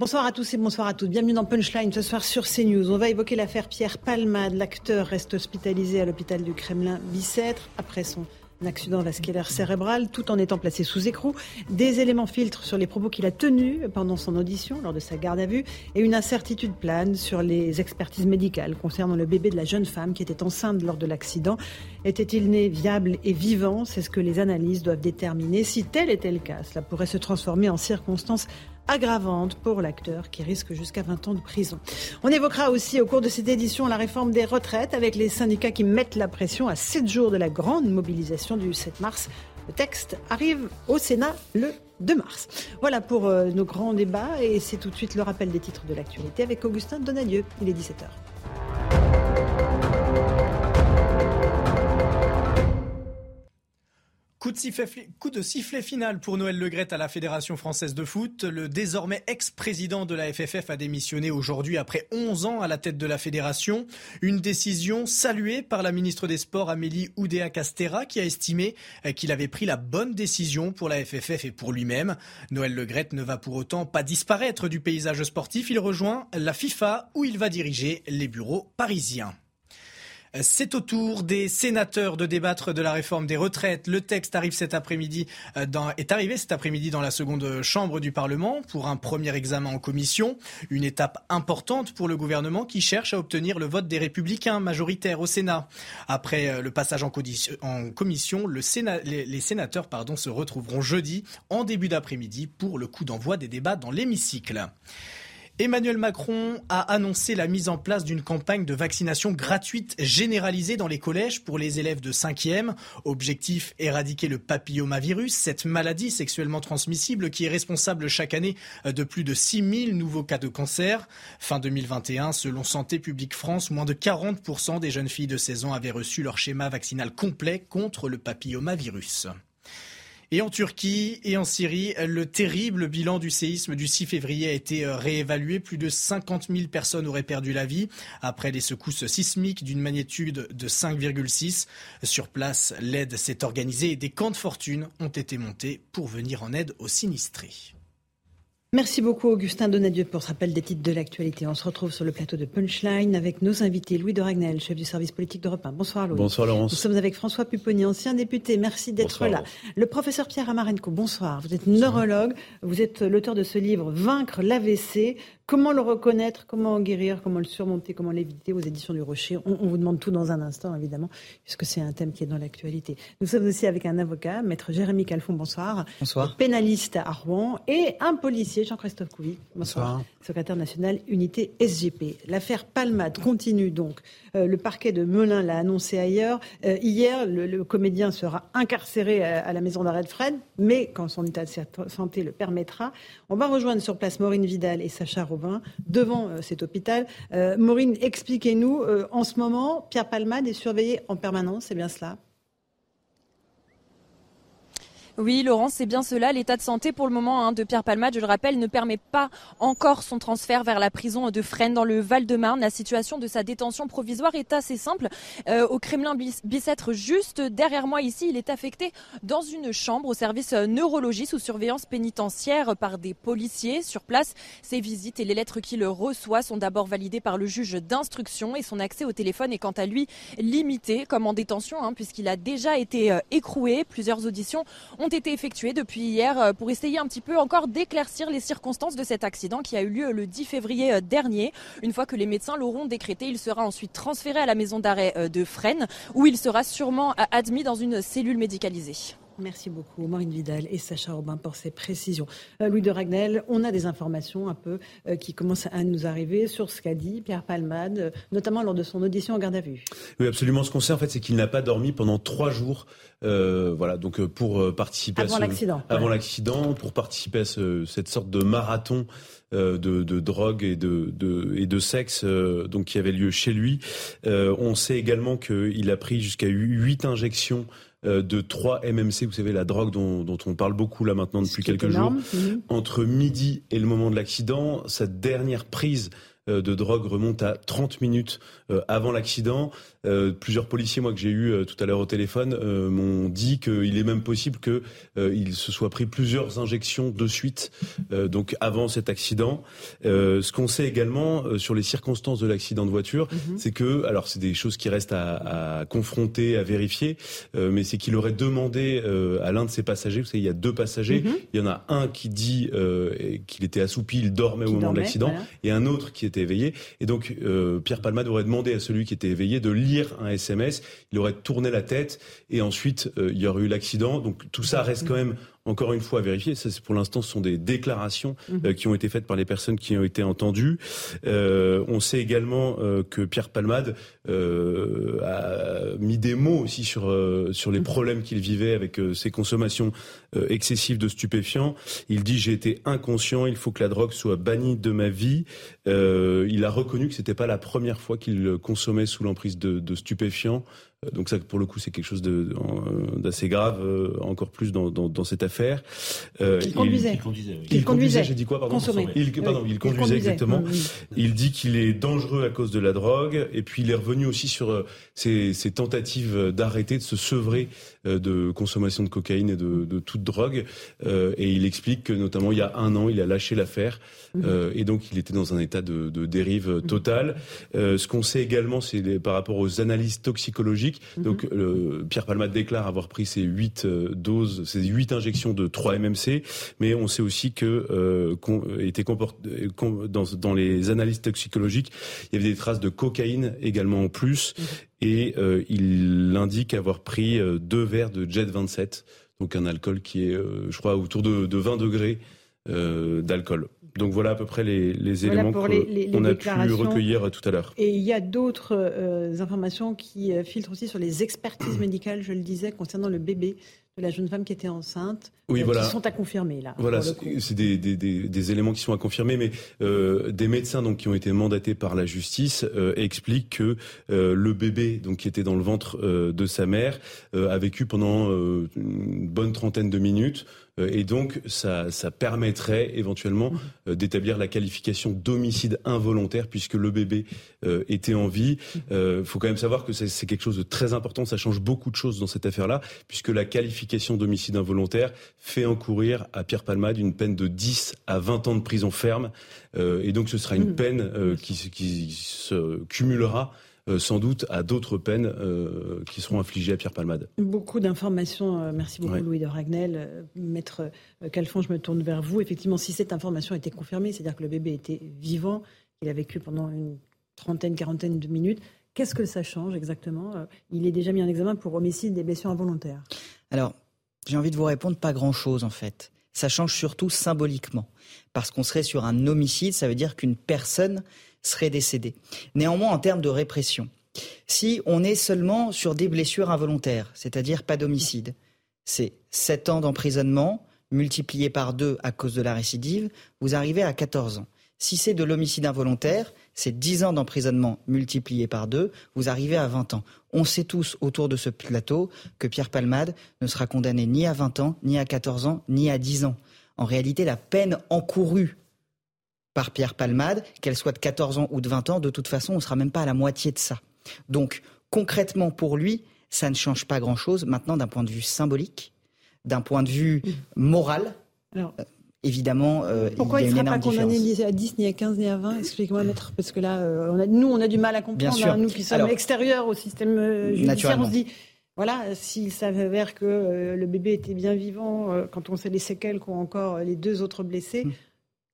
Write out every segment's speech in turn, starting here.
Bonsoir à tous et bonsoir à toutes. Bienvenue dans Punchline ce soir sur CNews. On va évoquer l'affaire Pierre Palmade. L'acteur reste hospitalisé à l'hôpital du Kremlin Bicêtre après son accident vasculaire cérébral tout en étant placé sous écrou, des éléments filtrent sur les propos qu'il a tenus pendant son audition lors de sa garde à vue et une incertitude plane sur les expertises médicales concernant le bébé de la jeune femme qui était enceinte lors de l'accident. Était-il né viable et vivant? C'est ce que les analyses doivent déterminer. Si tel était le cas, cela pourrait se transformer en circonstances aggravante pour l'acteur qui risque jusqu'à 20 ans de prison. On évoquera aussi au cours de cette édition la réforme des retraites avec les syndicats qui mettent la pression à 7 jours de la grande mobilisation du 7 mars. Le texte arrive au Sénat le 2 mars. Voilà pour euh, nos grands débats et c'est tout de suite le rappel des titres de l'actualité avec Augustin Donadieu. Il est 17h. Coup de, sifflet, final pour Noël Legrette à la Fédération française de foot. Le désormais ex-président de la FFF a démissionné aujourd'hui après 11 ans à la tête de la fédération. Une décision saluée par la ministre des Sports Amélie Oudéa-Castera qui a estimé euh, qu'il avait pris la bonne décision pour la FFF et pour lui-même. Noël Legrette ne va pour autant pas disparaître du paysage sportif. Il rejoint la FIFA où il va diriger les bureaux parisiens. C'est au tour des sénateurs de débattre de la réforme des retraites. Le texte arrive cet après-midi euh, est arrivé cet après-midi dans la seconde chambre du Parlement pour un premier examen en commission. Une étape importante pour le gouvernement qui cherche à obtenir le vote des républicains majoritaires au Sénat. Après euh, le passage en, commission, les, sénateurs se retrouveront jeudi en début d'après-midi pour le coup d'envoi des débats dans l'hémicycle. Emmanuel Macron a annoncé la mise en place d'une campagne de vaccination gratuite généralisée dans les collèges pour les élèves de 5e. Objectif éradiquer le papillomavirus, cette maladie sexuellement transmissible qui est responsable chaque année de plus de 6000 nouveaux cas de cancer. Fin 2021, selon Santé publique France, moins de 40% des jeunes filles de 16 ans avaient reçu leur schéma vaccinal complet contre le papillomavirus. Et en Turquie et en Syrie, le terrible bilan du séisme du 6 février a été euh, réévalué. Plus de 50 000 personnes auraient perdu la vie après des secousses sismiques d'une magnitude de 5,6. Sur place, l'aide s'est organisée et des camps de fortune ont été montés pour venir en aide aux sinistrés. Merci beaucoup Augustin Donadieu pour ce rappel des titres de l'actualité. On se retrouve sur le plateau de Punchline avec nos invités Louis de Ragnel, chef du service politique d'Europe 1. Bonsoir Louis. Bonsoir Laurence. Nous sommes avec François Pupponi, ancien député. Merci d'être là. Le professeur Pierre Amarenko, bonsoir. Vous êtes neurologue, vous êtes l'auteur de ce livre Vaincre l'AVC, Comment le reconnaître, comment en guérir, comment le surmonter, comment l'éviter? Aux éditions du Rocher. On, vous demande tout dans un instant, évidemment, puisque c'est un thème qui est dans l'actualité. Nous sommes aussi avec un avocat, maître Jérémy Calfon, bonsoir. Bonsoir. Pénaliste à Rouen. Et un policier, Jean-Christophe Couvi. Bonsoir. Secrétaire national unité SGP. L'affaire Palmade continue donc. Euh, le parquet de Melun l'a annoncé ailleurs. Euh, hier, le, comédien sera incarcéré à, à la maison d'arrêt de Fred, mais quand son état de santé le permettra. On va rejoindre sur place Maureen Vidal et Sacha Robin devant euh, cet hôpital. Euh, Maureen, expliquez-nous, euh, en ce moment, Pierre Palmade est surveillé en permanence, c'est bien cela? Oui, Laurence, c'est bien cela. L'état de santé pour le moment hein, de Pierre Palmade, je le rappelle, ne permet pas encore son transfert vers la prison de Fresnes dans le Val-de-Marne. La situation de sa détention provisoire est assez simple. Euh, au Kremlin Bicêtre, juste derrière moi ici, il est affecté dans une chambre au service neurologie sous surveillance pénitentiaire par des policiers sur place. Ses visites et les lettres qu'il reçoit sont d'abord validées par le juge d'instruction et son accès au téléphone est quant à lui limité comme en détention hein, puisqu'il a déjà été euh, écroué. Plusieurs auditions ont été effectués depuis hier euh, pour essayer un petit peu encore d'éclaircir les circonstances de cet accident qui a eu lieu le 10 février euh, dernier. Une fois que les médecins l'auront décrété, il sera ensuite transféré à la maison d'arrêt euh, de Fresnes où il sera sûrement admis dans une cellule médicalisée. Merci beaucoup, Maureen Vidal et Sacha Robin pour ces précisions. Euh, Louis de Ragnel, on a des informations un peu euh, qui commencent à nous arriver sur ce qu'a dit Pierre Palmade, euh, notamment lors de son audition en garde à vue. Oui, absolument. Ce qu'on sait, en fait, c'est qu'il n'a pas dormi pendant trois jours. voilà, donc pour participer avant l'accident. Avant l'accident, pour participer à cette sorte de marathon de, de, drogue et de, de, et de sexe donc qui avait lieu chez lui. on sait également qu'il a pris jusqu'à huit injections de 3 MMC, vous savez, la drogue dont, on parle beaucoup là maintenant depuis quelques jours, entre midi et le moment de l'accident. Sa dernière prise euh, de drogue remonte à 30 minutes euh, avant l'accident. Euh, plusieurs policiers, moi que j'ai eu tout à l'heure au téléphone, m'ont dit qu'il est même possible qu'il se soit pris plusieurs injections de suite, donc avant cet accident. ce qu'on sait également sur les circonstances de l'accident de voiture, mhm. c'est que, alors c'est des choses qui restent à, confronter, à vérifier, mais c'est qu'il aurait demandé à l'un de ses passagers, vous savez, il y a deux passagers, mhm. il y en a un qui dit qu'il était assoupi, il dormait au moment de l'accident, et un autre qui était éveillé. Et donc, euh, Pierre Palmade aurait demandé à celui qui était éveillé de lire un SMS. Il aurait tourné la tête et ensuite, euh, il y aurait eu l'accident. Donc, tout ça reste quand même encore une fois à vérifier. Ça, pour l'instant, ce sont des déclarations mhm. euh, qui ont été faites par les personnes qui ont été entendues. Euh, on sait également euh, que Pierre Palmade a mis des mots aussi sur sur les mhm. problèmes qu'il vivait avec ses consommations excessives de stupéfiants. Il dit j'ai été inconscient. Il faut que la drogue soit bannie de ma vie. il a reconnu que c'était pas la première fois qu'il consommait sous l'emprise de, de stupéfiants. Donc ça, pour le coup, c'est quelque chose d'assez grave, euh, encore plus dans, dans, dans cette affaire. Euh, il conduisait. Il, conduisait. Il, conduisait. J'ai dit quoi pardon Il, pardon, il conduisait exactement. Il dit qu'il est dangereux à cause de la drogue, et puis il est revenu aussi sur euh, ses, ses tentatives d'arrêter, de se sevrer euh, de consommation de cocaïne et de, de toute drogue. Euh, et il explique que notamment il y a un an, il a lâché l'affaire, mhm. et donc il était dans un état de, de dérive totale. ce qu'on sait également, c'est par rapport aux analyses toxicologiques Mhm. Donc Pierre Palmade déclare avoir pris ses huit euh, doses, ses huit injections de 3 MMC, mais on sait aussi que euh, était dans, dans, les analyses toxicologiques, il y avait des traces de cocaïne également en plus, mhm. et euh, il indique avoir pris deux verres de Jet 27, donc un alcool qui est, je crois, autour de, de 20 degrés d'alcool. Donc voilà à peu près les, éléments qu'on a pu recueillir tout à l'heure. Et il y a d'autres euh, informations qui euh, filtrent aussi sur les expertises médicales, je le disais, concernant le bébé de la jeune femme qui était enceinte, oui, euh, qui sont à confirmer là. Voilà, c'est des, éléments qui sont à confirmer, mais des médecins donc qui ont été mandatés par la justice expliquent que le bébé donc qui était dans le ventre de sa mère a vécu pendant une bonne trentaine de minutes. Euh, et donc, ça, permettrait éventuellement euh, d'établir la qualification d'homicide involontaire puisque le bébé euh, était en vie. Il faut quand même savoir que c'est quelque chose de très important. Ça change beaucoup de choses dans cette affaire-là puisque la qualification d'homicide involontaire fait encourir à Pierre Palmade une peine de 10 à 20 ans de prison ferme. et donc, ce sera une mmh. peine qui, qui se cumulera sans doute à d'autres peines euh, qui seront infligées à Pierre Palmade. Beaucoup d'informations. Euh, merci beaucoup, Louis de Ragnel. Maître Calfon, je me tourne vers vous. Effectivement, si cette information était confirmée, c'est-à-dire que le bébé était vivant, il a vécu pendant une trentaine, quarantaine de minutes, qu'est-ce que ça change exactement Il est déjà mis en examen pour homicide et blessures involontaires. Alors, j'ai envie de vous répondre pas grand-chose en fait. Ça change surtout symboliquement. Parce qu'on serait sur un homicide, ça veut dire qu'une personne serait décédé. Néanmoins, en termes de répression, si on est seulement sur des blessures involontaires, c'est-à-dire pas d'homicide, c'est 7 ans d'emprisonnement multiplié par 2 à cause de la récidive, vous arrivez à 14 ans. Si c'est de l'homicide involontaire, c'est 10 ans d'emprisonnement multiplié par 2, vous arrivez à 20 ans. On sait tous autour de ce plateau que Pierre Palmade ne sera condamné ni à 20 ans, ni à 14 ans, ni à 10 ans. En réalité, la peine encourue par Pierre Palmade, qu'elle soit de 14 ans ou de 20 ans, de toute façon, on ne sera même pas à la moitié de ça. Donc, concrètement, pour lui, ça ne change pas grand-chose. Maintenant, d'un point de vue symbolique, d'un point de vue moral, Alors, euh, évidemment, euh, pourquoi il ne sera pas condamné à 10, ni à 15, ni à 20 Expliquez-moi, maître, parce que là, euh, on a, nous, on a du mal à comprendre. Hein, nous qui sommes extérieurs au système judiciaire, on se dit, voilà, s'il s'avère que le bébé était bien vivant, quand on sait les séquelles qu'ont encore les deux autres blessés, hmm.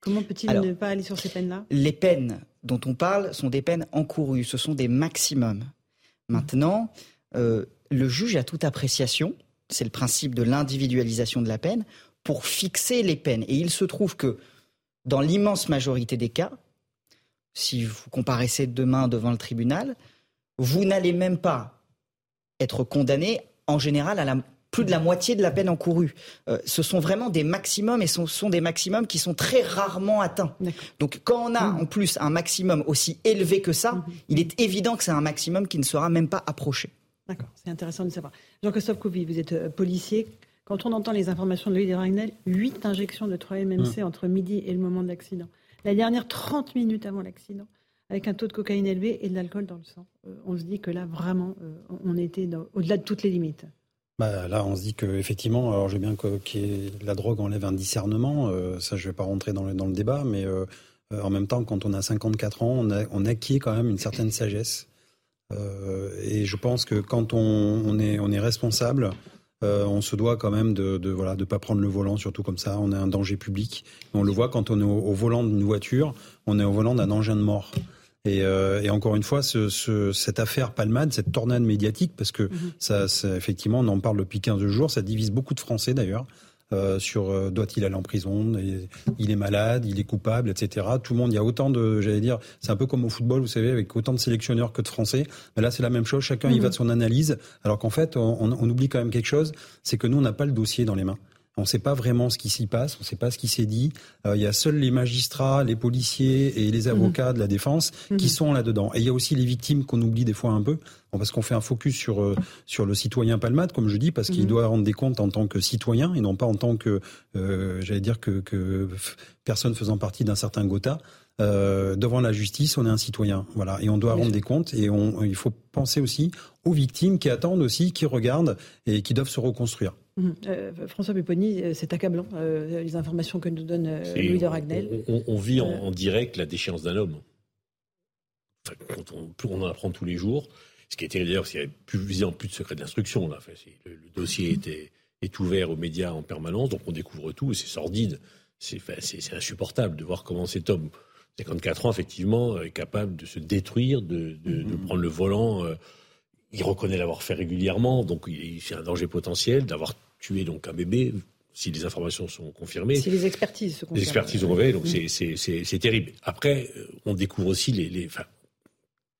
Comment peut-il ne pas aller sur ces peines-là? Les peines dont on parle sont des peines encourues, ce sont des maximums. Maintenant, euh, le juge a toute appréciation c'est le principe de l'individualisation de la peine, pour fixer les peines. Et il se trouve que dans l'immense majorité des cas, si vous comparaissez demain devant le tribunal, vous n'allez même pas être condamné en général à la plus de la moitié de la peine encourue. Euh, ce sont vraiment des maximums et ce sont des maximums qui sont très rarement atteints. Donc quand on a mmh. en plus un maximum aussi élevé que ça, mmh. il est évident que c'est un maximum qui ne sera même pas approché. D'accord, c'est intéressant de savoir. Jean-Christophe Couvi, vous êtes euh, policier. Quand on entend les informations de Louis de Ragnel, 8 injections de 3-MMC mmh. entre midi et le moment de l'accident. La dernière, 30 minutes avant l'accident, avec un taux de cocaïne élevé et de l'alcool dans le sang. Euh, on se dit que là, vraiment, on était au-delà de toutes les limites. Bah, là, on se dit qu'effectivement, alors j'ai bien que, la drogue enlève un discernement, euh, ça je vais pas rentrer dans le, débat, mais euh, euh, en même temps, quand on a 54 ans, on, a, acquiert quand même une certaine sagesse. et je pense que quand on, est, on est responsable, on se doit quand même de, de voilà de pas prendre le volant, surtout comme ça, on est un danger public. On le voit quand on est au volant d'une voiture, on est au volant d'un engin de mort. Euh, et, encore une fois, cette affaire Palmade, cette tornade médiatique, parce que mhm. ça, effectivement, on en parle depuis 15 jours, ça divise beaucoup de Français d'ailleurs. Euh, sur euh, doit-il aller en prison, il est malade, il est coupable, etc. Tout le monde, il y a autant de, j'allais dire, c'est un peu comme au football, vous savez, avec autant de sélectionneurs que de Français. Mais là, c'est la même chose. Chacun y va mhm. de son analyse, alors qu'en fait, on oublie quand même quelque chose, c'est que nous, on n'a pas le dossier dans les mains. On ne sait pas vraiment ce qui s'y passe, on ne sait pas ce qui s'est dit. Euh, il y a seuls les magistrats, les policiers et les mhm. avocats de la défense qui mhm. sont là-dedans. Et il y a aussi les victimes qu'on oublie des fois un peu, parce qu'on fait un focus sur euh, sur le citoyen Palmade, comme je dis, parce qu'il mhm. doit rendre des comptes en tant que citoyen et non pas en tant que, euh, j'allais dire que, que personne faisant partie d'un certain Gotha. Euh, devant la justice, on est un citoyen, voilà, et on doit rendre des comptes. Et on, il faut penser aussi aux victimes qui attendent aussi, qui regardent et qui doivent se reconstruire. Mmh. Euh, François Pupponi, euh, c'est accablant, les informations que nous donne Louis de Ragnel. On, vit en, direct la déchéance d'un homme. on, on, en apprend tous les jours. Ce qui était d'ailleurs, c'est plus visant plus de secret d'instruction. Là. le, dossier était, est ouvert aux médias en permanence, donc on découvre tout et c'est sordide. C'est insupportable de voir comment cet homme 54 ans, effectivement, est capable de se détruire, de, mhm. prendre le volant. Euh, il reconnaît l'avoir fait régulièrement, donc c'est un danger potentiel d'avoir tué donc un bébé. Si les informations sont confirmées. Si les expertises se confirment. Les expertises ont révélé, donc mhm. c'est terrible. Après, euh, on découvre aussi les, les,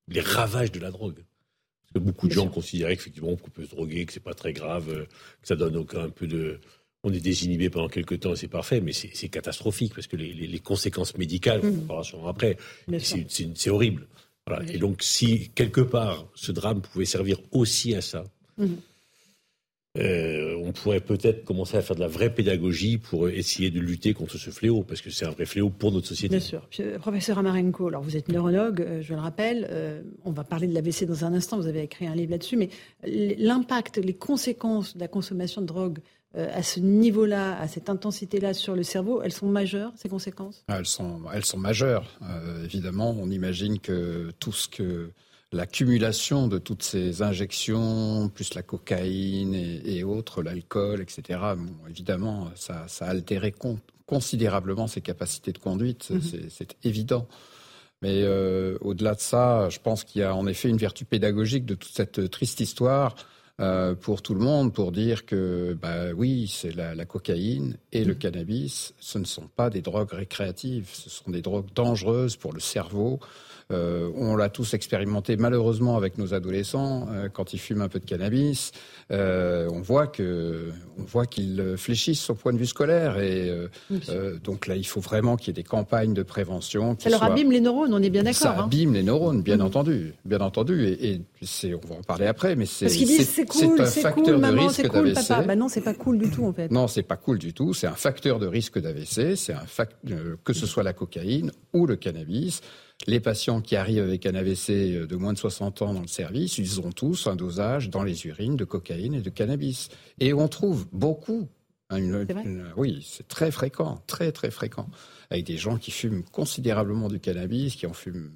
les ravages de la drogue. Parce que beaucoup de gens considéraient qu'effectivement, qu'on peut se droguer, que c'est pas très grave, euh, que ça donne aucun un peu de, on est désinhibé pendant quelques temps et c'est parfait, mais c'est catastrophique parce que les, conséquences médicales, on mmh. parlera après, c'est horrible. Et donc, si quelque part ce drame pouvait servir aussi à ça, mmh. Euh, on pourrait peut-être commencer à faire de la vraie pédagogie pour essayer de lutter contre ce fléau, parce que c'est un vrai fléau pour notre société. Bien sûr. Euh, professeur Amarenko, alors vous êtes neurologue, euh, je le rappelle, on va parler de l'AVC dans un instant, vous avez écrit un livre là-dessus, mais l'impact, les conséquences de la consommation de drogue euh, à ce niveau-là, à cette intensité-là sur le cerveau, elles sont majeures, ces conséquences? Ah, elles sont, elles sont majeures. Euh, évidemment, on imagine que tout ce que l'accumulation de toutes ces injections, plus la cocaïne et, autres, l'alcool, etc., évidemment, ça, a altéré considérablement ses capacités de conduite, mhm. c'est évident. Mais euh, au-delà de ça, je pense qu'il y a en effet une vertu pédagogique de toute cette triste histoire euh, pour tout le monde pour dire que bah oui, c'est la, la, cocaïne et le cannabis, ce ne sont pas des drogues récréatives, ce sont des drogues dangereuses pour le cerveau, euh, on l'a tous expérimenté malheureusement avec nos adolescents euh, quand ils fument un peu de cannabis. Euh, on voit que, on voit qu'ils fléchissent au point de vue scolaire et donc là il faut vraiment qu'il y ait des campagnes de prévention. Ça leur abîme les neurones, on est bien d'accord. Ça hein. abîme les neurones, bien mhm. entendu, bien entendu. Et, c'est, on va en parler après, mais c'est c'est cool, un facteur de risque cool, d'AVC. Bah non, c'est pas cool du tout en fait. Non, c'est pas cool du tout. C'est un facteur de risque d'AVC. C'est un que ce soit la cocaïne ou le cannabis. Les patients qui arrivent avec un AVC de moins de 60 ans dans le service, ils ont tous un dosage dans les urines de cocaïne et de cannabis. Et on trouve beaucoup. Hein, oui, c'est très fréquent, très très fréquent. Avec des gens qui fument considérablement du cannabis, qui en fument,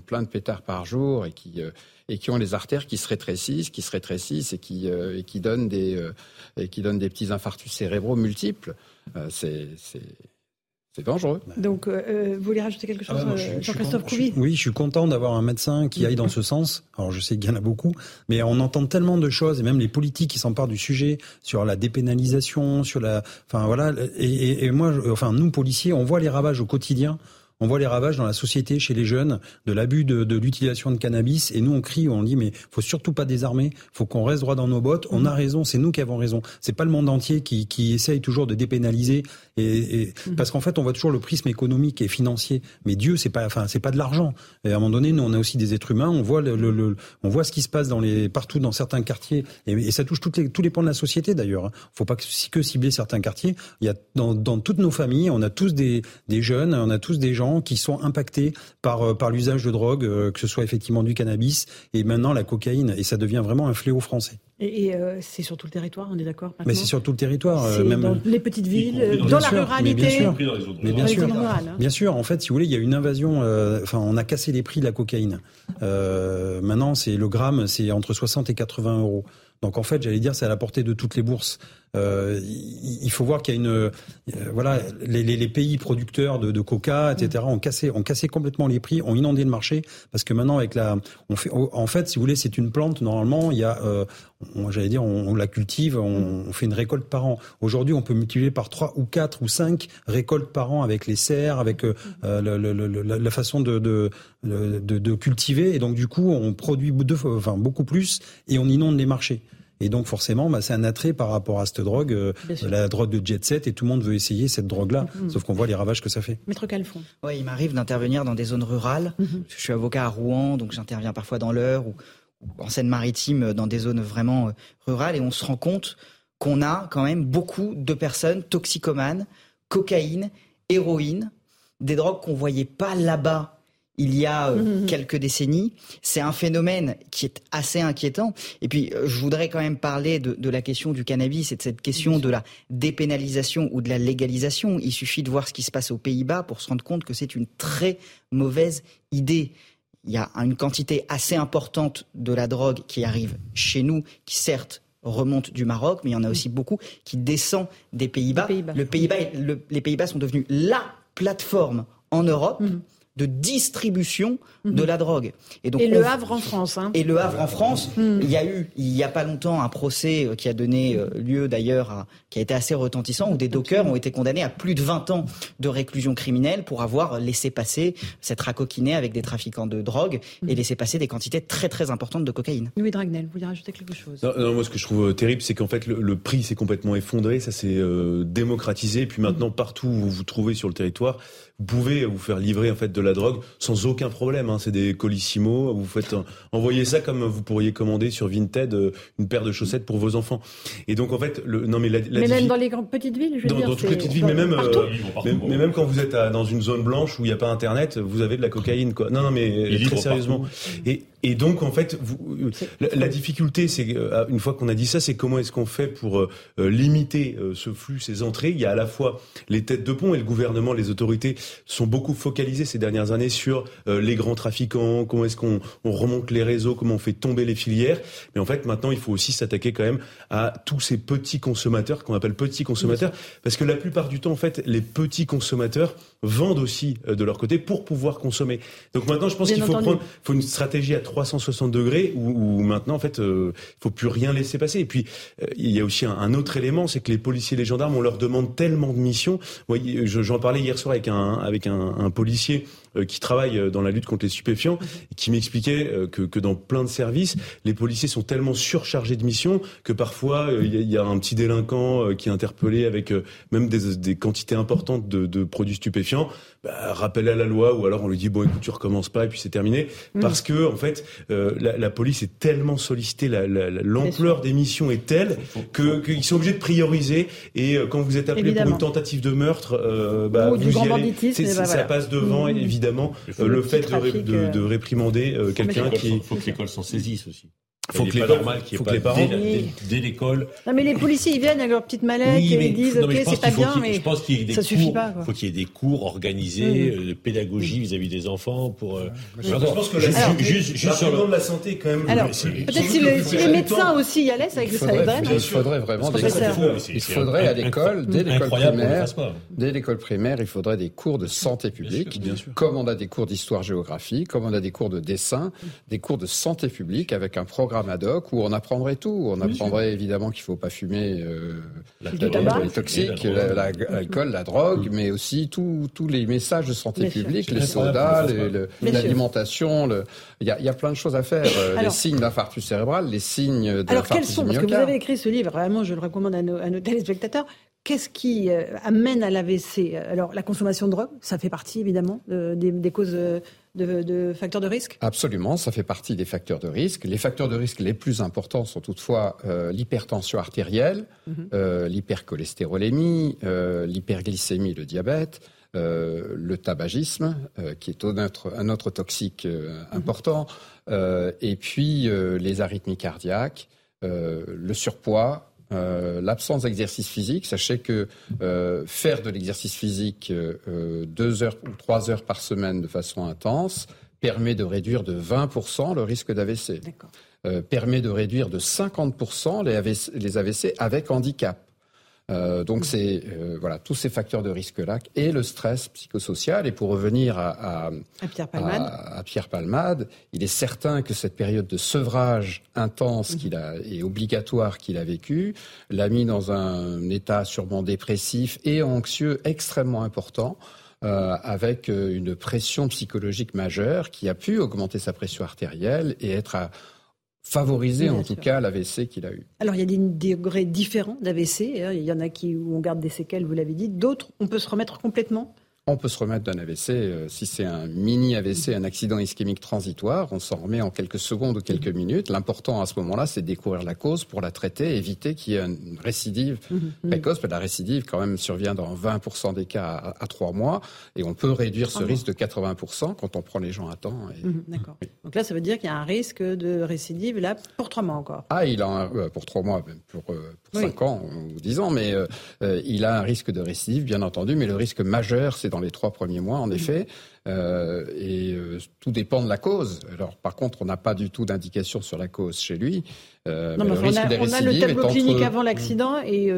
plein de pétards par jour et qui, euh, et qui ont les artères qui se rétrécissent, qui se rétrécissent et qui, euh, et qui, donnent, des, euh, et qui donnent des petits infarctus cérébraux multiples. c'est C'est dangereux. Donc, euh, euh, vous voulez rajouter quelque chose, Ah bah, je je suis Jean-Christophe je Oui, je suis content d'avoir un médecin qui aille dans ce sens. Alors, je sais qu'il y en a beaucoup, mais on entend tellement de choses, et même les politiques qui s'emparent du sujet sur la dépénalisation, sur la, enfin voilà. Et, et- et moi, enfin nous policiers, on voit les ravages au quotidien. On voit les ravages dans la société, chez les jeunes, de l'abus de, de l'utilisation de cannabis. Et nous, on crie, on dit, mais faut surtout pas désarmer. Faut qu'on reste droit dans nos bottes. On a raison. C'est nous qui avons raison. C'est pas le monde entier qui, qui essaye toujours de dépénaliser. Et, et- parce qu'en fait, on voit toujours le prisme économique et financier. Mais Dieu, c'est pas, enfin, c'est pas de l'argent. Et à un moment donné, nous, on a aussi des êtres humains. On voit le, le- le- on voit ce qui se passe dans les, partout dans certains quartiers. Et, et ça touche toutes les, tous les pans de la société, d'ailleurs. hein. Faut pas que, que cibler certains quartiers. Il y a, dans, dans toutes nos familles, on a tous des, des jeunes, on a tous des gens qui sont impactés par, euh, par l'usage de drogue, euh, que ce soit effectivement du cannabis et maintenant la cocaïne. Et ça devient vraiment un fléau français. Et, et, euh, c'est sur tout le territoire, on est d'accord Mais c'est sur tout le territoire, euh, C'est même. dans les petites villes, euh, dans la sûr, mais ruralité. bien sûr. Mais bien sûr. hein. Bien sûr, en fait, si vous voulez, il y a une invasion. euh, Enfin, on a cassé les prix de la cocaïne. Euh, maintenant, c'est le gramme, c'est entre 60 et 80 euros. Donc en fait, j'allais dire, c'est à la portée de toutes les bourses. Euh, il faut voir qu'il y a une, euh, voilà, les, pays producteurs de, coca, etc., ont cassé, ont cassé complètement les prix, ont inondé le marché parce que maintenant avec la, en fait, si vous voulez, c'est une plante. Normalement, il y a, euh, j'allais dire, on, la cultive, on, fait une récolte par an. Aujourd'hui, on peut multiplier par trois ou quatre ou cinq récoltes par an avec les serres, avec la, façon de, de, cultiver. Et donc, du coup, on produit deux enfin, beaucoup plus et on inonde les marchés. Et donc forcément, bah, c'est un attrait par rapport à cette drogue, euh, la drogue de jet set, et tout le monde veut essayer cette drogue-là. Mhm. Sauf qu'on voit les ravages que ça fait. Maître Calfon. Ouais, il m'arrive d'intervenir dans des zones rurales. Mhm. Je suis avocat à Rouen, donc j'interviens parfois dans l'Eure ou, en Seine-Maritime, dans des zones vraiment euh, rurales, et on se rend compte qu'on a quand même beaucoup de personnes toxicomanes, cocaïne, héroïne, des drogues qu'on voyait pas là-bas il y a euh, Mhm. quelques décennies. C'est un phénomène qui est assez inquiétant. Et puis, euh, je voudrais quand même parler de, de la question du cannabis et de cette question de la dépénalisation ou de la légalisation. Il suffit de voir ce qui se passe aux Pays-Bas pour se rendre compte que c'est une très mauvaise idée. Il y a une quantité assez importante de la drogue qui arrive chez nous, qui certes remonte du Maroc, mais il y en a aussi beaucoup qui descend des Pays-Bas. Le le- les Pays-Bas sont devenus la plateforme en Europe. De distribution de la drogue. donc Et on- le Havre en France. Hein. et le Havre en France, Mm. il y a eu il y a pas longtemps un procès euh, qui a donné euh, lieu d'ailleurs à qui a été assez retentissant où des dockers ont été condamnés à plus de 20 ans de réclusion criminelle pour avoir laissé passer s'être racoquiné avec des trafiquants de drogue et laissé passer des quantités très très importantes de cocaïne. Louis Dragnel, vous voulez rajouter quelque chose? Non, non, moi, ce que je trouve euh, terrible, c'est qu'en fait, le, le prix s'est complètement effondré, ça s'est euh, démocratisé. Et puis maintenant, partout où vous vous trouvez sur le territoire, vous pouvez vous faire livrer en fait de la drogue sans aucun problème. Hein. C'est des colissimo. Vous faites envoyer ça comme vous pourriez commander sur Vinted euh, une paire de chaussettes pour vos enfants. Et donc en fait, le, non mais la, la Mais même dans les grandes petites villes, je veux dans, dire. dans toutes les petites villes, mais même, partout. euh, mais, mais même quand vous êtes à- dans une zone blanche où il n'y a pas Internet, vous avez de la cocaïne, quoi. Non, non, mais Il très sérieusement. Et, et donc, en fait, vous, euh, la, la difficulté, c'est euh, une fois qu'on a dit ça, c'est comment est-ce qu'on fait pour euh, limiter euh, ce flux, ces entrées. Il y a à la fois les têtes de pont et le gouvernement, les autorités sont beaucoup focalisés ces dernières années sur euh, les grands trafiquants, comment est-ce qu'on on remonte les réseaux, comment on fait tomber les filières. Mais en fait, maintenant, il faut aussi s'attaquer quand même à tous ces petits consommateurs qu'on appelle petits consommateurs, parce que la plupart du temps, en fait, les petits consommateurs vendent aussi euh, de leur côté pour pouvoir consommer. Donc maintenant, je pense qu'il faut prendre faut une stratégie à 360 degrés où, où maintenant, en fait, euh, il faut plus rien laisser passer. Et puis, euh, il y a aussi un, un autre élément, c'est que les policiers et les gendarmes, on leur demande tellement de missions. J'en parlais hier soir avec un, avec un, un policier euh, qui travaille euh, dans la lutte contre les stupéfiants, qui m'expliquait euh, que, que dans plein de services, les policiers sont tellement surchargés de missions que parfois, euh, il y, a- il y a un petit délinquant euh, qui est interpellé avec euh, même des, des quantités importantes de, de produits stupéfiants, bah, rappel à la loi, ou alors on lui dit, bon, écoute, tu recommences pas, et puis c'est terminé. Parce que, en fait, euh, la, la police est tellement sollicitée, la- la- la- l'ampleur des missions est telle que qu'ils sont obligés de prioriser. Et euh, quand vous êtes appelé Évidemment. pour une tentative de meurtre, euh, bah, Ou du vous grand y allez. bah Ça passe devant, Mmh. évidemment, euh, le fait de, de, de réprimander euh, quelqu'un mais Il qui. faut que l'école s'en saisisse aussi. Faut que les normal qu'il n'y ait pas dès, l'école. Non, mais les policiers, ils viennent avec leur petite mallette et ils disent, OK, c'est pas bien, mais je pense qu'il y ait des ça cours, suffit pas. Il faut qu'il y ait des cours organisés mmh. de pédagogie vis-à-vis des enfants pour. Euh, je pense que juste, alors, juste, juste sur le... de la santé, quand même. Alors, peut-être si, le, si les médecins aussi y allaient, ça, aiderait. Il faudrait vraiment des Il faudrait à l'école, dès l'école primaire, dès l'école primaire, il faudrait des cours de santé publique, comme on a des cours d'histoire-géographie, comme on a des cours de dessin, des cours de santé publique avec un programme ad hoc où on apprendrait tout. On apprendrait évidemment qu'il ne faut pas fumer euh, la, les toxiques, l'alcool, la, drogue, mais aussi tous les messages de santé publique, les sodas, l'alimentation. Il y, a, plein de choses à faire. Euh, les signes d'infarctus cérébral, les signes de Alors quels sont Parce que vous avez écrit ce livre, vraiment, je le recommande à nos, à nos téléspectateurs. Qu'est-ce qui euh, amène à l'AVC Alors, la consommation de drogue, ça fait partie évidemment des, causes de, facteurs de risque Absolument, ça fait partie des facteurs de risque. Les facteurs de risque les plus importants sont toutefois euh, l'hypertension artérielle, mhm. euh, l'hypercholestérolémie, l'hyperglycémie, le diabète. le tabagisme, qui est un autre, un autre toxique mhm. important, et puis les arythmies cardiaques, le surpoids, euh, l'absence d'exercice physique. Sachez que euh, faire de l'exercice physique euh, deux heures ou trois heures par semaine de façon intense permet de réduire de 20% le risque d'AVC. permet de réduire de 50% les AVC avec handicap. Euh, donc c'est euh, voilà tous ces facteurs de risque là et le stress psychosocial. Et pour revenir à, Pierre Palmade. il est certain que cette période de sevrage intense mhm. qu'il a et obligatoire qu'il a vécu l'a mis dans un état sûrement dépressif et anxieux extrêmement important. Euh, avec une pression psychologique majeure qui a pu augmenter sa pression artérielle et être à, favoriser en tout cas l'AVC qu'il a eu. Alors il y a des degrés différents d'AVC. Hein. Il y en a qui où on garde des séquelles, vous l'avez dit. D'autres, on peut se remettre complètement on peut se remettre d'un AVC. Euh, si c'est un mini AVC, un accident ischémique transitoire, on s'en remet en quelques secondes ou quelques mhm. minutes. L'important à ce moment-là, c'est de découvrir la cause pour la traiter, éviter qu'il y ait une récidive mhm. Mhm. précoce. la récidive, quand même, survient dans 20% des cas à, trois mois. Et on peut réduire ce risque de 80% quand on prend les gens à temps. D'accord. Donc là, ça veut dire qu'il y a un risque de récidive, là, pour trois mois encore. Ah, il a un, euh, pour trois mois, même pour, euh, pour cinq ans ou dix ans, mais il a un risque de récidive, bien entendu. Mais le risque majeur, c'est dans les trois premiers mois, en effet. Euh, et euh, tout dépend de la cause. Alors, par contre, on n'a pas du tout d'indication sur la cause chez lui. Euh, non, mais on, a, on, a, le tableau clinique avant l'accident et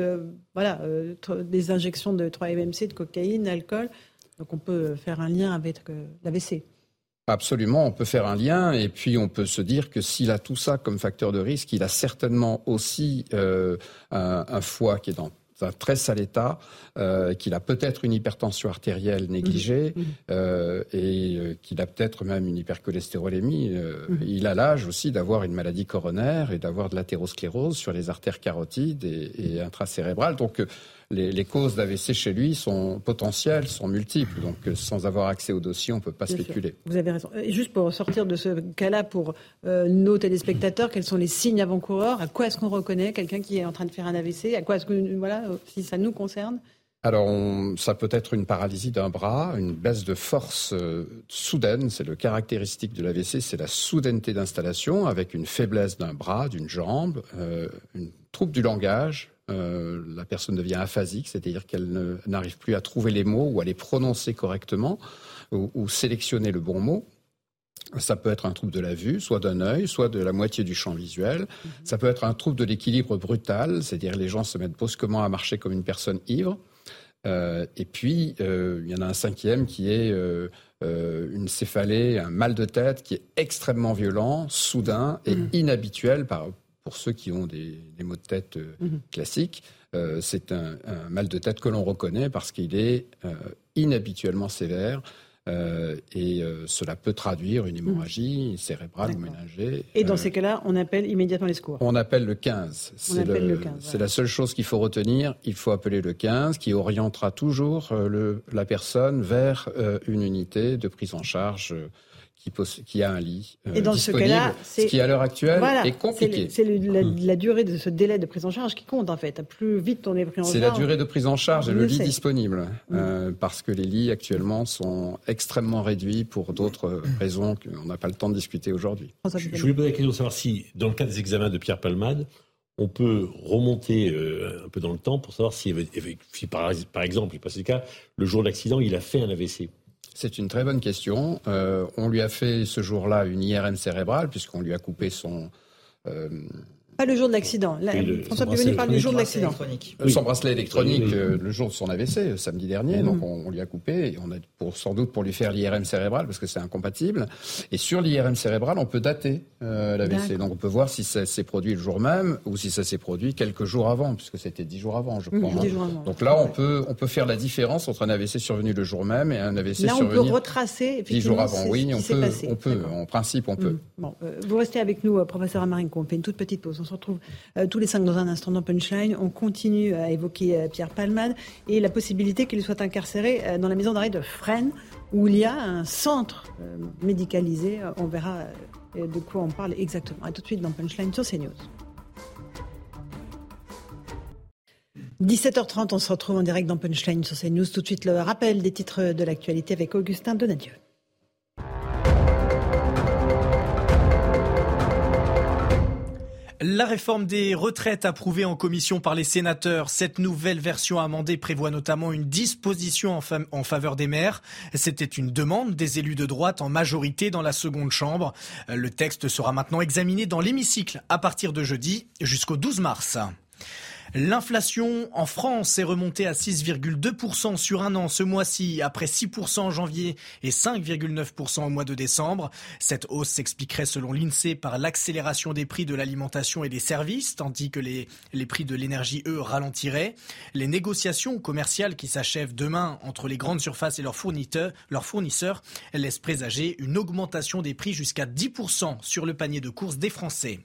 voilà, des injections de 3-MMC, de cocaïne, d'alcool. Donc, on peut faire un lien avec l'AVC. Absolument, on peut faire un lien et puis on peut se dire que s'il a tout ça comme facteur de risque, il a certainement aussi un, un, foie qui est dans un très sale état, euh, qu'il a peut-être une hypertension artérielle négligée mmh. Mmh. Euh, et euh, qu'il a peut-être même une hypercholestérolémie. Mmh. Il a l'âge aussi d'avoir une maladie coronaire et d'avoir de l'athérosclérose sur les artères carotides et, et intracérébrales. Donc les, causes d'AVC chez lui sont potentielles, sont multiples. Donc, euh, sans avoir accès au dossier, on ne peut pas spéculer. Vous avez raison. Et juste pour sortir de ce cas-là, pour euh, nos téléspectateurs, quels sont les signes avant-coureurs? À quoi est-ce qu'on reconnaît quelqu'un qui est en train de faire un AVC À quoi est-ce que, voilà, si ça nous concerne? Alors, ça peut être une paralysie d'un bras, une baisse de force euh, soudaine, c'est le caractéristique de l'AVC, c'est la soudaineté d'installation avec une faiblesse d'un bras, d'une jambe, une trouble du langage, euh, la personne devient aphasique, c'est-à-dire qu'elle n'arrive plus à trouver les mots ou à les prononcer correctement ou, sélectionner le bon mot. Ça peut être un trouble de la vue, soit d'un œil, soit de la moitié du champ visuel. Mhm. Ça peut être un trouble de l'équilibre brutal, c'est-à-dire les gens se mettent brusquement à marcher comme une personne ivre. Euh, et puis, euh, il y en a un cinquième qui est une céphalée, un mal de tête qui est extrêmement violent, soudain et mhm. inhabituel par, pour ceux qui ont des, maux de tête euh, mhm. classiques, euh, c'est un, mal de tête que l'on reconnaît parce qu'il est euh, inhabituellement sévère. et cela peut traduire une hémorragie mhm. cérébrale ou ménagée. Et dans ces cas-là, on appelle immédiatement les secours On appelle le 15. C'est la seule chose qu'il faut retenir. Il faut appeler le 15 qui orientera toujours le, la personne vers une unité de prise en charge qui, a un lit Et dans disponible, ce, qui à l'heure actuelle est compliqué. C'est la, durée de ce délai de prise en charge qui compte en fait. Plus vite on est pris en charge. C'est la durée de prise en charge et le lit disponible, parce que les lits actuellement sont extrêmement réduits pour d'autres raisons qu'on n'a pas le temps de discuter aujourd'hui. Je voulais poser la question de savoir si, dans le cas des examens de Pierre Palmade, on peut remonter euh, un peu dans le temps pour savoir si, par, par, exemple, c'est le cas, le jour de l'accident, il a fait un AVC. C'est une très bonne question. Euh, on lui a fait ce jour-là une IRM cérébrale puisqu'on lui a coupé son, euh, pas le jour de l'accident. François Pivoni parle du jour de l'accident. Son bracelet électronique euh, le jour de son AVC, euh, samedi dernier. Donc on, lui a coupé. Et on a pour, sans doute pour lui faire l'IRM cérébral parce que c'est incompatible. Et sur l'IRM cérébral, on peut dater euh, l'AVC. Donc on peut voir si ça s'est produit le jour même ou si ça s'est produit quelques jours avant, puisque c'était dix jours avant, je crois. Hein. Donc là, on peut on peut faire la différence entre un AVC survenu le jour même et un AVC là, survenu. Là, on peut retracer dix jours avant. Oui, on peut, on peut. En principe, on peut. Mmh. Bon, vous restez avec nous, professeur Amarinko. On fait une toute petite pause. On se retrouve euh, tous les cinq dans un instant dans Punchline. On continue à évoquer euh, Pierre Palmade et la possibilité qu'il soit incarcéré euh, dans la maison d'arrêt de Fresnes, où il y a un centre médicalisé. On verra de quoi on parle exactement. A tout de suite dans Punchline sur CNews. 17h30, on se retrouve en direct dans Punchline sur CNews. Tout de suite, le rappel des titres de l'actualité avec Augustin Donadieu. La réforme des retraites approuvée en commission par les sénateurs. Cette nouvelle version amendée prévoit notamment une disposition en, faveur des maires. C'était une demande des élus de droite en majorité dans la seconde chambre. Le texte sera maintenant examiné dans l'hémicycle à partir de jeudi jusqu'au 12 mars. L'inflation en France est remontée à 6,2% sur un an ce mois-ci, après 6% en janvier et 5,9% au mois de décembre. Cette hausse s'expliquerait selon l'INSEE par l'accélération des prix de l'alimentation et des services, tandis que les, prix de l'énergie, eux, ralentiraient. Les négociations commerciales qui s'achèvent demain entre les grandes surfaces et leurs fournisseurs, leurs fournisseurs laissent présager une augmentation des prix jusqu'à 10% sur le panier de courses des Français.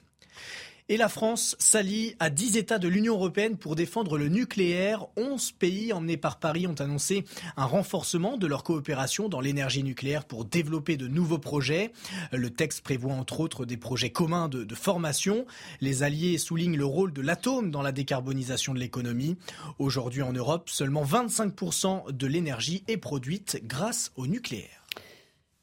Et la France s'allie à 10 États de l'Union européenne pour défendre le nucléaire. 11 pays emmenés par Paris ont annoncé un renforcement de leur coopération dans l'énergie nucléaire pour développer de nouveaux projets. Le texte prévoit entre autres des projets communs de, de formation. Les alliés soulignent le rôle de l'atome dans la décarbonisation de l'économie. Aujourd'hui en Europe, seulement 25% de l'énergie est produite grâce au nucléaire.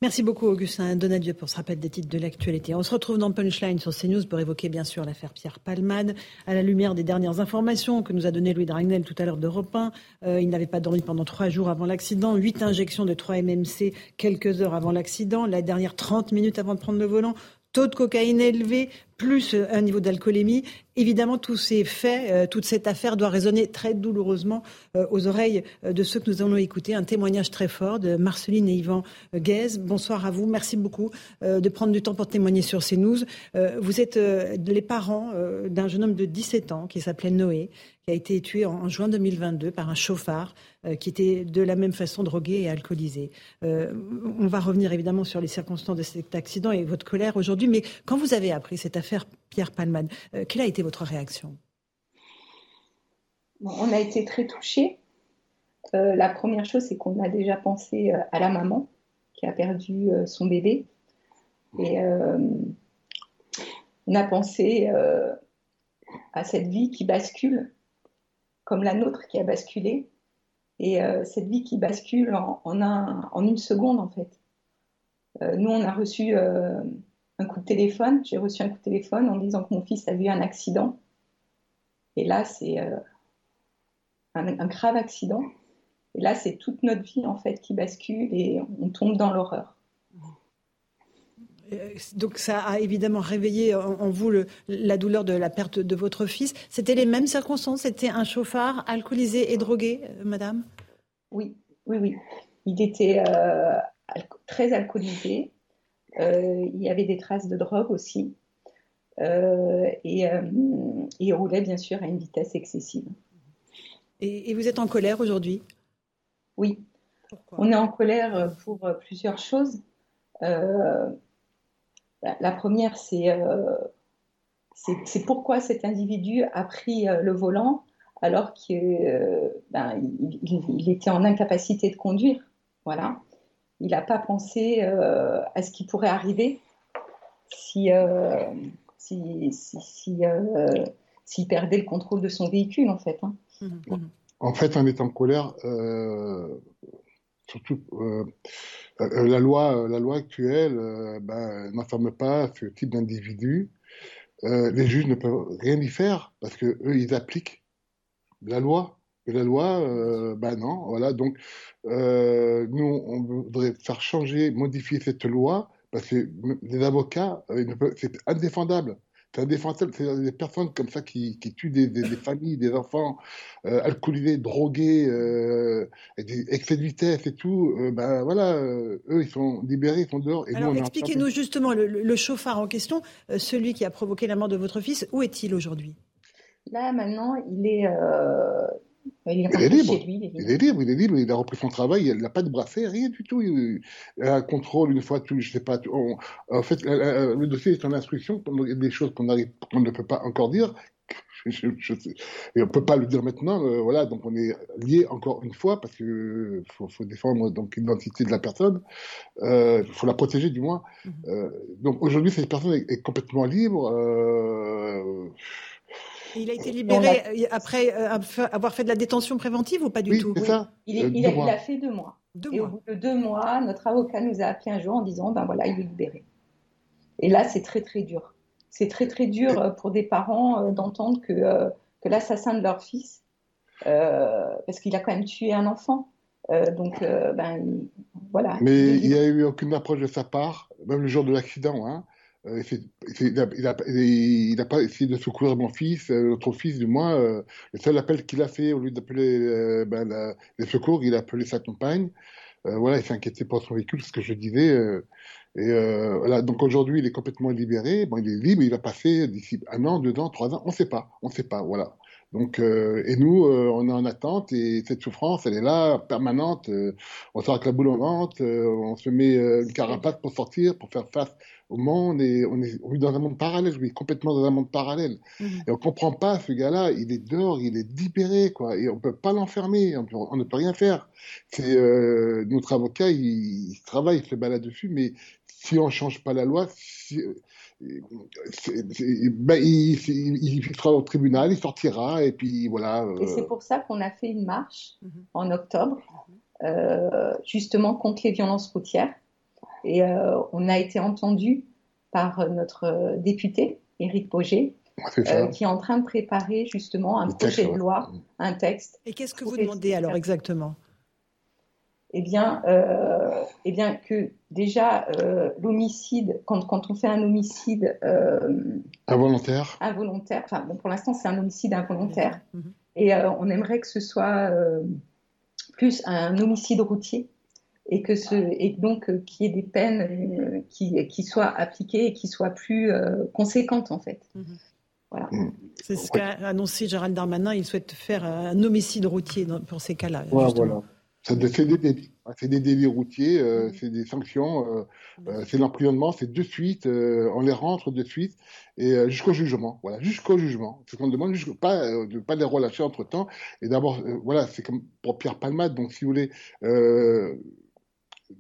Merci beaucoup Augustin Donadieu pour ce rappel des titres de l'actualité. On se retrouve dans Punchline sur CNews pour évoquer bien sûr l'affaire Pierre Palmade à la lumière des dernières informations que nous a donné Louis Dragnel tout à l'heure d'Europe 1. Euh, il n'avait pas dormi pendant trois jours avant l'accident, huit injections de 3 MMC quelques heures avant l'accident, la dernière 30 minutes avant de prendre le volant, taux de cocaïne élevé, plus euh, un niveau d'alcoolémie. Évidemment, tous ces faits, euh, toute cette affaire doit résonner très douloureusement euh, aux oreilles de ceux que nous allons écouter. Un témoignage très fort de Marceline et Yvan Guez. Bonsoir à vous. Merci beaucoup de prendre du temps pour témoigner sur ces news. Vous êtes les parents d'un jeune homme de 17 ans qui s'appelait Noé, qui a été tué en juin 2022 par un chauffard qui était de la même façon drogué et alcoolisé. on va revenir évidemment sur les circonstances de cet accident et votre colère aujourd'hui, mais quand vous avez appris cette affaire, Pierre Palmade. Euh, quelle a été votre réaction? On a été très touchés. Euh, la première chose, c'est qu'on a déjà pensé euh, à la maman qui a perdu son bébé. Et on a pensé à cette vie qui bascule, comme la nôtre qui a basculé. Et cette vie qui bascule en, en, une seconde, en fait. nous, on a reçu un coup de téléphone. J'ai reçu un coup de téléphone en disant que mon fils a eu un accident. Et là, c'est euh, un, grave accident. Et là, c'est toute notre vie en fait qui bascule et on tombe dans l'horreur. Euh, donc ça a évidemment réveillé en, vous la douleur de la perte de votre fils. C'était les mêmes circonstances C'était un chauffard alcoolisé et drogué, euh, madame? Oui, oui, oui. Il était très alcoolisé. Euh, il y avait des traces de drogue aussi. Euh, et euh, il roulait bien sûr à une vitesse excessive. Et, vous êtes en colère aujourd'hui? Oui. On est en colère pour plusieurs choses. La première, c'est c'est pourquoi cet individu a pris le volant alors qu'il ben, il, était en incapacité de conduire. Voilà. il n'a pas pensé à ce qui pourrait arriver si, si, si, s'il perdait le contrôle de son véhicule, en fait. Hein. Mmh, mmh. En fait, en étant en colère, surtout la loi, la loi actuelle ben, n'enferme pas ce type d'individu. les juges ne peuvent rien y faire parce que eux, ils appliquent la loi. Et la loi, euh, ben non, voilà. Donc, euh, nous, on voudrait faire changer, modifier cette loi parce que les avocats, euh, c'est indéfendable. C'est indéfendable. C'est des personnes comme ça qui, qui tuent des, des, familles, des enfants euh, alcoolisés, drogués, euh, des excès de vitesse et tout. Euh, ben voilà, eux, ils sont libérés, ils sont dehors. Alors, expliquez-nous justement le, le, chauffard en question, celui qui a provoqué la mort de votre fils. Où est-il aujourd'hui? Là, maintenant, il est, euh, il est, libre. Lui, il, est libre. il est libre, il a repris son travail, il n'a pas de bracelet, rien du tout. Il, a un contrôle une fois, tout, je sais pas. en fait, le dossier est en instruction, il y a des choses qu'on ne peut pas encore dire. Je, et on peut pas le dire maintenant, euh, voilà. Donc on est lié encore une fois parce que faut, faut défendre donc l'identité de la personne, il euh, faut la protéger du moins. Euh, donc aujourd'hui cette personne est, est complètement libre. Il a été libéré euh, après euh, avoir fait de la détention préventive ou pas du tout? ça. Il, euh, il, a, fait deux mois. et au bout de deux mois, notre avocat nous a appelé un jour en disant ben voilà, il est libéré. Et là, c'est très très dur. C'est très très dur pour des parents d'entendre que, que l'assassin de leur fils, parce qu'il a quand même tué un enfant, donc, ben, voilà. Mais il n'y a eu aucune approche de sa part, même le jour de l'accident. Hein. Euh, il n'a pas essayé de secourir mon fils, euh, notre fils du moins. Euh, le seul appel qu'il a fait, au lieu d'appeler ben, les secours, il a appelé sa compagne. voilà, il s'est inquiété pour son véhicule, ce que je disais. et voilà, donc aujourd'hui, il est complètement libéré. Bon, il est libre, il va passer d'ici un an, deux ans, trois ans, on ne sait pas, on ne sait pas. Voilà. Donc, euh, et nous, euh, on est en attente et cette souffrance, elle est là, permanente. Euh, on sort avec la boule au ventre, on se met une carapace pour sortir, pour faire face au monde et on est, on est dans un monde parallèle, oui, complètement dans un monde parallèle. Mhm. Et on comprend pas ce gars-là, il est dehors, il est libéré, quoi, et on peut pas l'enfermer, on, ne peut rien faire. C'est notre avocat, il, il, travaille, il se balade dessus, mais si on change pas la loi, si, ben, il, sera au tribunal, il sortira, et puis voilà. Et c'est euh. pour ça qu'on a fait une marche mhm. en octobre, euh, justement contre les violences routières. Et euh, on a été entendu par notre député, Éric Boger, qui est en train de préparer justement un projet de loi, un texte. Et qu'est-ce que vous demandez alors exactement? Eh bien, euh, eh bien que déjà euh, l'homicide, quand, quand, on fait un homicide euh, involontaire, involontaire, enfin bon, pour l'instant c'est un homicide involontaire, mhm. et euh, on aimerait que ce soit euh, plus un homicide routier et que ce et donc euh, qu'il y ait des peines qui, qui soient appliquées et qui soient plus conséquentes en fait. Mhm. Voilà. Mm. C'est ce qu'a annoncé Gérald Darmanin. Il souhaite faire un homicide routier pour ces cas-là. voilà. C'est des délits. C'est des délits routiers, euh, c'est des sanctions, euh, euh, c'est l'emprisonnement, c'est de suite, on les rentre de suite, et jusqu'au jugement. Voilà, jusqu'au jugement. Ce qu'on demande, pas de ne pas les relâcher entre temps. Et d'abord, voilà, c'est comme pour Pierre Palmade. Donc, si vous voulez, le,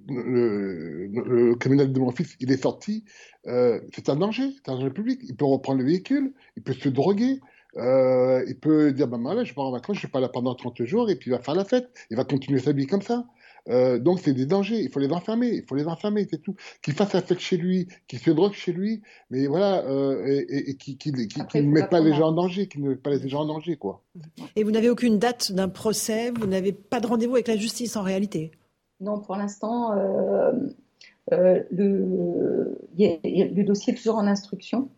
le, criminel de mon fils, il est sorti. c'est un danger, c'est un danger public. Il peut reprendre le véhicule, il peut se droguer. Euh, il peut dire, bah, là, je pars en vacances, je suis pas là pendant 30 jours, et puis il va faire la fête. Il va continuer sa vie comme ça. Euh, donc c'est des dangers, il faut les enfermer, il faut les enfermer, c'est tout. Qu'il fasse la fête chez lui, qu'il se drogue chez lui, mais voilà, euh, et, et, qui, qui, ne met pas les gens en danger, qui ne met pas les gens en danger, quoi. Et vous n'avez aucune date d'un procès, vous n'avez pas de rendez-vous avec la justice en réalité? Non, pour l'instant, euh, le, le, dossier est toujours en instruction.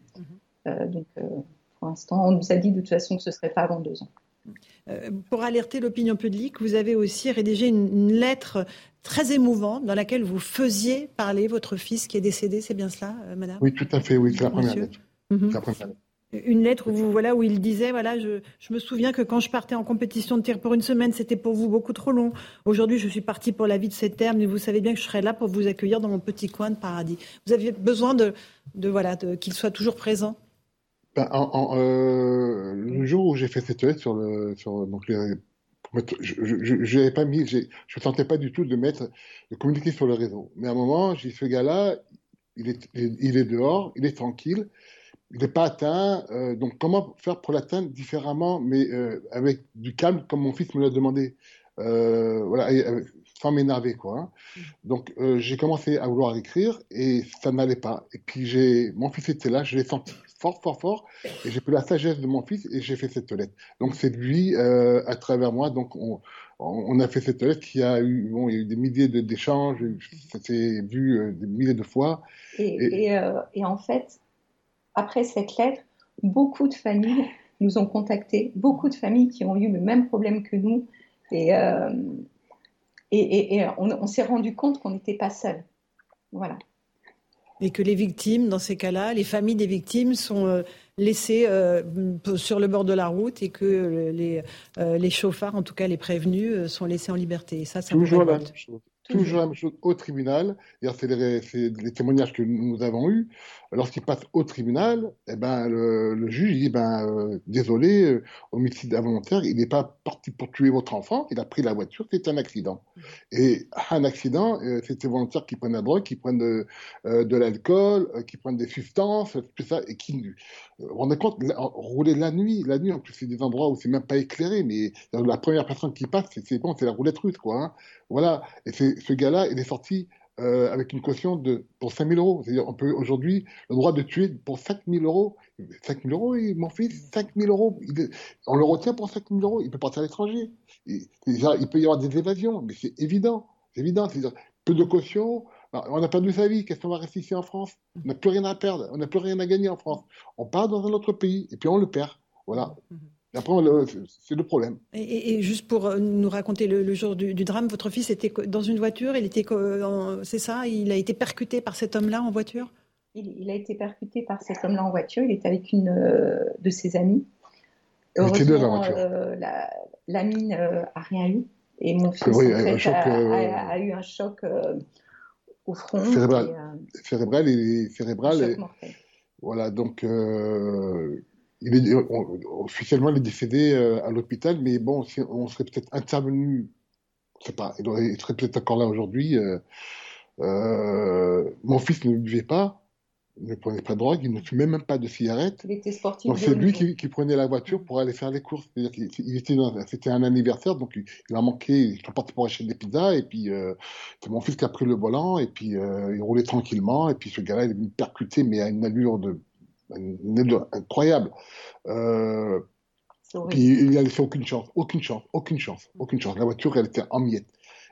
Mhm. donc pour l'instant. On nous a dit de toute façon que ce ne serait pas avant deux ans. Euh, pour alerter l'opinion publique, vous avez aussi rédigé une, lettre très émouvante dans laquelle vous faisiez parler votre fils qui est décédé, c'est bien cela, euh, madame? Oui, tout à fait, oui, c'est la première lettre. Mhm. Une lettre où, vous, voilà, où il disait voilà, je, je, me souviens que quand je partais en compétition de tir pour une semaine, c'était pour vous beaucoup trop long. Aujourd'hui, je suis parti pour la vie de ces termes, mais vous savez bien que je serai là pour vous accueillir dans mon petit coin de paradis. Vous aviez besoin de, de voilà, qu'il soit toujours présent? Ben, en, euh, le jour où j'ai fait cette lettre sur le, sur, donc je n'avais pas mis, je ne sentais pas du tout de mettre, de communiquer sur le réseau. Mais à un moment, j'ai dit, ce gars-là, il est, il est dehors, il est tranquille, il n'est pas atteint. Euh, donc, comment faire pour l'atteindre différemment, mais euh, avec du calme, comme mon fils me l'a demandé euh, Voilà, sans m'énerver, quoi. Hein. Donc, j'ai commencé à vouloir écrire et ça n'allait pas. Et puis, j'ai, mon fils était là, je l'ai senti fort, fort, fort, et j'ai pris la sagesse de mon fils et j'ai fait cette lettre. Donc, c'est lui, à travers moi, donc on, on, a fait cette lettre qui a eu, bon, il y a eu des milliers d'échanges, ça s'est vu des milliers de fois. Et, et, et en fait, après cette lettre, beaucoup de familles nous ont contactés, beaucoup de familles qui ont eu le même problème que nous. Et, euh, et, on, s'est rendu compte qu'on n'était pas seuls. Voilà. Et que les victimes, dans ces cas-là, les familles des victimes sont euh, laissées euh, sur le bord de la route et que les, les chauffards, en tout cas les prévenus, sont laissés en liberté. Et ça, ça Toujours la même chose. Toujours la même chose au tribunal. C'est les, les, témoignages que nous avons eus lorsqu'il passe au tribunal, eh ben, le, juge dit ben, euh, désolé, euh, homicide involontaire, il n'est pas parti pour tuer votre enfant, il a pris la voiture, c'est un accident. Et un accident, euh, c'était volontaire qui prennent la drogue, qui prennent de, de l'alcool, qui prennent des substances, tout ça, et qui. vous rendez compte, rouler la nuit, la nuit, en plus, c'est des endroits où c'est même pas éclairé, mais la première personne qui passe, c'est bon, c'est la roulette russe, quoi. Hein. Voilà. Et ce gars-là, il est sorti euh, avec une caution de, pour 5 000 euros. C'est-à-dire, on peut aujourd'hui le droit de tuer pour 5 000 euros. 5 000 euros, mon fils, 5 000 euros. on le retient pour 5 000 euros. Il peut partir à l'étranger. Il, il peut y avoir des évasions, mais c'est évident. C'est évident. C'est-à-dire, peu de caution. on a perdu sa vie. Qu'est-ce qu'on va rester ici en France? On n'a plus rien à perdre. On n'a plus rien à gagner en France. On part dans un autre pays et puis on le perd. Voilà. Mm-hmm. Après, c'est le problème. Et, juste pour euh, nous raconter le, jour du, drame, votre fils était dans une voiture, il était, c'est ça, il a été percuté par cet homme-là en voiture? Il, a été percuté par cet homme-là en voiture, il était avec une euh, de ses amies. Heureusement, euh, la, mine a rien eu. Et mon fils a, eu un choc au front. Cérébral. cérébral et cérébral. voilà, donc il est, officiellement, il est décédé euh, à l'hôpital, mais bon, on serait peut-être intervenu, je sais pas, il, serait peut-être encore là aujourd'hui. Euh, euh, mon fils ne buvait pas, ne prenait pas de drogue, il ne fumait même pas de cigarette. Il était sportif. Donc c'est lui qui, prenait la voiture pour aller faire les courses. Il était c'était un anniversaire, donc il, a manqué, il est parti pour acheter des pizzas, et puis c'est mon fils qui a pris le volant, et puis il roulait tranquillement, et puis ce gars-là, il est venu percuter, mais à une allure de incroyable. Euh, puis il a laissé aucune chance, aucune chance, aucune chance, aucune chance. La voiture, elle était en miettes.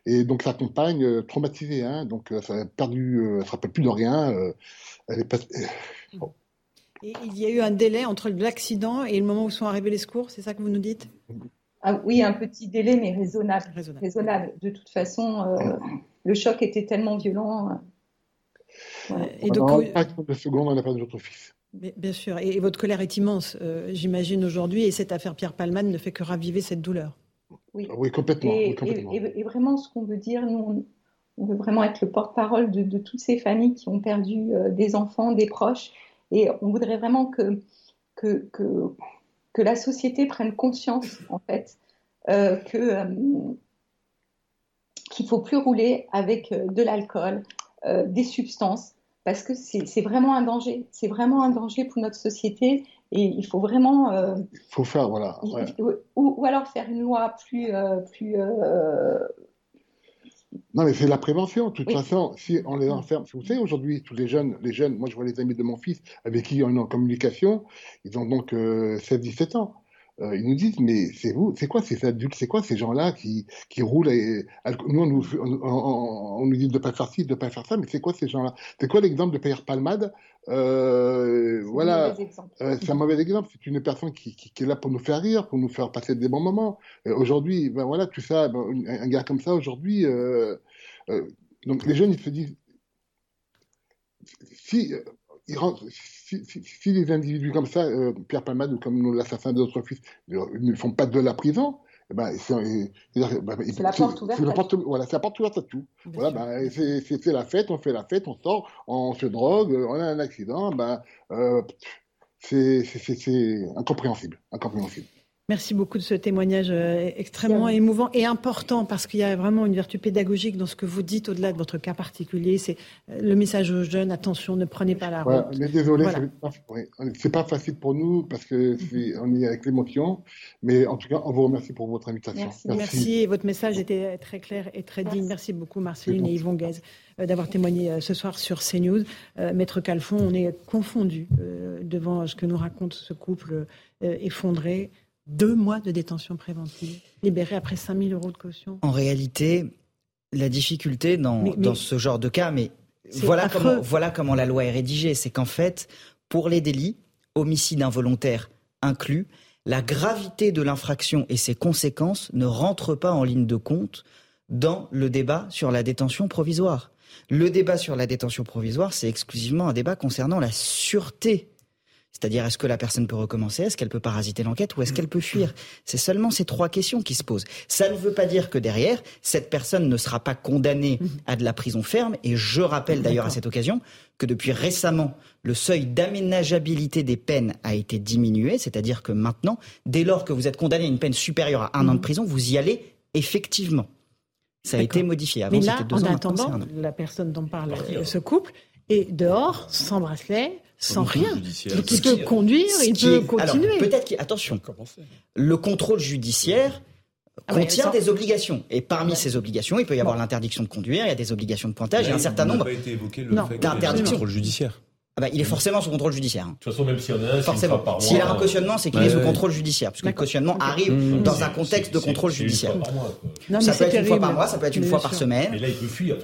Et donc sa compagne, euh, traumatisée, hein, donc euh, ça a perdu, euh, elle se rappelle plus de rien. elle est pas... Et il y a eu un délai entre l'accident et le moment où sont arrivés les secours, c'est ça que vous nous dites? Ah, Oui, un petit délai, mais raisonnable. Raisonnable. De toute façon, le choc était tellement violent. Et donc, de secondes, on n'a pas de notre fils. Bien sûr, et votre colère est immense, euh, j'imagine, aujourd'hui, et cette affaire Pierre Palman ne fait que raviver cette douleur. Oui, oui complètement. Et, vraiment, ce qu'on veut dire, nous, on, veut vraiment être le porte-parole de, toutes ces familles qui ont perdu euh, des enfants, des proches, et on voudrait vraiment que, que, que, la société prenne conscience, en fait, euh, que qu'il faut plus rouler avec de l'alcool, des substances parce que c'est vraiment un danger. C'est vraiment un danger pour notre société et il faut vraiment. Euh, il faut faire, voilà. Ou, alors faire une loi plus. Euh, plus euh, Non, mais c'est la prévention. De toute façon, si on les enferme, vous savez, aujourd'hui, tous les jeunes, les jeunes, moi je vois les amis de mon fils avec qui on est en communication, ils ont donc 16-17 ans. Euh, ils nous disent mais c'est vous, c'est quoi ces adultes, c'est quoi ces gens-là qui, qui roulent et, nous on nous, on, nous dit de pas faire ci, de pas faire ça, mais c'est quoi ces gens-là? C'est quoi l'exemple de Pierre Palmade? Euh, Voilà, euh, c'est un mauvais exemple. C'est une personne qui, qui, est là pour nous faire rire, pour nous faire passer des bons moments. aujourd'hui, ben voilà, tout ça, ben, un, gars comme ça aujourd'hui, donc les jeunes ils se disent si ils rentrent, si, les individus comme ça, euh, Pierre Palmade ou comme l'assassin de notre fils, ne font pas de la prison, eh ben, c'est bah, la porte ouverte. La porte, voilà, c'est la porte ouverte à tout. voilà, ben, c'est la fête, on fait la fête, on sort, on se drogue, on a un accident, ben, euh, c'est incompréhensible, incompréhensible. Merci beaucoup de ce témoignage euh, extrêmement émouvant et important parce qu'il y a vraiment une vertu pédagogique dans ce que vous dites au-delà de votre cas particulier. C'est euh, le message aux jeunes attention, ne prenez pas la route. mais désolé, c'est pas facile pour nous parce que est, on est avec l'émotion. Mais en tout cas, on vous remercie pour votre invitation. Merci. Votre message était très clair et très digne. Merci beaucoup, Marceline et Yvon Guez, euh, d'avoir témoigné ce soir sur CNews. Maître Calfon, on est confondu devant ce que nous raconte ce couple effondré deux mois de détention préventive, libéré après 5 000 euros de caution. En réalité, la difficulté dans, ce genre de cas, mais voilà comment, voilà comment la loi est rédigée, c'est qu'en fait, pour les délits, homicide involontaire inclus, la gravité de l'infraction et ses conséquences ne rentrent pas en ligne de compte dans le débat sur la détention provisoire. Le débat sur la détention provisoire, c'est exclusivement un débat concernant la sûreté c'est-à-dire, est-ce que la personne peut recommencer? Est-ce qu'elle peut parasiter l'enquête Ou est-ce qu'elle peut fuir? C'est seulement ces trois questions qui se posent. Ça ne veut pas dire que derrière, cette personne ne sera pas condamnée à de la prison ferme. Et je rappelle d'ailleurs à cette occasion que depuis récemment, le seuil d'aménageabilité des peines a été diminué. C'est-à-dire que maintenant, dès lors que vous êtes condamné à une peine supérieure à un an de prison, vous y allez effectivement. Ça a été modifié. Avant, Mais là, en attendant, la personne dont parle ce couple est dehors, sans bracelet, sans rien. Il peut conduire, il peut continuer. Peut-être attention, le contrôle judiciaire ah contient des obligations. Et parmi ces obligations, il peut y avoir l'interdiction de conduire, il y a des obligations de pointage, il y a un certain nombre d'interdictions. judiciaire. Ah bah, il est forcément sous contrôle judiciaire. De toute façon, même s'il y en a un, forcément. S'il a un cautionnement, c'est qu'il est sous contrôle judiciaire, puisque le cautionnement arrive mmh. dans un contexte de contrôle judiciaire. ça peut être une fois par mois, ça peut être une fois par semaine. Mais là, il peut fuir.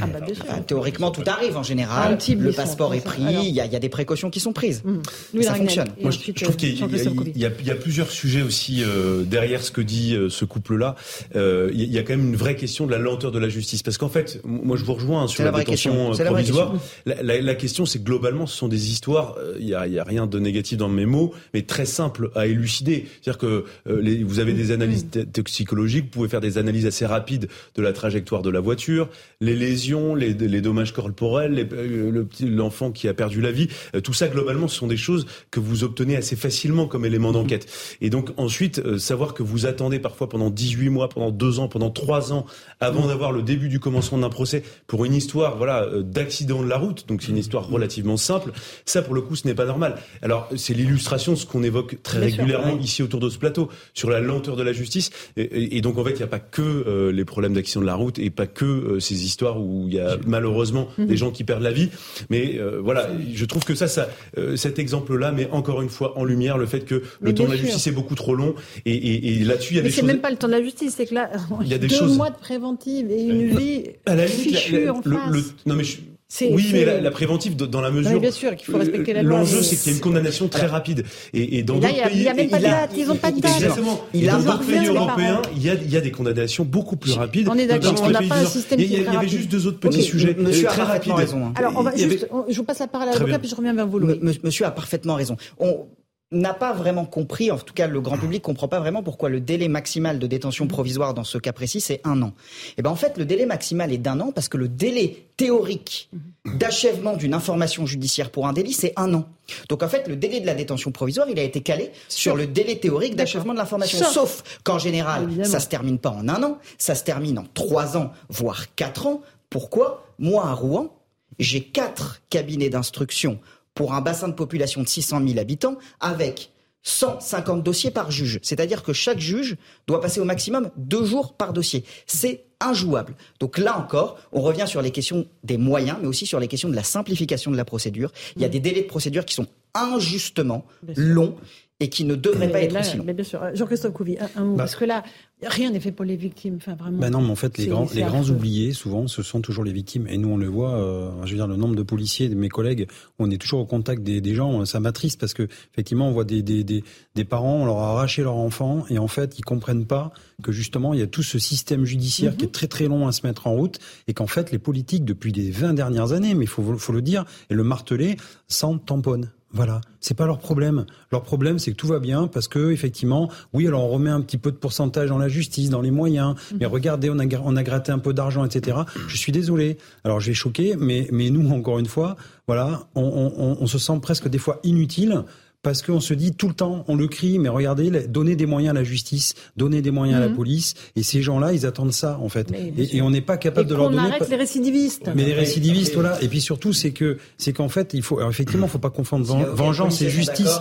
Ah bah, théoriquement, tout arrive en général. Le passeport est pris, il y, a des précautions qui sont prises. Mmh. Ça fonctionne. je trouve qu'il y, a plusieurs sujets aussi euh, derrière ce que dit euh, ce couple-là. Euh, il y a quand même une vraie question de la lenteur de la justice, parce qu'en fait, moi, je vous rejoins sur la détention provisoire. La question, c'est globalement, ce sont des histoires, il euh, n'y a, a, rien de négatif dans mes mots, mais très simples à élucider. C'est-à-dire que euh, les, vous avez des analyses toxicologiques, vous pouvez faire des analyses assez rapides de la trajectoire de la voiture, les lésions, les, les dommages corporels, euh, l'enfant qui a perdu la vie. tout ça, globalement, ce sont des choses que vous obtenez assez facilement comme élément d'enquête. Et donc, ensuite, savoir que vous attendez parfois pendant 18 mois, pendant 2 ans, pendant 3 ans, avant d'avoir le début du commencement d'un procès pour une histoire voilà, d'accident de la route, donc c'est une histoire relativement relativement simple. Ça, pour le coup, ce n'est pas normal. Alors, c'est l'illustration de ce qu'on évoque très régulièrement ici autour de ce plateau, sur la lenteur de la justice. Et, donc, en fait, il n'y a pas que euh, les problèmes d'accident de la route et pas que euh, ces histoires où il y a malheureusement mhm. des gens qui perdent la vie. Mais euh, voilà, je trouve que ça, ça cet exemple-là met encore une fois en lumière le fait que le temps de la justice est beaucoup trop long. Et, là-dessus, il y a des choses. C'est même pas le temps de la justice, c'est que là, il y a des deux mois de préventive et une vie à la limite, en face. non mais je, oui, mais la, préventive, dans la mesure. bien sûr qu'il faut respecter la loi. L'enjeu, c'est qu'il y a une condamnation très rapide. Et, dans d'autres pays. Il n'y a même pas de date, ils n'ont pas de date. Exactement. Il dans d'autres pays européens, il y, a, il y a des condamnations beaucoup plus rapides. On est d'accord, on n'a pas un système Il y avait juste deux autres petits sujets Monsieur très rapides. Raison. Hein. Alors, on va juste, je vous passe la parole à l'avocat, puis je reviens vers vous. Monsieur a parfaitement raison. On, n'a pas vraiment compris, en tout cas le grand public comprend pas vraiment pourquoi le délai maximal de détention provisoire dans ce cas précis c'est un an. Et eh ben en fait le délai maximal est d'un an parce que le délai théorique d'achèvement d'une information judiciaire pour un délit c'est un an. Donc en fait le délai de la détention provisoire il a été calé sur le délai théorique d'achèvement de l'information. Sauf, qu'en général ça se termine pas en un an, ça se termine en trois ans voire quatre ans. Pourquoi? Moi à Rouen j'ai quatre cabinets d'instruction pour un bassin de population de 600 000 habitants avec 150 dossiers par juge. C'est-à-dire que chaque juge doit passer au maximum deux jours par dossier. C'est injouable. Donc là encore, on revient sur les questions des moyens, mais aussi sur les questions de la simplification de la procédure. Il y a des délais de procédure qui sont injustement longs et qui ne devraient pas être aussi longs. Mais bien sûr. Jean-Christophe Couvi, un, mot, bah. parce que là, Rien n'est fait pour les victimes, enfin vraiment. Ben non, mais en fait, les grands, les grands oubliés, souvent, ce sont toujours les victimes. Et nous, on le voit. Euh, je veux dire, le nombre de policiers, de mes collègues, on est toujours au contact des, des gens. Ça m'attriste parce que effectivement, on voit des, des, des, des, parents, on leur a arraché leur enfant, et en fait, ils comprennent pas que justement, il y a tout ce système judiciaire qui est mhm. très très long à se mettre en route, et qu'en fait, les politiques depuis les 20 dernières années, mais il faut, faut le dire et le marteler, s'en tamponnent. Voilà, c'est pas leur problème. Leur problème, c'est que tout va bien parce que effectivement, oui, alors on remet un petit peu de pourcentage dans la justice, dans les moyens. Mais mhm. regardez, on a, on a gratté un peu d'argent, etc. Je suis désolé. Alors, je vais choquer, mais, mais nous, encore une fois, voilà, on, on, on se sent presque des fois inutile parce qu'on se dit tout le temps, on le crie, mais regardez, donnez des moyens à la justice, donnez des moyens à la mhm. police, et ces gens-là, ils attendent ça en fait. Et, on n'est pas capable de leur donner. On arrête les récidivistes. Mais les récidivistes, voilà. Et puis surtout, c'est que c'est qu'en fait, il faut alors effectivement, faut pas confondre vengeance et justice.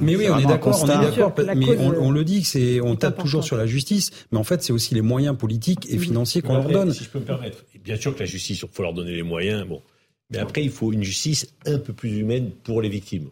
Mais oui, on est d'accord, on est d'accord. Mais on, le dit, c'est on tape toujours sur la justice, mais en fait, c'est aussi les moyens politiques et financiers qu'on leur donne. Si je peux me permettre, bien sûr que la justice, il faut leur donner les moyens. Bon, mais après, il faut une justice un peu plus humaine pour les victimes.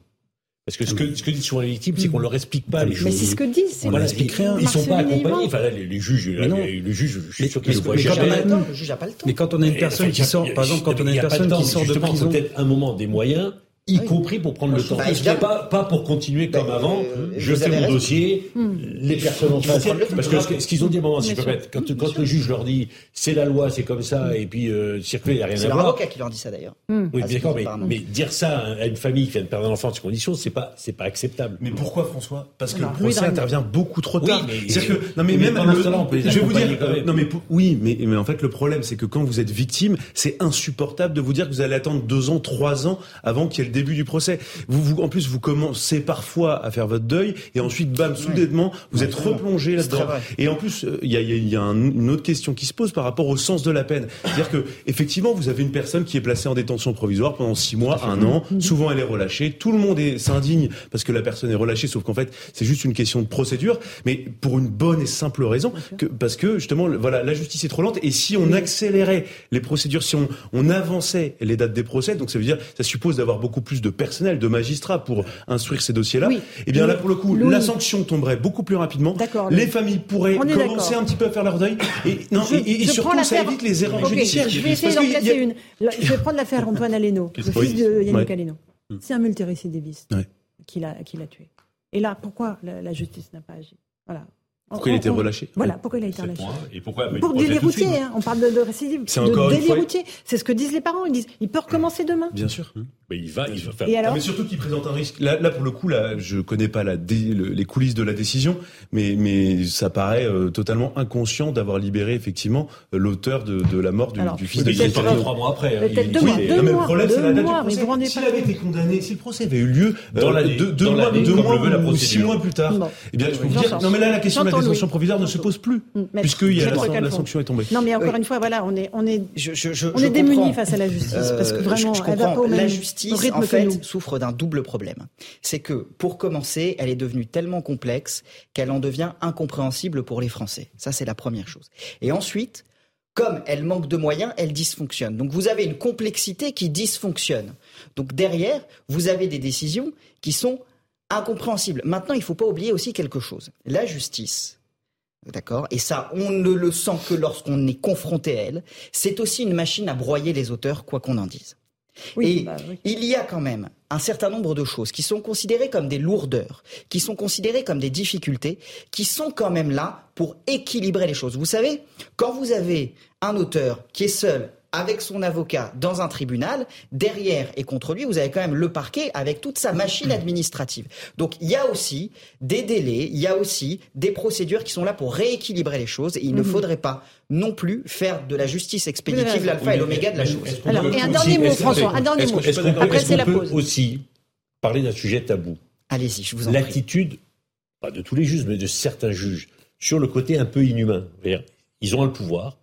Parce que ce que, ce que disent souvent les victimes, c'est qu'on leur explique pas les choses. Mais c'est ce que disent. On leur explique rien. Ils sont pas accompagnés. Enfin, là, les, juges, les, juges, je suis sûr qu'ils le voient jamais. Le juge n'a pas le temps. Mais quand on a une personne qui sort, par exemple, quand on a une personne qui sort de prison. peut-être un moment des moyens y compris pour prendre le temps. pas, pas pour continuer comme avant. Euh, je fais mon dossier, hmm. les personnes en face. Parce que ce qu'ils ont dit à un moment, si je peux quand, quand le juge leur dit c'est la loi, c'est comme ça, et puis euh, circuler, il n'y a rien à voir. C'est l'avocat qui leur dit ça d'ailleurs. Hmm. Oui, d'accord, mais, mais, dire ça à une famille qui vient de perdre un enfant dans ces conditions, c'est pas, c'est pas acceptable. Mais pourquoi, François? Parce que le procès intervient beaucoup trop tard. C'est que, non, mais même, je vais vous dire, non, mais oui, mais, mais en fait, le problème, c'est que quand vous êtes victime, c'est insupportable de vous dire que vous allez attendre deux ans, trois ans avant qu'il y ait le début du procès. Vous, vous, en plus, vous commencez parfois à faire votre deuil et ensuite, bam, soudainement, vous êtes replongé là-dedans. Et en plus, euh, il y a, y a une autre question qui se pose par rapport au sens de la peine. C'est-à-dire que, effectivement, vous avez une personne qui est placée en détention provisoire pendant six mois, un an. Souvent, elle est relâchée. Tout le monde s'indigne parce que la personne est relâchée, sauf qu'en fait, c'est juste une question de procédure, mais pour une bonne et simple raison, que, parce que justement, voilà, la justice est trop lente. Et si on accélérait les procédures, si on, on avançait les dates des procès, donc ça veut dire, ça suppose d'avoir beaucoup plus de personnel, de magistrats pour instruire ces dossiers-là. Et eh bien là, pour le coup, la sanction tomberait beaucoup plus rapidement. Les familles pourraient commencer un petit peu à faire leur deuil. Et, non, et, surtout, ça évite les erreurs judiciaires. Je vais essayer d'en placer une. Je vais prendre l'affaire Antoine Aleno, le fils de Yannick Aleno. Hmm. C'est un multirécidiviste qui l'a tué. Et là, pourquoi la justice n'a pas agi? Voilà. Pourquoi il a été relâché? Voilà, pourquoi il a été relâché. Et pourquoi Pour délit routier, hein, on parle de, de récidive. C'est encore délit routier. C'est ce que disent les parents. Ils disent, il peut recommencer demain. Bien sûr. Mais il va, il va faire. Et alors mais surtout qu'il présente un risque. Là, là, pour le coup, là, je connais pas la les coulisses de la décision, mais mais ça paraît euh, totalement inconscient d'avoir libéré effectivement l'auteur de, de, la mort du, du fils de Yannick Trois mois après. Hein. Peut-être deux mois. Deux mais le problème, c'est la date du procès. S'il avait été condamné, si le procès avait eu lieu dans euh, deux, mois, deux mois ou six mois plus tard, eh bien, je peux vous dire. Non, mais là, la question de la détention provisoire ne se pose plus, mm, puisque la sanction est tombée. Non, mais encore une fois, voilà, on est on est on est démunis face à la justice parce que vraiment, elle va pas au même rythme que nous souffre d'un double problème. C'est que, pour commencer, elle est devenue tellement complexe qu'elle en devient incompréhensible pour les Français. Ça, c'est la première chose. Et ensuite, comme elle manque de moyens, elle dysfonctionne. Donc vous avez une complexité qui dysfonctionne. Donc derrière, vous avez des décisions qui sont incompréhensibles. Maintenant, il ne faut pas oublier aussi quelque chose. La justice, D'accord? Et ça, on ne le sent que lorsqu'on est confronté à elle. C'est aussi une machine à broyer les auteurs, quoi qu'on en dise. Et bah il y a quand même un certain nombre de choses qui sont considérées comme des lourdeurs, qui sont considérées comme des difficultés, qui sont quand même là pour équilibrer les choses. Vous savez, quand vous avez un auteur qui est seul avec son avocat dans un tribunal, derrière et contre lui, vous avez quand même le parquet avec toute sa machine administrative. Donc il y a aussi des délais, il y a aussi des procédures qui sont là pour rééquilibrer les choses et il ne mhm. faudrait pas non plus faire de la justice expéditive l'alpha et l'oméga de la chose. Alors, et un dernier mot, François, un dernier mot. Après, c'est la pause. aussi parler d'un sujet tabou? Allez-y, je vous en prie. L'attitude, pas de tous les juges, mais de certains juges, sur le côté un peu inhumain. Ils ont le pouvoir,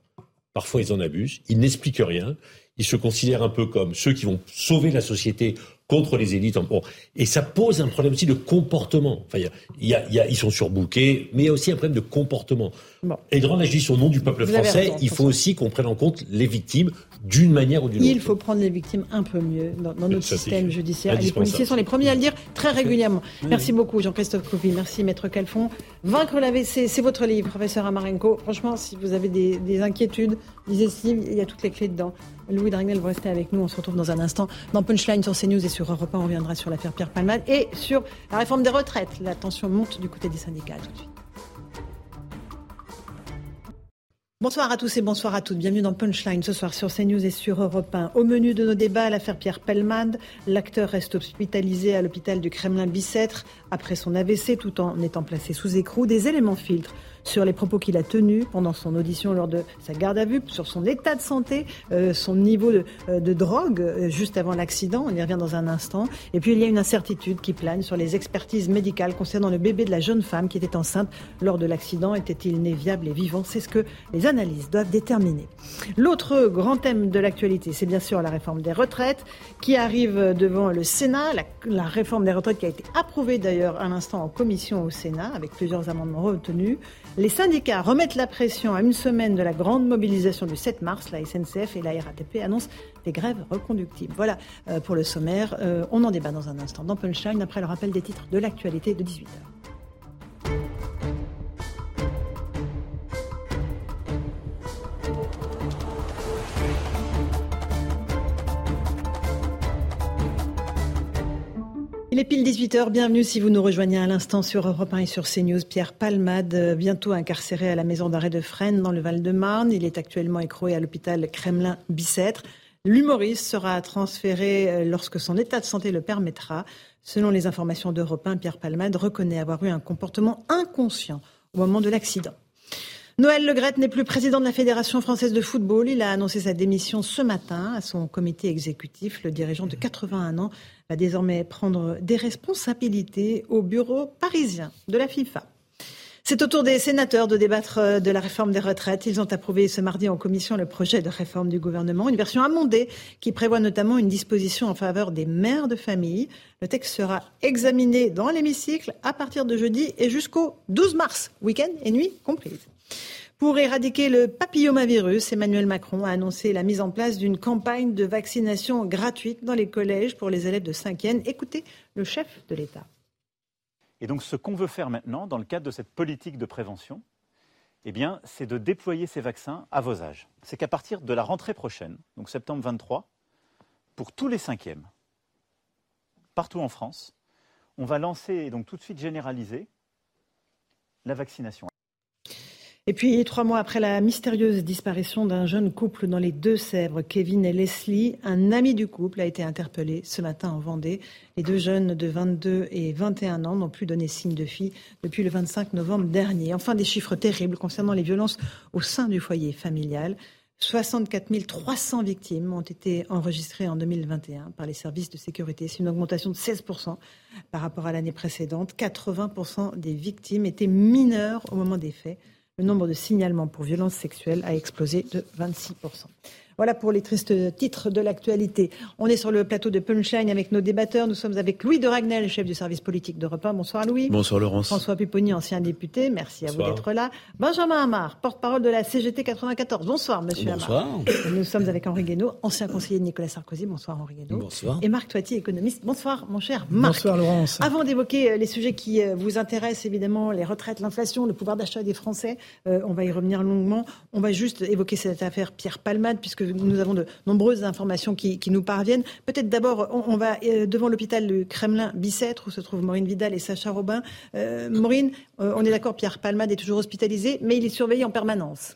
Parfois, ils en abusent. Ils n'expliquent rien. Ils se considèrent un peu comme ceux qui vont sauver la société contre les élites. Et ça pose un problème aussi de comportement. Enfin, il y a, y a, ils sont surbookés, mais il y a aussi un problème de comportement. Et de rendre la justice au nom du peuple français, il faut aussi qu'on prenne en compte les victimes d'une manière ou d'une autre. Il faut prendre les victimes un peu mieux dans, notre système judiciaire. Les policiers sont les premiers à le dire très régulièrement. Merci beaucoup Jean-Christophe Couvi, merci Maître Calfon. Vaincre l'AVC, c'est votre livre, professeur Amarenko. Franchement, si vous avez des, inquiétudes, lisez ce livre, il y a toutes les clés dedans. Louis Dragnel, vous restez avec nous. On se retrouve dans un instant dans Punchline sur CNews et sur Europe 1. On reviendra sur l'affaire Pierre Palmade et sur la réforme des retraites. La tension monte du côté des syndicats. tout de suite. Bonsoir à tous et bonsoir à toutes. Bienvenue dans Punchline ce soir sur CNews et sur Europe 1. Au menu de nos débats, l'affaire Pierre Pelmade. L'acteur reste hospitalisé à l'hôpital du Kremlin-Bicêtre après son AVC tout en étant placé sous écrou. Des éléments filtres sur les propos qu'il a tenus pendant son audition lors de sa garde à vue, sur son état de santé, euh, son niveau de, euh, drogue euh, juste avant l'accident. On y revient dans un instant. Et puis il y a une incertitude qui plane sur les expertises médicales concernant le bébé de la jeune femme qui était enceinte lors de l'accident. Était-il né viable et vivant? C'est ce que les analyses doivent déterminer. L'autre grand thème de l'actualité, c'est bien sûr la réforme des retraites qui arrive devant le Sénat. La réforme des retraites qui a été approuvée d'ailleurs à l'instant en commission au Sénat avec plusieurs amendements retenus. Les syndicats remettent la pression à une semaine de la grande mobilisation du 7 mars. La SNCF et la RATP annoncent des grèves reconductibles. Voilà euh, pour le sommaire. Euh, on en débat dans un instant dans Punchline après le rappel des titres de l'actualité de 18h. Il est pile 18h, bienvenue si vous nous rejoignez à l'instant sur Europe 1 et sur CNews. Pierre Palmade, euh, bientôt incarcéré à la maison d'arrêt de Fresnes dans le Val-de-Marne. Il est actuellement écroué à l'hôpital Kremlin-Bicêtre. L'humoriste sera transféré euh, lorsque son état de santé le permettra. Selon les informations d'Europe 1, Pierre Palmade reconnaît avoir eu un comportement inconscient au moment de l'accident. Noël Legrette n'est plus président de la Fédération française de football. Il a annoncé sa démission ce matin à son comité exécutif. Le dirigeant de 81 ans va désormais prendre des responsabilités au bureau parisien de la FIFA. C'est au tour des sénateurs de débattre de la réforme des retraites. Ils ont approuvé ce mardi en commission le projet de réforme du gouvernement, une version amendée qui prévoit notamment une disposition en faveur des mères de famille. Le texte sera examiné dans l'hémicycle à partir de jeudi et jusqu'au 12 mars, week-end et nuit comprises. Pour éradiquer le papillomavirus, Emmanuel Macron a annoncé la mise en place d'une campagne de vaccination gratuite dans les collèges pour les élèves de 5e. Écoutez le chef de l'État. Et donc ce qu'on veut faire maintenant, dans le cadre de cette politique de prévention, eh bien, c'est de déployer ces vaccins à vos âges. C'est qu'à partir de la rentrée prochaine, donc septembre 23, pour tous les cinquièmes, partout en France, on va lancer et donc tout de suite généraliser la vaccination. Et puis, trois mois après la mystérieuse disparition d'un jeune couple dans les Deux-Sèvres, Kevin et Leslie, un ami du couple a été interpellé ce matin en Vendée. Les deux jeunes de 22 et 21 ans n'ont plus donné signe de vie depuis le 25 novembre dernier. Enfin, des chiffres terribles concernant les violences au sein du foyer familial. 64 300 victimes ont été enregistrées en 2021 par les services de sécurité. C'est une augmentation de 16% par rapport à l'année précédente. 80% des victimes étaient mineures au moment des faits le nombre de signalements pour violences sexuelles a explosé de 26%. Voilà pour les tristes titres de l'actualité. On est sur le plateau de Punchline avec nos débatteurs. Nous sommes avec Louis de Ragnel, chef du service politique d'Europe 1. Bonsoir Louis. Bonsoir Laurence. François Pupponi, ancien député. Merci à vous d'être là. Benjamin Amar, porte-parole de la CGT 94. Bonsoir Monsieur Bonsoir. Nous sommes avec Henri Guénaud, ancien conseiller de Nicolas Sarkozy. Bonsoir Henri Guénaud. Bonsoir. Et Marc Toiti, économiste. Bonsoir mon cher Marc. Bonsoir Laurence. Avant d'évoquer euh, les sujets qui euh, vous intéressent, évidemment, les retraites, l'inflation, le pouvoir d'achat des Français, euh, on va y revenir longuement. On va juste évoquer cette affaire Pierre Palmade, puisque nous avons de nombreuses informations qui, nous parviennent. Peut-être d'abord, on, va euh, devant l'hôpital du Kremlin-Bicêtre, où se trouvent Maureen Vidal et Sacha Robin. Euh, Maureen, euh, on est d'accord, Pierre Palmade est toujours hospitalisé, mais il est surveillé en permanence.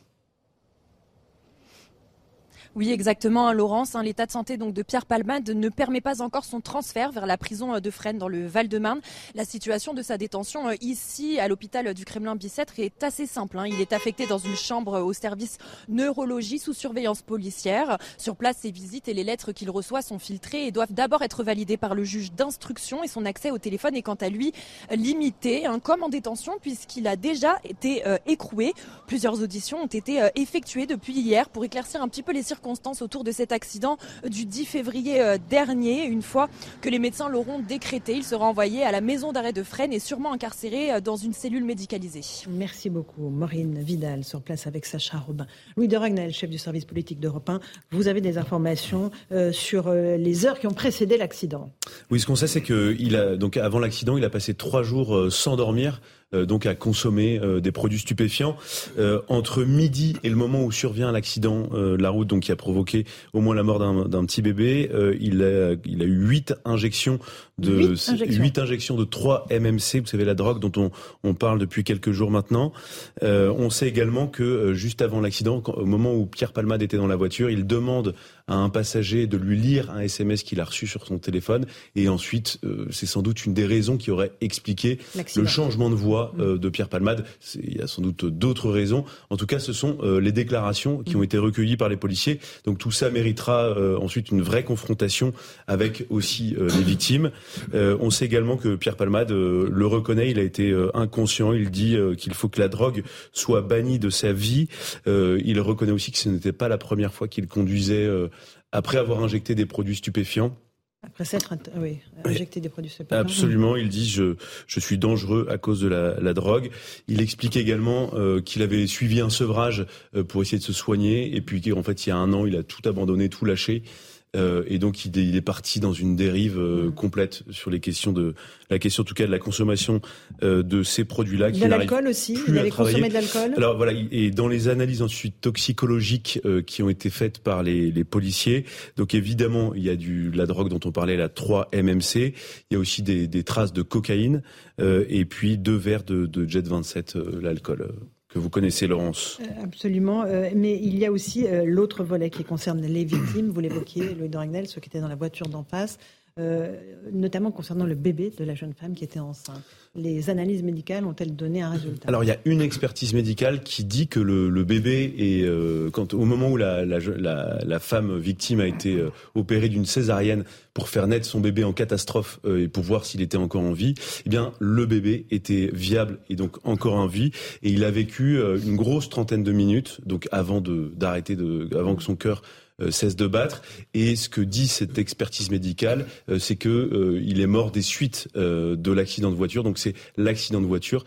Oui, exactement, hein, Laurence. Hein, L'état de santé donc de Pierre Palmade ne permet pas encore son transfert vers la prison euh, de Fresnes dans le Val-de-Marne. La situation de sa détention euh, ici à l'hôpital du Kremlin-Bicêtre est assez simple. Hein. Il est affecté dans une chambre au service neurologie sous surveillance policière. Sur place, ses visites et les lettres qu'il reçoit sont filtrées et doivent d'abord être validées par le juge d'instruction et son accès au téléphone est quant à lui limité, comme en détention puisqu'il a déjà été euh, écroué. Plusieurs auditions ont été euh, effectuées depuis hier pour éclaircir un petit peu les circonstances autour de cet accident du 10 février euh, dernier. Une fois que les médecins l'auront décrété, il sera envoyé à la maison d'arrêt de Fresnes et sûrement incarcéré euh, dans une cellule médicalisée. Merci beaucoup. Maureen Vidal sur place avec Sacha Robin. Louis de Ragnel, chef du service politique d'Europe 1, vous avez des informations euh, sur euh, les heures qui ont précédé l'accident. Oui, ce qu'on sait, c'est que il a, donc avant l'accident, il a passé trois jours sans dormir. Euh, donc à consommer euh, des produits stupéfiants. Euh, entre midi et le moment où survient l'accident de la route, donc qui a provoqué au moins la mort d'un petit bébé, il, a, il a eu huit injections de 8 injections. 8 injections de 3 MMC, vous savez la drogue dont on, on parle depuis quelques jours maintenant. Euh, on sait également que euh, juste avant l'accident, au moment où Pierre Palmade était dans la voiture, il demande à un passager de lui lire un SMS qu'il a reçu sur son téléphone et ensuite euh, c'est sans doute une des raisons qui aurait expliqué le changement de voix mm. de Pierre Palmade. Il y a sans doute d'autres raisons. En tout cas, ce sont les déclarations qui ont été recueillies par les policiers. Donc tout ça méritera ensuite une vraie confrontation avec aussi les victimes. on sait également que Pierre Palmade le reconnaît, il a été inconscient. Il dit qu'il faut que la drogue soit bannie de sa vie. il reconnaît aussi que ce n'était pas la première fois qu'il conduisait après avoir injecté des produits stupéfiants. Après s'être oui, injecté des produits stupéfiants. Absolument, il dit je, je suis dangereux à cause de la, la drogue. Il explique également euh, qu'il avait suivi un sevrage euh, pour essayer de se soigner et puis qu'en fait il y a un an il a tout abandonné, tout lâché. Euh, et donc il est, parti dans une dérive euh, complète sur les questions de la question en tout cas de la consommation euh, de ces produits-là. De l'alcool aussi. il avait consommé de l'alcool? Alors voilà, et dans les analyses ensuite toxicologiques qui ont été faites par les, les, policiers, donc évidemment il y a du la drogue dont on parlait, la 3 MMC. Il y a aussi des, des traces de cocaïne et puis deux verres de, de Jet 27, l'alcool vous connaissez, Laurence. Euh, absolument. Euh, mais il y a aussi euh, l'autre volet qui concerne les victimes. Vous l'évoquiez, Louis Doragnel, ceux qui étaient dans la voiture d'en face, notamment concernant le bébé de la jeune femme qui était enceinte. Les analyses médicales ont-elles donné un résultat? Alors il y a une expertise médicale qui dit que le, bébé est, euh, quand, au moment où la, la, femme victime a été euh, opérée d'une césarienne pour faire naître son bébé en catastrophe euh, et pour voir s'il était encore en vie, eh bien le bébé était viable et donc encore en vie. Et il a vécu une grosse trentaine de minutes donc avant de d'arrêter de avant que son cœur euh, cesse de battre. Et ce que dit cette expertise médicale, euh, c'est que euh, il est mort des suites de l'accident de voiture. Donc c'est l'accident de voiture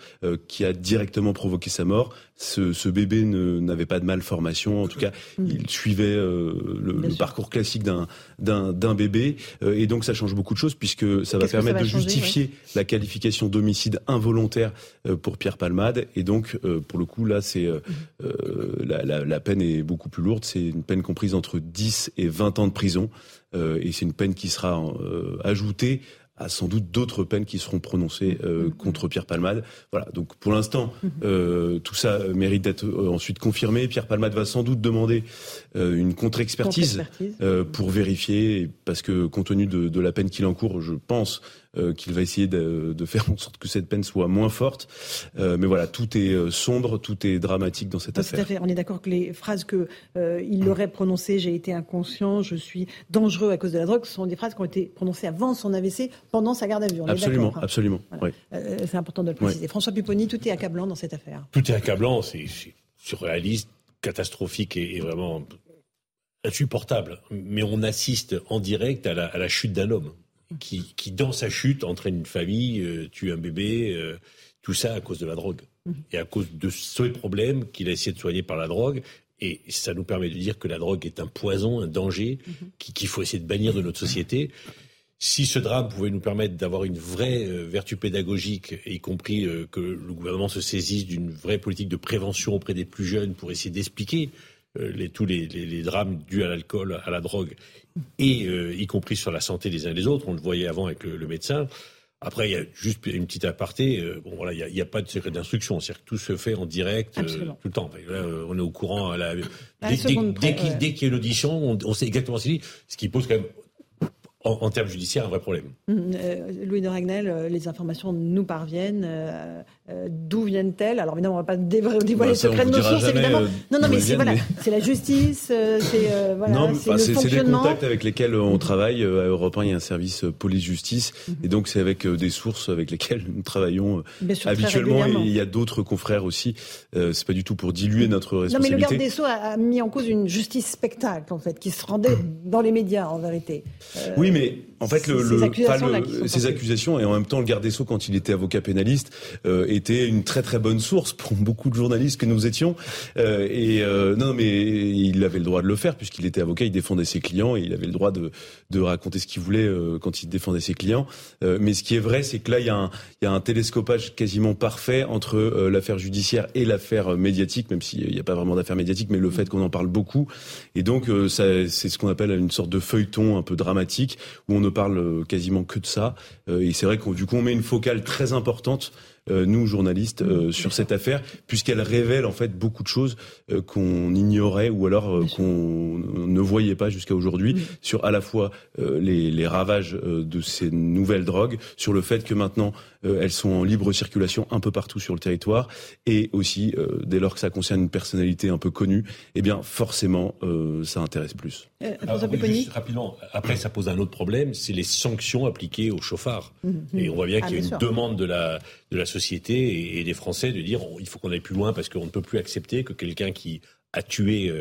qui a directement provoqué sa mort. Ce, ce bébé n'avait pas de malformation. En tout cas, mm. il suivait le, parcours classique d'un d'un bébé. et donc ça change beaucoup de choses puisque ça va permettre de justifier la qualification d'homicide involontaire pour Pierre Palmade. Et donc pour le coup là, c'est la, la, la peine est beaucoup plus lourde. C'est une peine comprise entre 10 et 20 ans de prison. Euh, et c'est une peine qui sera euh, ajoutée à sans doute d'autres peines qui seront prononcées euh, mm-hmm. contre Pierre Palmade. Voilà. Donc pour l'instant, mm-hmm. tout ça mérite d'être ensuite confirmé. Pierre Palmade va sans doute demander une contre-expertise pour vérifier, parce que compte tenu de, de la peine qu'il encourt, je pense euh, qu'il va essayer de, de, faire en sorte que cette peine soit moins forte. Euh, mais voilà, tout est euh, sombre, tout est dramatique dans cette affaire. On est d'accord que les phrases que il aurait prononcées, j'ai été inconscient, je suis dangereux à cause de la drogue, ce sont des phrases qui ont été prononcées avant son AVC, pendant sa garde à vue. absolument, absolument. c'est important de le préciser. François Pupponi, tout est accablant dans cette affaire. Tout est accablant, c'est surréaliste, catastrophique et, vraiment insupportable. Mais on assiste en direct à la chute d'un homme qui, qui, dans sa chute, entraîne une famille, euh, tue un bébé, euh, tout ça à cause de la drogue. Mhm. Et à cause de ce problème qu'il a essayé de soigner par la drogue. Et ça nous permet de dire que la drogue est un poison, un danger, mhm. qu'il faut essayer de bannir de notre société. Si ce drame pouvait nous permettre d'avoir une vraie euh, vertu pédagogique, y compris que le gouvernement se saisisse d'une vraie politique de prévention auprès des plus jeunes pour essayer d'expliquer les, tous les, les, les, drames dus à l'alcool, à la drogue, et euh, y compris sur la santé des uns et des autres. On le voyait avant avec le, médecin. Après, il y a juste une petite aparté. Euh, bon, voilà, il n'y a, pas de secret d'instruction. C'est-à-dire que tout se fait en direct euh, tout le temps. Là, on est au courant. À la, dès, dès, qu'il y a une audition, on, on sait exactement ce qu'il dit, ce qui pose quand même en, termes judiciaires, un vrai problème. Mmh, Louis de Ragnel, les informations nous parviennent. Euh, d'où viennent-elles? Alors évidemment, on ne va pas dévoiler bah, le secret de nos sources, évidemment. Non, non, mais c'est voilà, la justice, euh, c'est euh, voilà, c'est des contacts avec lesquels on travaille. À Europe 1, il y a un service police-justice, mhm. et donc c'est avec des sources avec lesquelles nous travaillons habituellement. Et il y a d'autres confrères aussi. c'est pas du tout pour diluer notre responsabilité. Non, mais le garde des Sceaux a, mis en cause une justice spectacle, en fait, qui se rendait dans les médias, en vérité. oui, mais en fait, le, ces, accusations, ces accusations, et en même temps, le garde des Sceaux, quand il était avocat pénaliste, et était une très très bonne source pour beaucoup de journalistes que nous étions. Euh, et euh, non, mais il avait le droit de le faire puisqu'il était avocat, il défendait ses clients et il avait le droit de, de raconter ce qu'il voulait euh, quand il défendait ses clients. Euh, mais ce qui est vrai, c'est que là, il y, a un, il y a un télescopage quasiment parfait entre euh, l'affaire judiciaire et l'affaire médiatique, même s'il n'y a pas vraiment d'affaire médiatique, mais le fait qu'on en parle beaucoup. Et donc, c'est ce qu'on appelle une sorte de feuilleton un peu dramatique où on ne parle quasiment que de ça. et c'est vrai qu'on du coup, on met une focale très importante nous journalistes, sur cette affaire, puisqu'elle révèle en fait beaucoup de choses qu'on ignorait ou alors qu'on ne voyait pas jusqu'à aujourd'hui sur à la fois les, les ravages de ces nouvelles drogues, sur le fait que maintenant elles sont en libre circulation un peu partout sur le territoire, et aussi dès lors que ça concerne une personnalité un peu connue, eh bien forcément ça intéresse plus. rapidement, après ça pose un autre problème, c'est les sanctions appliquées aux chauffards. Mhm. Et on voit bien ah, qu'il y a une demande de la, de la société et, des Français de dire il faut qu'on aille plus loin parce qu'on ne peut plus accepter que quelqu'un qui a tué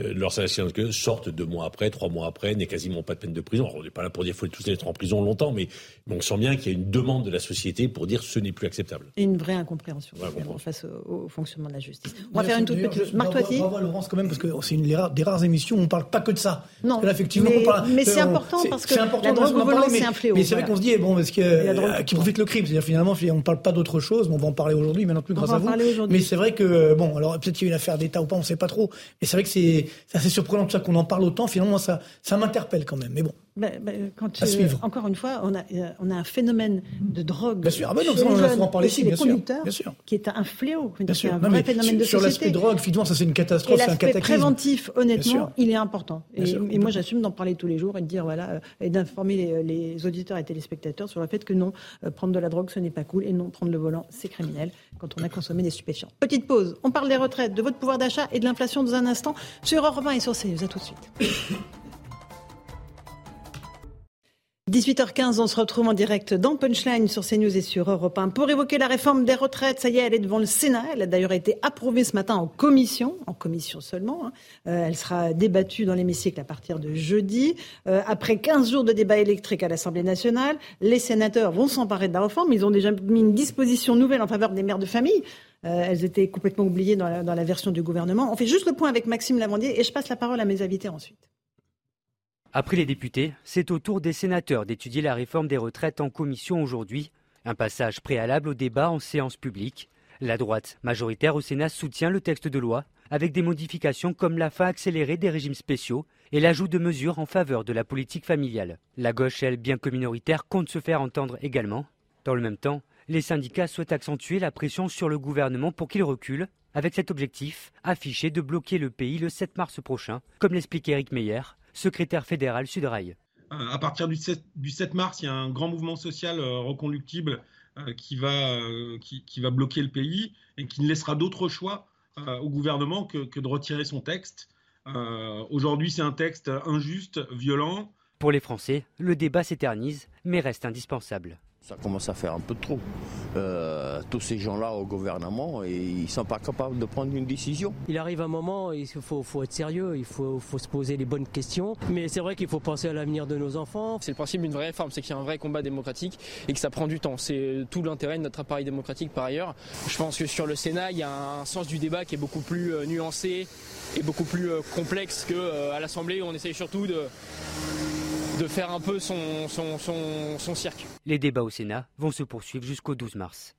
euh, euh, leurs que sortent deux mois après, trois mois après, n'est quasiment pas de peine de prison. on n'est pas là pour dire qu'il faut tous être en prison longtemps, mais, on sent bien qu'il y a une demande de la société pour dire ce n'est plus acceptable. Et une vraie incompréhension face au, fonctionnement de la justice. On va faire une toute petite. Marc Toiti Bravo Laurence quand même, parce que c'est une des rares émissions où on ne parle pas que de ça. Non, effectivement, mais, c'est important parce que important la drogue au volant, c'est un fléau. Mais c'est vrai qu'on se dit, bon, est-ce que, qui profite le crime C'est-à-dire finalement, on ne parle pas d'autre chose, mais on va en parler aujourd'hui, maintenant plus grâce à vous. Mais c'est vrai que, bon, alors peut-être qu'il y a une affaire d'État ou pas, on ne sait pas trop. Mais c'est vrai que c'est assez surprenant pour ça qu'on en parle autant, finalement, ça, ça m'interpelle quand même. Mais bon. Bah, bah, quand, à suivre. Encore une fois, on a, euh, on a un phénomène de drogue. Bien sûr, ah ben non, on en parler ici, bien sûr, bien sûr. Qui est un fléau, bien sûr. un vrai phénomène de sur l'aspect drogue, finalement, ça c'est une catastrophe, c'est un cataclysme. préventif, honnêtement, il est important. Et, moi, j'assume d'en parler tous les jours et de dire, voilà, euh, et d'informer les, auditeurs et téléspectateurs sur le fait que non, euh, prendre de la drogue, ce n'est pas cool, et non, prendre le volant, c'est criminel quand on a consommé des stupéfiants. Petite pause. On parle des retraites, de votre pouvoir d'achat et de l'inflation dans un instant sur Europe 1 et sur CNews. À tout de suite. 18h15, on se retrouve en direct dans Punchline sur CNews et sur Europe 1 pour évoquer la réforme des retraites. Ça y est, elle est devant le Sénat. Elle a d'ailleurs été approuvée ce matin en commission, en commission seulement. Hein. Euh, elle sera débattue dans l'hémicycle à partir de jeudi. Euh, après 15 jours de débat électrique à l'Assemblée nationale, les sénateurs vont s'emparer de la réforme. Ils ont déjà mis une disposition nouvelle en faveur des mères de famille. Euh, elles étaient complètement oubliées dans la, dans la version du gouvernement. On fait juste le point avec Maxime Lavandier et je passe la parole à mes invités ensuite. Après les députés, c'est au tour des sénateurs d'étudier la réforme des retraites en commission aujourd'hui. Un passage préalable au débat en séance publique. La droite, majoritaire au Sénat, soutient le texte de loi avec des modifications comme la fin accélérée des régimes spéciaux et l'ajout de mesures en faveur de la politique familiale. La gauche, elle, bien que minoritaire, compte se faire entendre également. Dans le même temps, les syndicats souhaitent accentuer la pression sur le gouvernement pour qu'il recule, avec cet objectif affiché de bloquer le pays le 7 mars prochain, comme l'explique Eric Meyer, secrétaire fédéral Sudrail. Euh, à partir du 7, mars, il y a un grand mouvement social euh, reconductible euh, qui, va, qui, va bloquer le pays et qui ne laissera d'autre choix au gouvernement que, que, de retirer son texte. Aujourd'hui, c'est un texte injuste, violent. Pour les Français, le débat s'éternise, mais reste indispensable. Ça commence à faire un peu trop. Euh, tous ces gens-là au gouvernement, et ils ne sont pas capables de prendre une décision. Il arrive un moment, il faut, faut être sérieux, il faut, faut, se poser les bonnes questions. Mais c'est vrai qu'il faut penser à l'avenir de nos enfants. C'est le principe d'une vraie réforme, c'est qu'il y a un vrai combat démocratique et que ça prend du temps. C'est tout l'intérêt de notre appareil démocratique par ailleurs. Je pense que sur le Sénat, il y a un sens du débat qui est beaucoup plus euh, nuancé et beaucoup plus euh, complexe qu'à l'Assemblée où on essaye surtout de de faire un peu son, son, son, cirque. Les débats au Sénat vont se poursuivre jusqu'au 12 mars.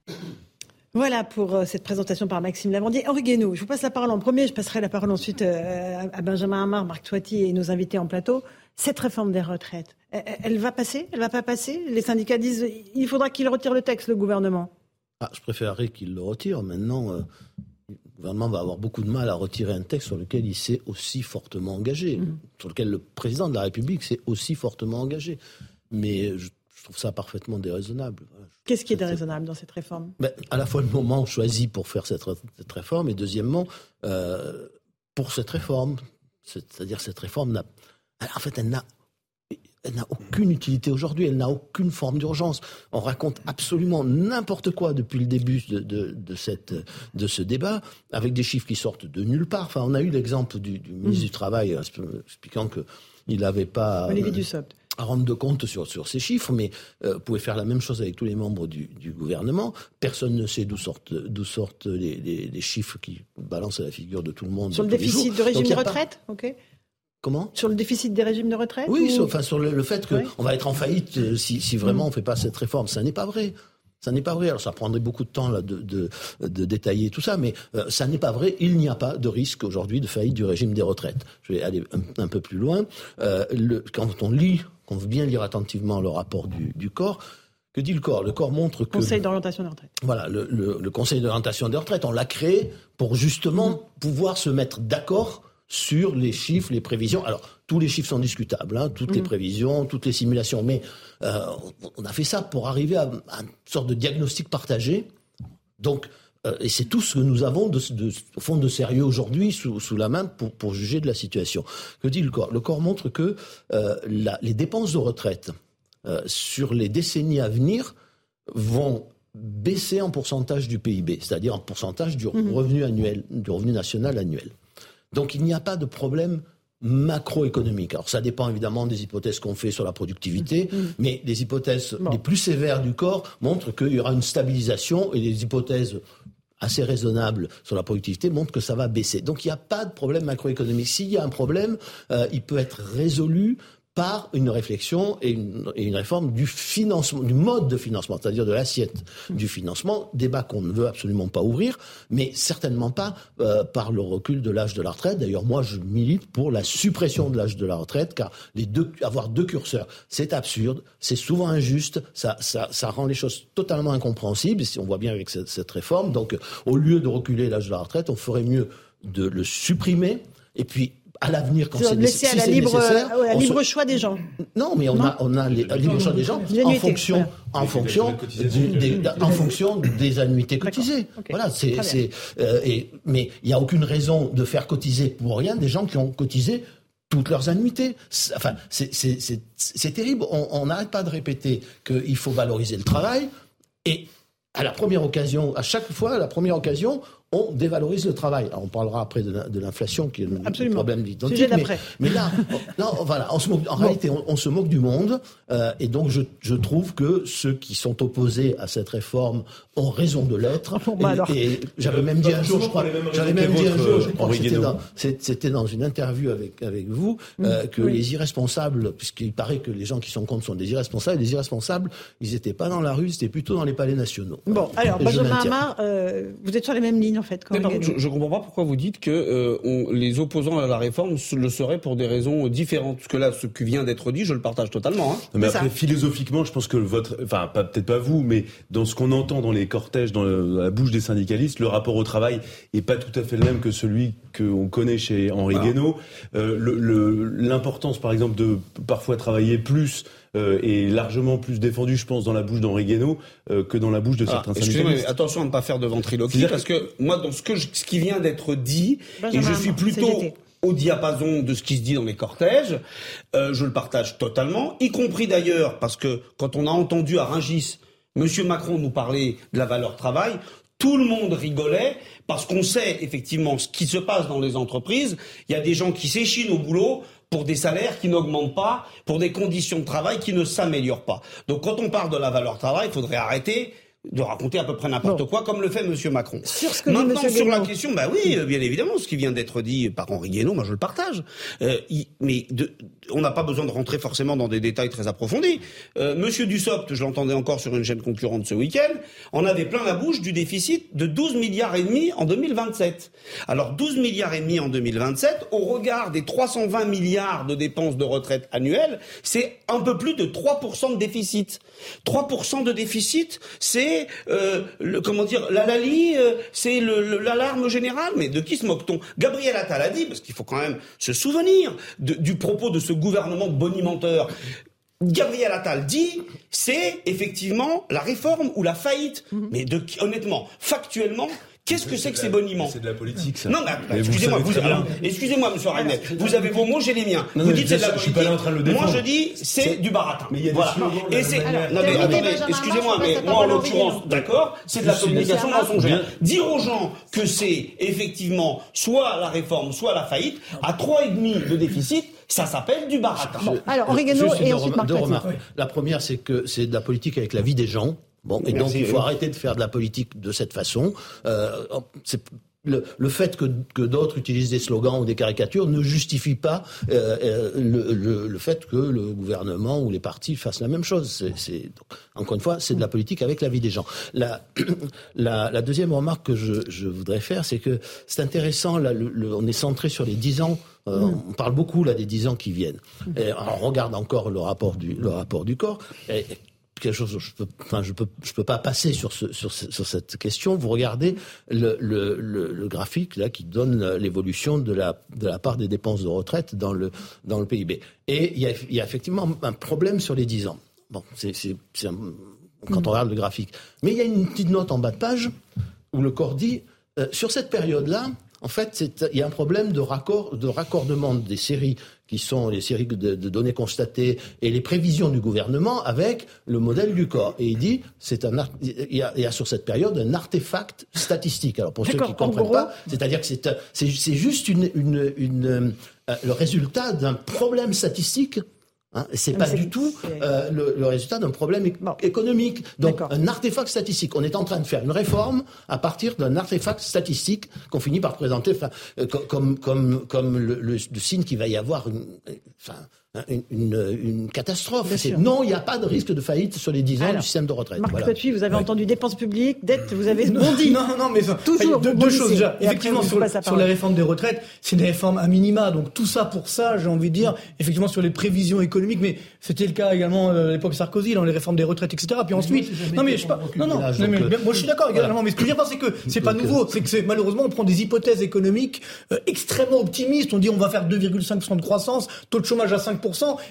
Voilà pour euh, cette présentation par Maxime Lavandier. Henri Guénaud, je vous passe la parole en premier, je passerai la parole ensuite euh, à Benjamin Hamar, Marc Toiti et nos invités en plateau. Cette réforme des retraites, elle, va passer? Elle va pas passer? Les syndicats disent il faudra qu'il retire le texte, le gouvernement. Ah, je préférerais qu'il le retire. Maintenant, euh, gouvernement va avoir beaucoup de mal à retirer un texte sur lequel il s'est aussi fortement engagé, mhm. sur lequel le président de la République s'est aussi fortement engagé. Mais je, trouve ça parfaitement déraisonnable. Qu'est-ce qui est déraisonnable dans cette réforme? Ben, À la fois le moment choisi pour faire cette, réforme, et deuxièmement, euh, pour cette réforme. C'est-à-dire cette réforme n'a... En fait, elle n'a elle n'a aucune utilité aujourd'hui, elle n'a aucune forme d'urgence. On raconte absolument n'importe quoi depuis le début de, cette, de ce débat, avec des chiffres qui sortent de nulle part. Enfin, on a eu l'exemple du, ministre du Travail expliquant qu'il n'avait pas euh, à rendre de compte sur, sur ces chiffres, mais euh, vous pouvez faire la même chose avec tous les membres du, gouvernement. Personne ne sait d'où sortent, d'où sortent les, chiffres qui balancent à la figure de tout le monde. Sur le déficit de régime de retraite ok Comment? Sur le déficit des régimes de retraite Oui, sur, enfin, sur le, fait qu'on va être en faillite euh, si, si, vraiment mm. on ne fait pas cette réforme. Ça n'est pas vrai. Ça n'est pas vrai. Alors ça prendrait beaucoup de temps là, de, de, de détailler tout ça, mais euh, ça n'est pas vrai. Il n'y a pas de risque aujourd'hui de faillite du régime des retraites. Je vais aller un, peu plus loin. Euh, le, quand on lit, qu'on veut bien lire attentivement le rapport du, du corps, Que dit le corps? Le corps montre que... Conseil d'orientation des retraites. Voilà, le, Conseil d'orientation des retraites, on l'a créé pour justement mmh. pouvoir se mettre d'accord sur les chiffres, les prévisions. Alors, tous les chiffres sont discutables, hein, toutes les mmh. prévisions, toutes les simulations, mais euh, on a fait ça pour arriver à, une sorte de diagnostic partagé. Donc, euh, et c'est tout ce que nous avons de, au fond de sérieux aujourd'hui sous, la main pour, juger de la situation. Que dit le corps? Le corps montre que euh, les dépenses de retraite sur les décennies à venir vont baisser en pourcentage du PIB, c'est-à-dire en pourcentage du mmh. revenu annuel, du revenu national annuel. Donc il n'y a pas de problème macroéconomique. Alors ça dépend évidemment des hypothèses qu'on fait sur la productivité, mm. Mm. mais les hypothèses les plus sévères du corps montrent qu'il y aura une stabilisation et les hypothèses assez raisonnables sur la productivité montrent que ça va baisser. Donc il n'y a pas de problème macroéconomique. S'il y a un problème, euh, il peut être résolu par une réflexion et une, réforme du financement, du mode de financement, c'est-à-dire de l'assiette du financement, débat qu'on ne veut absolument pas ouvrir, mais certainement pas euh, par le recul de l'âge de la retraite. D'ailleurs, moi, je milite pour la suppression de l'âge de la retraite, car les deux, avoir deux curseurs, c'est absurde, c'est souvent injuste, ça, ça, ça, rend les choses totalement incompréhensibles, on voit bien avec cette, cette réforme. Donc, au lieu de reculer l'âge de la retraite, on ferait mieux de le supprimer et puis à l'avenir quand c'est nécessaire. à la libre, euh, libre choix des gens. Non, mais on a on a le libre choix des gens en fonction en fonction des, en fonction des annuités cotisées. Voilà, c'est c'est euh, et mais il n'y a aucune raison de faire cotiser pour rien des gens qui ont cotisé toutes leurs annuités. Enfin, c'est terrible. On n'arrête pas de répéter qu'il faut valoriser le travail et à la première occasion, à chaque fois, à la première occasion, on dévalorise le travail. on parlera après de l'inflation qui est un problème identique. Mais, mais, là, non, voilà, on se moque, en réalité, on, se moque du monde. Euh, et donc, je, je, trouve que ceux qui sont opposés à cette réforme ont raison de l'être. Bah et, j'avais même dit un jour, je crois, j'avais même dit un jour, je crois que c'était dans, dans, une interview avec, avec vous, euh, que les irresponsables, puisqu'il paraît que les gens qui sont contre sont des irresponsables, les irresponsables, ils n'étaient pas dans la rue, c'était plutôt dans les palais nationaux. Bon, alors, Benjamin Hamar, euh, vous êtes sur les mêmes lignes en fait. je ne comprends pas pourquoi vous dites que euh, on, les opposants à la réforme le seraient pour des raisons différentes. Parce que là, ce qui vient d'être dit, je le partage totalement. Hein. Mais après, philosophiquement, je pense que votre, enfin, peut-être pas vous, mais dans ce qu'on entend dans les cortèges, dans, la bouche des syndicalistes, le rapport au travail est pas tout à fait le même que celui qu'on connaît chez Henri Guénaud. Euh, l'importance, par exemple, de parfois travailler plus euh, est largement plus défendu, je pense, dans la bouche d'Henri Guénaud euh, que dans la bouche de ah, certains syndicalistes. attention à ne pas faire de ventriloquie, parce que moi, dans ce, que ce qui vient d'être dit, et je suis plutôt au diapason de ce qui se dit dans les cortèges, euh, je le partage totalement, y compris d'ailleurs parce que quand on a entendu à Rungis Monsieur Macron nous parler de la valeur travail, tout le monde rigolait parce qu'on sait effectivement ce qui se passe dans les entreprises. Il y a des gens qui s'échinent au boulot pour des salaires qui n'augmentent pas, pour des conditions de travail qui ne s'améliorent pas. Donc quand on parle de la valeur travail, il faudrait arrêter de raconter à peu près n'importe quoi, comme le fait M. Macron. Sur ce que Maintenant, sur la question, bah oui, bien évidemment, ce qui vient d'être dit par Henri Guénaud, moi je le partage. Euh, mais de, on n'a pas besoin de rentrer forcément dans des détails très approfondis. Euh, Monsieur Dussopt, je l'entendais encore sur une chaîne concurrente ce week-end, en avait plein la bouche du déficit de 12 milliards et demi en 2027. Alors 12 milliards et demi en 2027, au regard des 320 milliards de dépenses de retraite annuelles, c'est un peu plus de 3% de déficit. 3% de déficit, c'est euh, comment dire, la Lali, euh, c'est l'alarme générale. Mais de qui se moque-t-on? Gabriel Attal a dit, parce qu'il faut quand même se souvenir du propos de ce gouvernement bonimenteur. Gabriel Attal dit, c'est effectivement la réforme ou la faillite. Mhm. Mais de, honnêtement, factuellement, Qu'est-ce que c'est que ces boniments C'est de la politique, ça. Non, mais excusez-moi, vous, excusez-moi, Monsieur Rainet, vous avez vos mots, j'ai les miens. vous dites c'est de la politique. moi, je dis c'est du baratin. Mais il y a voilà. Et c'est. Non, mais attendez, excusez-moi, mais moi, en l'occurrence, d'accord, c'est de la communication mensongère. Dire aux gens que c'est effectivement soit la réforme, soit la faillite, à trois et demi de déficit, ça s'appelle du baratin. alors, Oregano et ensuite Marc La première, c'est que c'est de la politique avec la vie des gens. Bon, et donc il faut arrêter de faire de la politique de cette façon. Euh, le, le, fait que, que d'autres utilisent des slogans ou des caricatures ne justifie pas euh, euh le, le, fait que le gouvernement ou les partis fassent la même chose. C'est, encore une fois, c'est de la politique avec la vie des gens. La, la, la deuxième remarque que je, je voudrais faire, c'est que c'est intéressant, là, on est centré sur les dix ans euh, mm. On parle beaucoup là des dix ans qui viennent. Et, on regarde encore le rapport du, le rapport du corps. Et, quelque chose, je peux, enfin, je peux, je peux pas passer sur, ce, sur, sur cette question. Vous regardez le, le, le, graphique là qui donne l'évolution de la, de la part des dépenses de retraite dans le, dans le PIB. Et il y a, effectivement un problème sur les 10 ans. Bon, c'est, quand on regarde le graphique. Mais il y a une petite note en bas de page où le corps dit, euh, sur cette période-là, en fait, il y a un problème de, raccord, de raccordement des séries qui sont les séries de, données constatées et les prévisions du gouvernement avec le modèle du corps. Et il dit, c'est un, il y, a, sur cette période un artefact statistique. Alors pour ceux qui ne comprennent pas, c'est-à-dire que c'est, c'est, juste une, une, une, euh, le résultat d'un problème statistique Hein, c'est pas du tout euh, le, résultat d'un problème économique. Donc un artefact statistique. On est en train de faire une réforme à partir d'un artefact statistique qu'on finit par présenter euh, comme, comme, comme le, le, signe qu'il va y avoir une, enfin, une, une, catastrophe. Non, il n'y a pas de risque de faillite sur les 10 ans du système de retraite. Marc voilà. vous avez entendu dépenses publiques, dettes, vous avez bondi. Non, non, mais toujours deux, choses déjà. Effectivement, sur, sur les réformes des retraites, c'est des réformes à minima. Donc tout ça pour ça, j'ai envie de dire, effectivement sur les prévisions économiques, mais c'était le cas également euh, à l'époque Sarkozy, dans les réformes des retraites, etc. Puis ensuite, non mais je pas, non non, mais, moi je suis d'accord également. Mais ce que je veux dire, c'est que c'est pas nouveau, c'est que malheureusement on prend des hypothèses économiques euh, extrêmement optimistes. On dit on va faire 2,5% de croissance, taux de chômage à 5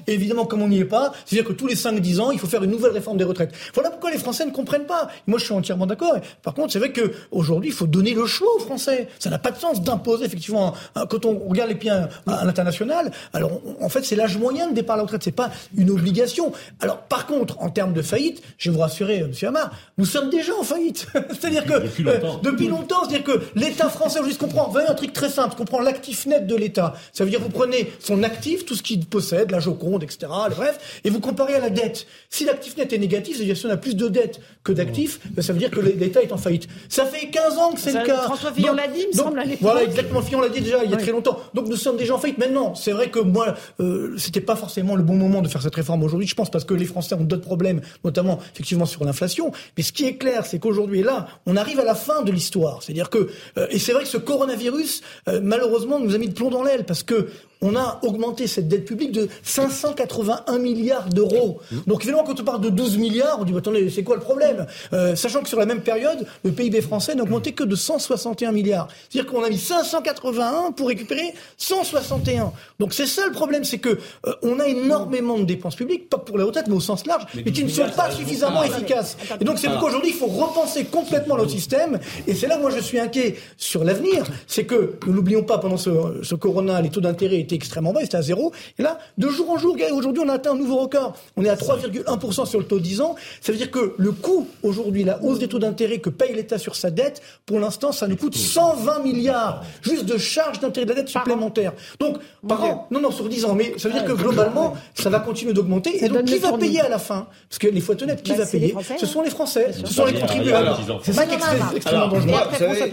et évidemment, comme on n'y est pas, c'est-à-dire que tous les 5-10 ans, il faut faire une nouvelle réforme des retraites. Voilà pourquoi les Français ne comprennent pas. Moi, je suis entièrement d'accord. Par contre, c'est vrai qu'aujourd'hui, il faut donner le choix aux Français. Ça n'a pas de sens d'imposer, effectivement, quand on regarde les pieds à, l'international, alors en fait, c'est l'âge moyen de départ à la retraite. C'est pas une obligation. Alors, par contre, en termes de faillite, je vais vous rassurer, M. Hamar, nous sommes déjà en faillite. c'est-à-dire que depuis longtemps, depuis longtemps c'est-à-dire que l'État français aujourd'hui se comprend. Vous voyez un truc très simple, comprend l'actif net de l'État. Ça veut dire vous prenez son actif, tout ce qu'il possède, la Joconde, etc. Bref, et vous comparez à la dette. Si l'actif net est négatif, c'est-à-dire si on a plus de dettes que d'actifs, ben, ça veut dire que l'État est en faillite. Ça fait 15 ans que c'est le cas. François Fillon l'a dit, il me semble, à Voilà, exactement. Fillon l'a dit déjà il y a très longtemps. Donc nous sommes déjà en faillite. Maintenant, c'est vrai que moi, euh, c'était pas forcément le bon moment de faire cette réforme aujourd'hui. Je pense parce que les Français ont d'autres problèmes, notamment effectivement sur l'inflation. Mais ce qui est clair, c'est qu'aujourd'hui, là, on arrive à la fin de l'histoire. C'est-à-dire que, euh, et c'est vrai que ce coronavirus, euh, malheureusement, nous a mis de plomb dans l'aile parce que on a augmenté cette dette publique de 581 milliards d'euros. Donc évidemment, quand on parle de 12 milliards, on dit, attendez, c'est quoi le problème? Euh, Sachant que sur la même période, le PIB français n'a augmenté que de 161 milliards. C'est-à-dire qu'on a mis 581 pour récupérer 161. Donc c'est ça le problème, c'est que euh, on a énormément de dépenses publiques, pas pour les retraites, mais au sens large, mais, qui ne sont pas suffisamment efficaces. Et donc c'est pourquoi aujourd'hui, il faut repenser complètement le système. Et c'est là où moi je suis inquiet sur l'avenir. C'est que, nous n'oublions pas, pendant ce, ce corona, les taux d'intérêt étaient extrêmement bas, c'était à zéro. Et là, de jour en jour, aujourd'hui, on a atteint un nouveau record. On est à 3,1% sur le taux de 10 ans. Ça veut dire que le coût, aujourd'hui, la hausse des taux d'intérêt que paye l'État sur sa dette, pour l'instant, ça nous coûte 120 milliards juste de charges d'intérêt de la dette supplémentaire. Donc, par an, non, non, sur 10 ans. Mais ça veut dire que globalement, ça va continuer d'augmenter. Et donc, qui va payer à la fin? Parce que les faut être honnête, qui bah, va payer Ce sont les Français, ce sont les contribuables. C'est ça qui est extrêmement dangereux.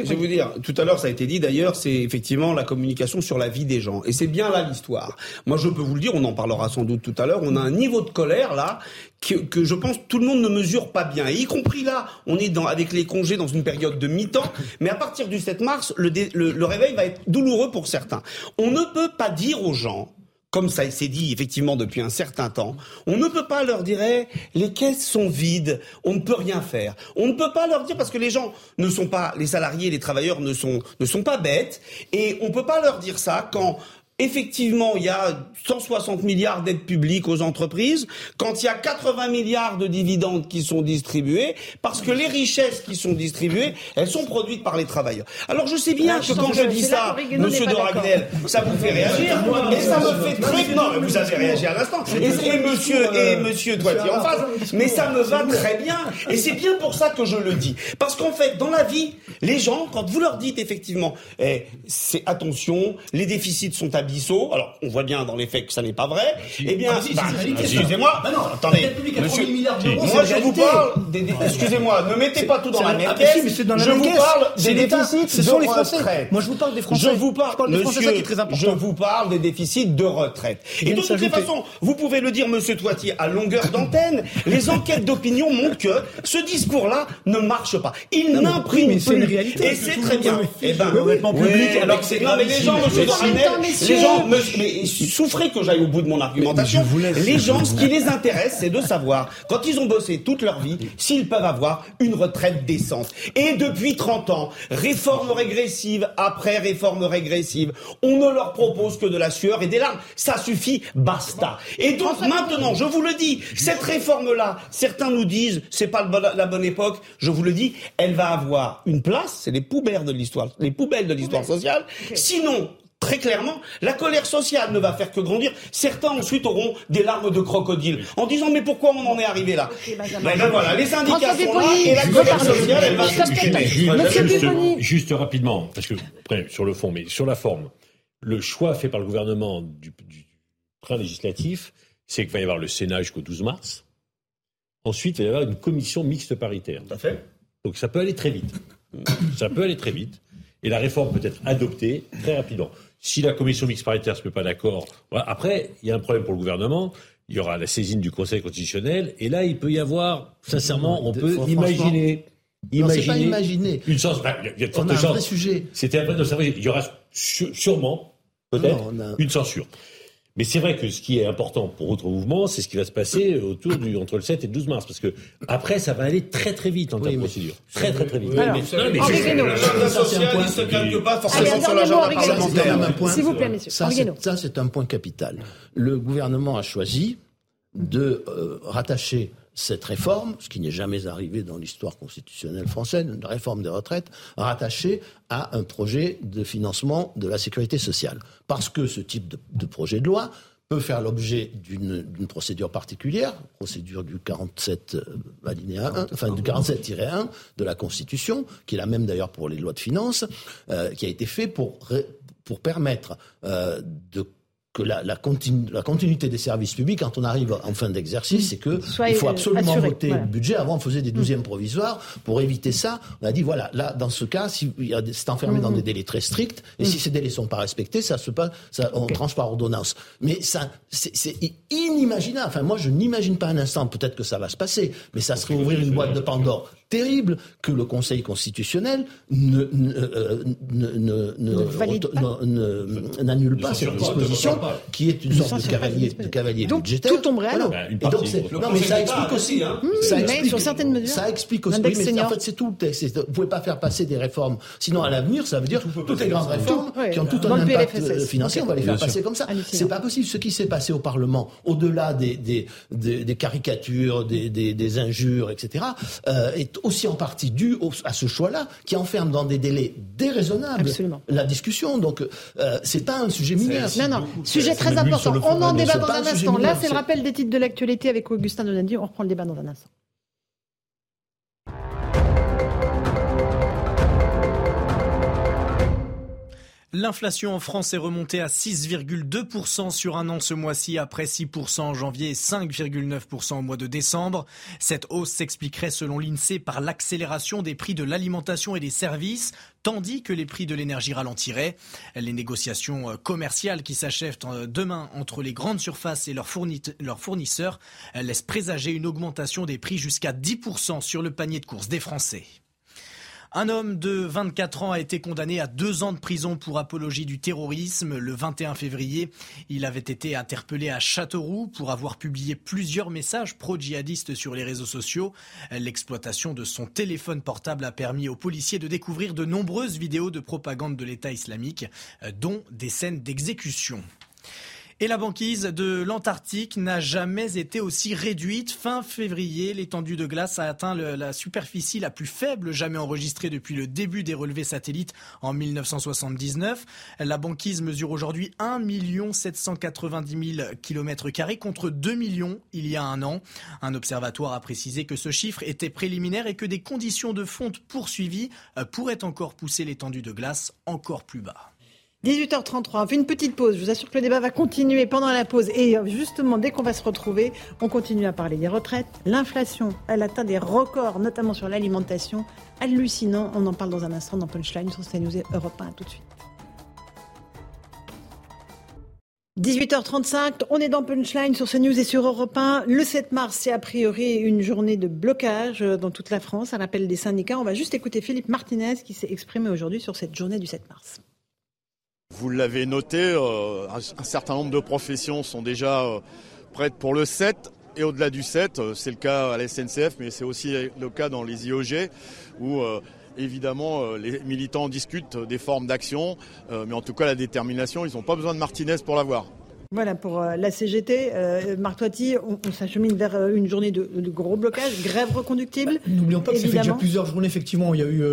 Je vais vous dire, tout à l'heure, ça a été dit d'ailleurs, c'est effectivement la communication sur la vie des gens. Et c'est bien là l'histoire. Moi, je peux vous le dire, on en parlera sans doute tout à l'heure, on a un niveau de colère là que, je pense tout le monde ne mesure pas bien. Y compris là, on est dans, avec les congés dans une période de mi-temps, mais à partir du 7 mars, le, le réveil va être douloureux pour certains. On ne peut pas dire aux gens comme ça s'est dit effectivement depuis un certain temps, on ne peut pas leur dire eh, les caisses sont vides, on ne peut rien faire. On ne peut pas leur dire parce que les gens ne sont pas les salariés, les travailleurs ne sont ne sont pas bêtes et on ne peut pas leur dire ça quand effectivement, il y a 160 milliards d'aides publiques aux entreprises, quand il y a 80 milliards de dividendes qui sont distribués, parce que les richesses qui sont distribuées, elles sont produites par les travailleurs. Alors je sais bien que quand je dis ça, Monsieur de Ragnel, ça vous fait réagir, et ça me fait très... Non, mais vous avez réagi à l'instant. Et, Monsieur et Monsieur Toitier en face, mais ça me va très bien. Et c'est bien pour ça que je le dis. Parce qu'en fait, dans la vie, les gens, quand vous leur dites effectivement, eh, c'est attention, les déficits sont à alors on voit bien dans les faits que ça n'est pas vrai, eh bien, bah, excusez-moi, bah attendez, monsieur, moi je vous parle, des, excusez-moi, ne mettez pas tout dans la même caisse, je vous parle des déficits ce sont les Français. Moi je vous parle des Français. Je vous parle, monsieur, je vous parle des déficits de retraite. Et de toutes les façons, vous pouvez le dire, monsieur Toitier, à longueur d'antenne, les enquêtes d'opinion montrent que ce discours-là ne marche pas. Il n'imprime plus. Et c'est très bien. Eh ben, public, alors c'est, non, mais les gens, monsieur les gens, mais souffrez que j'aille au bout de mon argumentation. les gens, ce qui les intéresse, c'est de savoir, quand ils ont bossé toute leur vie, s'ils peuvent avoir une retraite décente. Et depuis 30 ans, réforme régressive après réforme régressive, on ne leur propose que de la sueur et des larmes. Ça suffit, basta. Et donc maintenant, je vous le dis, cette réforme-là, certains nous disent, c'est pas la bonne époque. Je vous le dis, elle va avoir une place. C'est les poubelles de l'histoire, les poubelles de l'histoire sociale. Sinon, Très clairement, la colère sociale ne va faire que grandir. Certains ensuite auront des larmes de crocodile en disant mais pourquoi on en est arrivé là ben, ben, voilà, les syndicats sont là et la colère sociale elle va juste, juste, rapidement, parce que sur le fond, mais sur la forme, le choix fait par le gouvernement du, du train législatif, c'est qu'il va y avoir le Sénat jusqu'au 12 mars. Ensuite, il va y avoir une commission mixte paritaire. Tout à fait. Donc ça peut aller très vite. ça peut aller très vite. Et la réforme peut être adoptée très rapidement. Si la commission mixte paritaire ne se met pas d'accord, après, il y a un problème pour le gouvernement. Il y aura la saisine du Conseil constitutionnel. Et là, il peut y avoir, sincèrement, on peut imaginer. Imaginer, pas imaginer. Une chance. Il y a de fortes chances. sujet. C'était un vrai Il y aura sûrement, peut-être, une censure. Mais c'est vrai que ce qui est important pour votre mouvement, c'est ce qui va se passer autour du entre le 7 et le 12 mars, parce que après, ça va aller très très vite en termes de procédure, très très très vite. Alors, mais, non, mais l'agenda social, il se calque pas forcément sur l'agenda parlementaire. S'il vous plaît, messieurs. Ça, c'est un point capital. Le gouvernement a choisi de euh, rattacher cette réforme, ce qui n'est jamais arrivé dans l'histoire constitutionnelle française, une réforme des retraites, rattachée à un projet de financement de la sécurité sociale. Parce que ce type de, projet de loi peut faire l'objet d'une procédure particulière, procédure du 47 euh, alinéa 1, enfin du 47-1 de la Constitution, qui est la même d'ailleurs pour les lois de finances, euh, qui a été fait pour pour permettre euh, de que la, la, la, continuité des services publics, quand on arrive en fin d'exercice, c'est que il faut absolument voter le budget. Avant, on faisait des douzièmes provisoires. Pour éviter ça, on a dit, voilà, là, dans ce cas, si c'est enfermé dans mm-hmm. des délais très stricts, et si mm. ces délais sont pas respectés, ça se passe, ça, on tranche par ordonnance. Mais ça, c'est inimaginable. Enfin, moi, je n'imagine pas un instant, peut-être que ça va se passer, mais ça serait ouvrir une boîte de Pandore terrible que le Conseil constitutionnel n'annule pas cette disposition qui est une sorte de cavalier, de cavalier donc, budgétaire. Tout tomberait alors. non, mais ça explique aussi. Hein, ça explique, sur certaines mesures. Ça explique aussi. Oui, mais en fait, c'est tout le texte. Vous ne pouvez pas faire passer des réformes. Sinon, à l'avenir, ça veut dire toutes les grandes réformes qui ont tout un impact financier, on va les faire passer comme ça. C'est pas possible. Ce qui s'est passé au Parlement, au-delà des caricatures, des injures, etc., est aussi en partie dû à ce choix-là, qui enferme dans des délais déraisonnables la discussion. Donc, euh, c'est pas un sujet mineur. Non, non, sujet très important. On en débat dans un instant. Là, c'est le rappel des titres de l'actualité avec Augustin Donadi. On reprend le débat dans un instant. L'inflation en France est remontée à 6,2% sur un an ce mois-ci, après 6% en janvier et 5,9% au mois de décembre. Cette hausse s'expliquerait selon l'INSEE par l'accélération des prix de l'alimentation et des services, tandis que les prix de l'énergie ralentiraient. Les négociations euh, commerciales qui s'achèvent euh, demain entre les grandes surfaces et leurs fournisseurs laissent présager une augmentation des prix jusqu'à 10% sur le panier de courses des Français. Un homme de 24 ans a été condamné à deux ans de prison pour apologie du terrorisme. Le 21 février, il avait été interpellé à Châteauroux pour avoir publié plusieurs messages pro-djihadistes sur les réseaux sociaux. L'exploitation de son téléphone portable a permis aux policiers de découvrir de nombreuses vidéos de propagande de l'État islamique, dont des scènes d'exécution. Et la banquise de l'Antarctique n'a jamais été aussi réduite. Fin février, l'étendue de glace a atteint la superficie la plus faible jamais enregistrée depuis le début des relevés satellites en 1979. La banquise mesure aujourd'hui 1 790 000 km contre 2 millions il y a un an. Un observatoire a précisé que ce chiffre était préliminaire et que des conditions de fonte poursuivies euh, pourraient encore pousser l'étendue de glace encore plus bas. 18h33, on fait une petite pause. Je vous assure que le débat va continuer pendant la pause. Et justement, dès qu'on va se retrouver, on continue à parler des retraites. L'inflation, elle atteint des records, notamment sur l'alimentation. Hallucinant. On en parle dans un instant dans Punchline sur CNews Europe 1. tout de suite. 18h35, on est dans Punchline sur CNews et sur Europe 1. Le 7 mars, c'est a priori une journée de blocage dans toute la France à l'appel des syndicats. On va juste écouter Philippe Martinez qui s'est exprimé aujourd'hui sur cette journée du 7 mars. Vous l'avez noté, un certain nombre de professions sont déjà prêtes pour le 7 et au-delà du 7. C'est le cas à la SNCF, mais c'est aussi le cas dans les IOG où évidemment les militants discutent des formes d'action, mais en tout cas la détermination, ils n'ont pas besoin de Martinez pour l'avoir. Voilà pour euh, la CGT. Euh, Marc Toiti, on, s'achemine vers euh, une journée de, gros blocage, grève reconductible. Bah, n'oublions pas que ça fait déjà plusieurs journées, effectivement. Il y a eu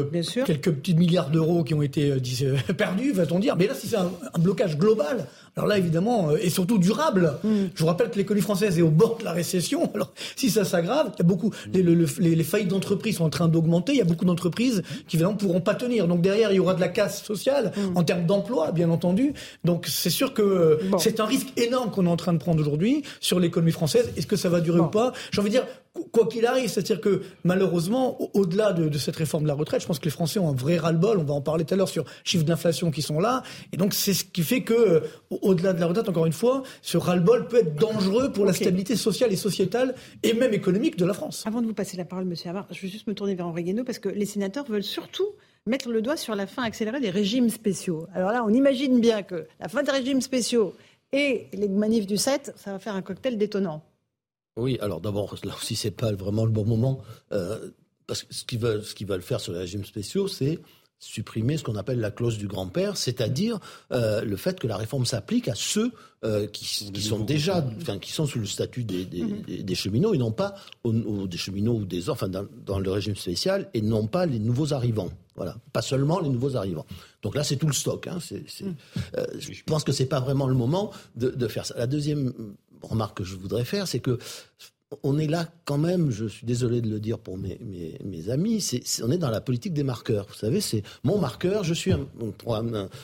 quelques petits milliards d'euros qui ont été perdus, va-t-on dire. Mais là, si c'est un, blocage global, alors là, évidemment, et surtout durable. Mm. Je vous rappelle que l'économie française est au bord de la récession. Alors, si ça s'aggrave, il y a beaucoup, les, les, faillites d'entreprises sont en train d'augmenter. Il y a beaucoup d'entreprises qui, évidemment, pourront pas tenir. Donc derrière, il y aura de la casse sociale mm. en termes d'emploi, bien entendu. Donc c'est sûr que c'est un risque énorme qu'on est en train de prendre aujourd'hui sur l'économie française. Est-ce que ça va durer ou pas? J'ai envie de dire, quoi qu'il arrive, c'est-à-dire que malheureusement, au-delà de, cette réforme de la retraite, je pense que les Français ont un vrai ras-le-bol. On va en parler tout à l'heure sur chiffres d'inflation qui sont là. Et donc, c'est ce qui fait que, euh, au-delà de la retraite, encore une fois, ce ras-le-bol peut être dangereux pour la stabilité sociale et sociétale et même économique de la France. Avant de vous passer la parole, Monsieur Havard, je vais juste me tourner vers Henri Guénaud parce que les sénateurs veulent surtout mettre le doigt sur la fin accélérée des régimes spéciaux. Alors là, on imagine bien que la fin des régimes spéciaux et les manifs du 7, ça va faire un cocktail détonnant. Oui, alors d'abord, là aussi, c'est pas vraiment le bon moment. Euh, parce que ce qu'ils veulent, ce qu'ils veulent faire sur les régimes spéciaux, c'est supprimer ce qu'on appelle la clause du grand-père, c'est-à-dire euh, le fait que la réforme s'applique à ceux euh, qui, sont déjà, enfin, qui sont sous le statut des, des, mhm. cheminots et non pas aux, des cheminots ou des enfin dans, dans, le régime spécial et non pas les nouveaux arrivants. Voilà, pas seulement les nouveaux arrivants. Donc là, c'est tout le stock. Hein. Euh, je pense que c'est pas vraiment le moment de, de faire ça. La deuxième remarque que je voudrais faire, c'est que on est là quand même, je suis désolé de le dire pour mes, amis, on est dans la politique des marqueurs. Vous savez, c'est mon marqueur, je suis un,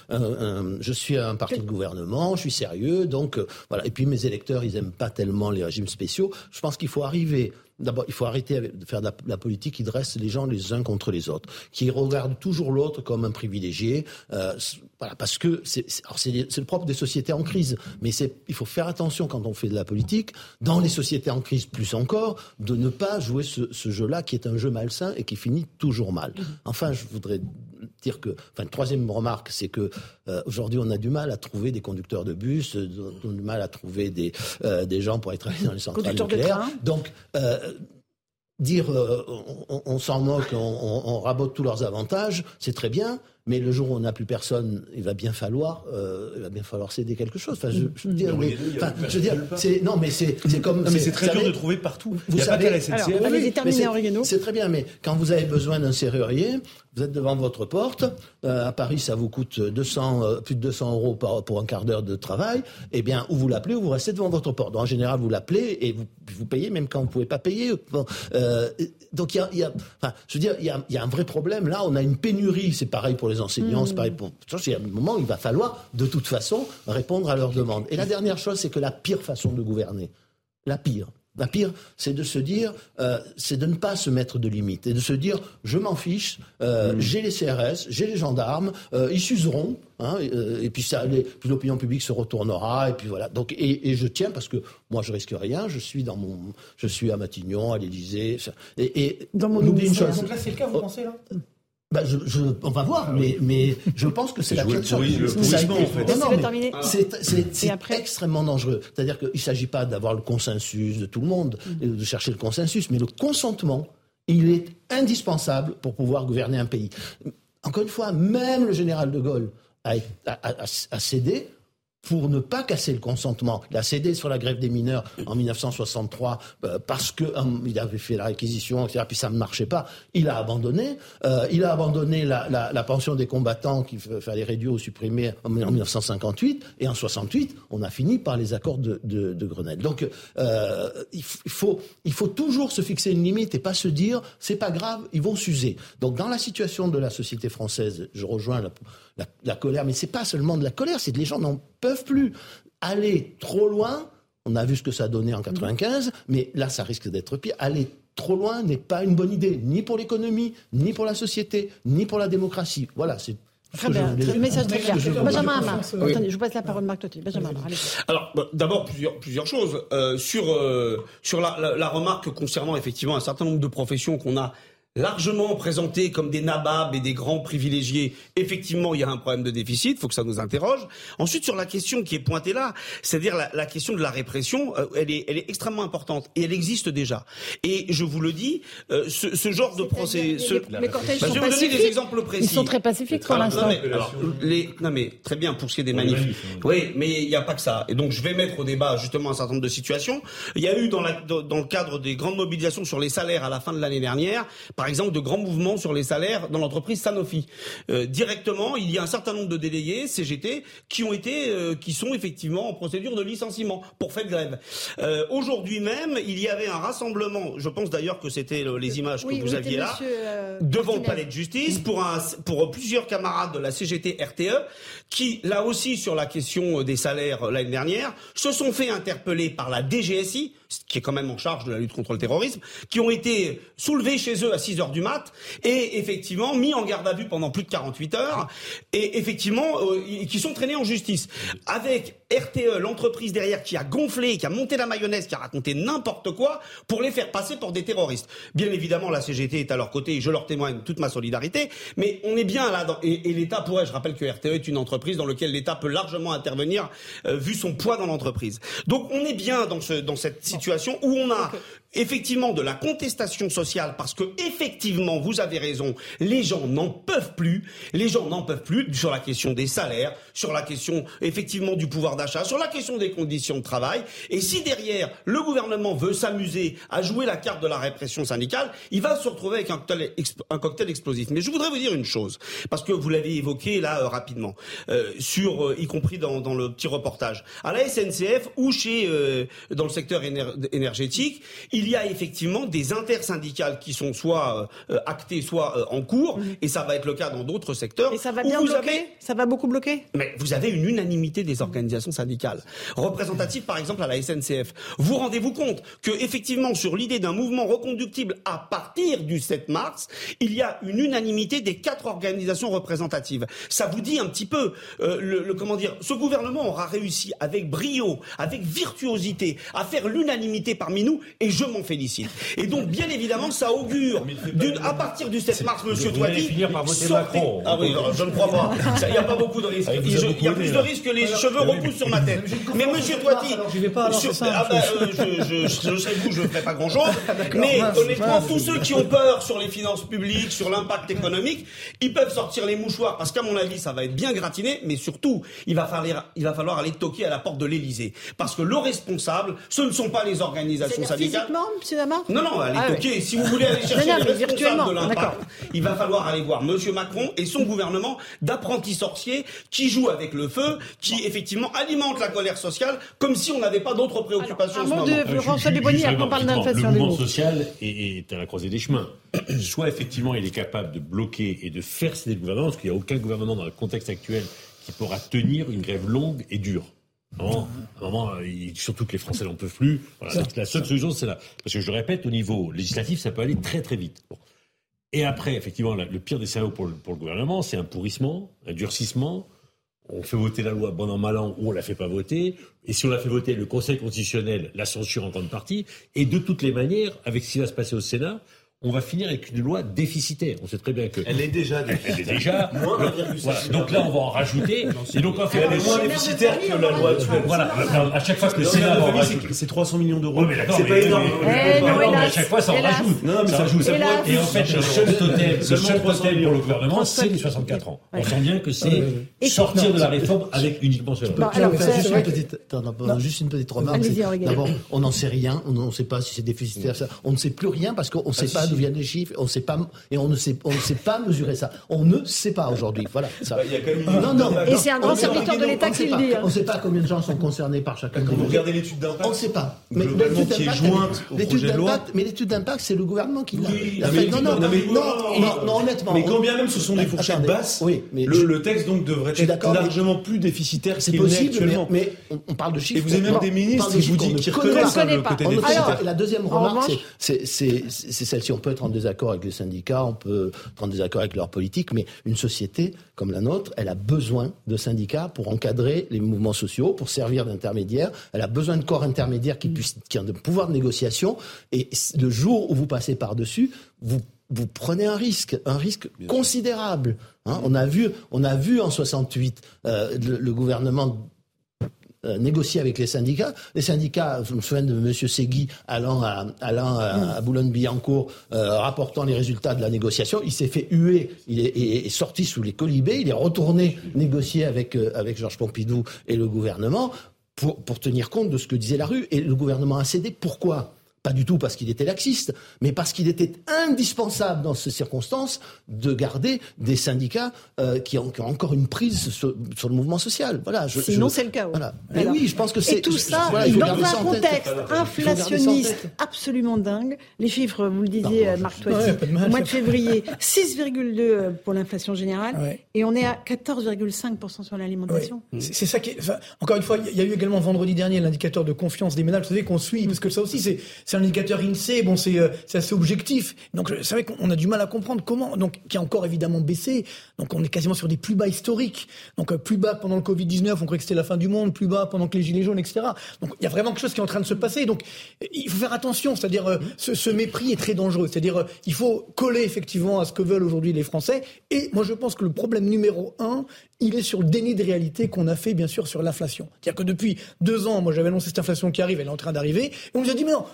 je suis un parti de gouvernement, je suis sérieux, donc euh, voilà. Et puis mes électeurs, ils aiment pas tellement les régimes spéciaux. Je pense qu'il faut arriver D'abord, il faut arrêter de faire de la, politique qui dresse les gens les uns contre les autres, qui regarde toujours l'autre comme un privilégié. Euh, voilà, parce que c'est le propre des sociétés en crise. Mais il faut faire attention quand on fait de la politique, dans les sociétés en crise plus encore, de ne pas jouer ce, ce jeu-là qui est un jeu malsain et qui finit toujours mal. Mm-hmm. Enfin, je voudrais dire que, enfin, troisième remarque, c'est que euh, aujourd'hui, on a du mal à trouver des conducteurs de bus, euh, on a du mal à trouver des, euh, des gens pour aller travailler dans les centrales nucléaires. Donc, dire on, s'en moque, on, on, rabote tous leurs avantages, c'est très bien, mais le jour où on n'a plus personne, il va bien falloir, euh, il va bien falloir céder quelque chose. Enfin, je, je veux dire, mais, enfin, je veux dire, c'est non, mais c'est comme. mais c'est très dur de trouver partout. Vous savez, c'est très bien, mais quand vous avez besoin d'un serrurier, vous êtes devant votre porte. Euh, à Paris, ça vous coûte 200, euh, plus de 200 euros par, pour un quart d'heure de travail. Eh bien, ou vous l'appelez ou vous restez devant votre porte. Donc, en général, vous l'appelez et vous, vous payez même quand vous pouvez pas payer. Bon, euh, donc, il y a, y a, enfin, je veux dire, il y a, y a un vrai problème. Là, on a une pénurie. C'est pareil pour les enseignants, c'est pareil pour. Il y a un moment, il va falloir, de toute façon, répondre à leurs demandes. Et la dernière chose, c'est que la pire façon de gouverner, la pire, la pire, c'est de se dire, euh, c'est de ne pas se mettre de limites et de se dire, je m'en fiche, euh, mm. j'ai les CRS, j'ai les gendarmes, euh, ils s'useront, hein, et puis ça, puis l'opinion publique se retournera, et puis voilà. Donc, et, je tiens parce que moi, je risque rien. Je suis dans mon, je suis à Matignon, à l'Élysée, et, et dans mon oublie une chose. Donc là, c'est le cas, vous pensez là? Bah, je, je, on va voir, mais, mais je pense que c'est la question. Le pourrissement, en fait. Non, non, c'est extrêmement dangereux. C'est-à-dire qu'il ne s'agit pas d'avoir le consensus de tout le monde, mm. de chercher le consensus, mais le consentement, il est indispensable pour pouvoir gouverner un pays. Encore une fois, même le général de Gaulle a, a, a, a cédé pour ne pas casser le consentement. Il a cédé sur la grève des mineurs en 1963 euh, parce que euh, il avait fait la réquisition, etc. Puis ça ne marchait pas. Il a abandonné. Euh, il a abandonné la, la, la pension des combattants qu'il fallait réduire ou supprimer en, 1958. Et en 68, on a fini par les accords de, de, de Grenelle. Donc euh, il, faut, il faut toujours se fixer une limite et pas se dire c'est pas grave, ils vont s'user. Donc dans la situation de la société française, je rejoins la, la, la colère, mais c'est pas seulement de la colère, c'est que les gens n'en peuvent plus aller trop loin. On a vu ce que ça a donné en 95, mais là, ça risque d'être pire. Aller trop loin n'est pas une bonne idée, ni pour l'économie, ni pour la société, ni pour la démocratie. Voilà, c'est Très bien, le message très clair. Benjamin Hamar, je vous passe la parole, Marc Totti. Benjamin Hamar, allez. Alors, bah, d'abord, plusieurs, plusieurs choses. Euh, sur euh, sur la, la, la, remarque concernant effectivement un certain nombre de professions qu'on a largement présentés comme des nababs et des grands privilégiés, effectivement, il y a un problème de déficit, il faut que ça nous interroge. Ensuite, sur la question qui est pointée là, c'est-à-dire la, question de la répression, euh, elle, est, elle est extrêmement importante et elle existe déjà. Et je vous le dis, euh, ce, ce, genre de procès... Ce... Les, cortèges bah, sont je vais vous donner des exemples précis. Ils sont très pacifiques pour l'instant. Non, les, non mais très bien pour ce qui est des manifs. Oui, mais il n'y a pas que ça. Et donc je vais mettre au débat justement un certain nombre de situations. Il y a eu dans, la, dans le cadre des grandes mobilisations sur les salaires à la fin de l'année dernière, par exemple, de grands mouvements sur les salaires dans l'entreprise Sanofi. Euh, directement, il y a un certain nombre de délégués CGT qui ont été, euh, qui sont effectivement en procédure de licenciement pour fait de grève. Euh, Aujourd'hui même, il y avait un rassemblement. Je pense d'ailleurs que c'était les images que vous aviez là devant le palais de justice pour un, pour plusieurs camarades de la CGT RTE qui, là aussi, sur la question des salaires l'année dernière, se sont fait interpeller par la DGSI qui est quand même en charge de la lutte contre le terrorisme, qui ont été soulevés chez eux à 6 heures du mat et effectivement mis en garde à vue pendant plus de 48 heures et effectivement euh, qui sont traînés en justice. Avec RTE, l'entreprise derrière qui a gonflé, qui a monté la mayonnaise, qui a raconté n'importe quoi pour les faire passer pour des terroristes. Bien évidemment, la CGT est à leur côté et je leur témoigne toute ma solidarité, mais on est bien là dans, et, l'État pourrait, je rappelle que RTE est une entreprise dans laquelle l'État peut largement intervenir euh, vu son poids dans l'entreprise. Donc on est bien dans cette situation où on a effectivement de la contestation sociale parce que effectivement vous avez raison les gens n'en peuvent plus. Les gens n'en peuvent plus sur la question des salaires sur la question effectivement du pouvoir d'achat sur la question des conditions de travail. Et si derrière le gouvernement veut s'amuser à jouer la carte de la répression syndicale il va se retrouver avec un cocktail, un cocktail explosif. Mais je voudrais vous dire une chose parce que vous l'avez évoqué là euh, rapidement euh, sur euh, y compris dans, dans, le petit reportage. À la SNCF ou chez euh, dans le secteur énergétique y a effectivement des intersyndicales qui sont soit euh, actées, soit euh, en cours, mhm. et ça va être le cas dans d'autres secteurs. Et ça va bien bloquer Ça va beaucoup bloquer Mais vous avez une unanimité des organisations syndicales, représentatives par exemple à la SNCF. Vous rendez-vous compte que effectivement sur l'idée d'un mouvement reconductible à partir du 7 mars, il y a une unanimité des quatre organisations représentatives. Ça vous dit un petit peu euh, le, le, comment dire Ce gouvernement aura réussi avec brio, avec virtuosité, à faire l'unanimité parmi nous, et je m'en félicite. Et donc, bien évidemment, ça augure, à partir du 7 mars, Monsieur Toiti, finir par voter Macron. Ah oui, je ne crois pas. Il n'y a pas beaucoup de risques. Il y a plus de risques que les cheveux repoussent sur ma tête. Mais Monsieur Toiti, ah bah, euh, je serais vous, je ne ferai pas grand-chose. Mais honnêtement, tous ceux qui ont peur sur les finances publiques, sur l'impact économique, ils peuvent sortir les mouchoirs parce qu'à mon avis, ça va être bien gratiné. Mais surtout, il va falloir, il va falloir aller toquer à la porte de l'Élysée parce que le responsable, ce ne sont pas les organisations syndicales. Non, non, allez ah toquer. Si vous voulez aller chercher les responsables de l'impact, il va falloir aller voir Monsieur Macron et son gouvernement d'apprentis sorciers qui jouent avec le feu, qui effectivement alimentent la colère sociale comme si on n'avait pas d'autres préoccupations. Alors, un mot de François Dubonnier, après on parle d'inflation. Le mouvement social est, à la croisée des chemins. Soit effectivement il est capable de bloquer et de faire céder le gouvernement, parce qu'il n'y a aucun gouvernement dans le contexte actuel qui pourra tenir une grève longue et dure. Non, à un moment, surtout que les Français n'en peuvent plus. la seule solution, c'est là. Parce que je le répète, au niveau législatif, ça peut aller très très vite. Et après, effectivement, le pire des scénarios pour le, pour le gouvernement, c'est un pourrissement, un durcissement. On fait voter la loi bon an mal an ou on la fait pas voter. Et si on la fait voter, le Conseil constitutionnel la censure en grande partie. Et de toutes les manières, avec ce qui va se passer au Sénat, on va finir avec une loi déficitaire. On sait très bien que. Elle est déjà déficitaire. Elle est déjà. voilà. Donc là, on va en rajouter. Et donc, en fait, elle est moins déficitaire que la loi actuelle. Voilà. À chaque fois que le Sénat va C'est 300 millions d'euros. c'est pas énorme. Mais à chaque fois, ça en rajoute. Non, mais ça rajoute. Et en fait, le seul totem, le seul totem pour le gouvernement, c'est les 64 ans. On sent bien que c'est sortir de la réforme avec uniquement cela. Juste une petite remarque. D'abord, on n'en sait rien. On ne sait pas si c'est déficitaire. On ne sait plus rien parce qu'on ne sait pas d'où viennent les chiffres, on sait pas, et on ne sait, on ne sait pas mesurer ça. On ne sait pas aujourd'hui. Voilà. Ça. Bah, non, non. Et c'est un grand serviteur de l'État qui le dit. On ne sait pas combien de gens sont concernés par chacun. Quand vous regardez l'étude d'impact, on ne sait pas. Mais l'étude d'impact, mais l'étude d'impact, c'est le gouvernement qui l'a. non, non, non, non, honnêtement. Mais quand bien même ce sont des fourchettes basses, oui, mais le texte donc devrait être largement plus déficitaire c'est possible, mais on parle de chiffres. Et vous avez même des ministres qui vous disent qu'ils reconnaissent le côté déficitaire. La deuxième remarque, c'est celle-ci. On peut être en désaccord avec les syndicats, on peut être en désaccord avec leur politique, mais une société comme la nôtre, elle a besoin de syndicats pour encadrer les mouvements sociaux, pour servir d'intermédiaire. Elle a besoin de corps intermédiaires qui, puissent, qui ont de pouvoir de négociation. Et le jour où vous passez par-dessus, vous vous prenez un risque, un risque considérable. Hein. On a vu, on a vu en 68 euh, le, gouvernement négocier avec les syndicats. Les syndicats, je me souviens de M. Segui allant à, allant à, Boulogne-Billancourt, euh, rapportant les résultats de la négociation. Il s'est fait huer, il est, sorti sous les colibés, il est retourné négocier avec, avec Georges Pompidou et le gouvernement pour, pour tenir compte de ce que disait la rue. Et le gouvernement a cédé. Pourquoi? Pas du tout parce qu'il était laxiste, mais parce qu'il était indispensable dans ces circonstances de garder des syndicats euh, qui, ont, encore une prise sur, le mouvement social. Voilà. Je, Sinon, c'est le cas. Voilà. Mais oui, je pense que c'est. Et tout ça, dans un contexte inflationniste absolument dingue. Les chiffres, vous le disiez, Marc Toiti, au mois de février, 6,2 euh, pour l'inflation générale, et on est à 14,5% sur l'alimentation. C'est ça qui encore une fois, il y a eu également vendredi dernier l'indicateur de confiance des ménages. Vous savez qu'on suit, parce que ça aussi, c'est c'est un indicateur INSEE, bon, c'est euh, assez objectif. Donc, c'est vrai qu'on a du mal à comprendre comment, donc, qui a encore évidemment baissé. Donc, on est quasiment sur des plus bas historiques. Donc, euh, plus bas pendant le Covid-19, on croyait que c'était la fin du monde, plus bas pendant que les Gilets jaunes, etc. Donc, il y a vraiment quelque chose qui est en train de se passer. Donc, il faut faire attention, c'est-à-dire, euh, ce, mépris est très dangereux. C'est-à-dire, il faut coller effectivement à ce que veulent aujourd'hui les Français. Et moi, je pense que le problème numéro un, il est sur le déni de réalité qu'on a fait, bien sûr, sur l'inflation. C'est-à-dire que depuis deux ans, moi, j'avais annoncé cette inflation qui arrive, elle est en train d'arriver. On nous a dit, mais non,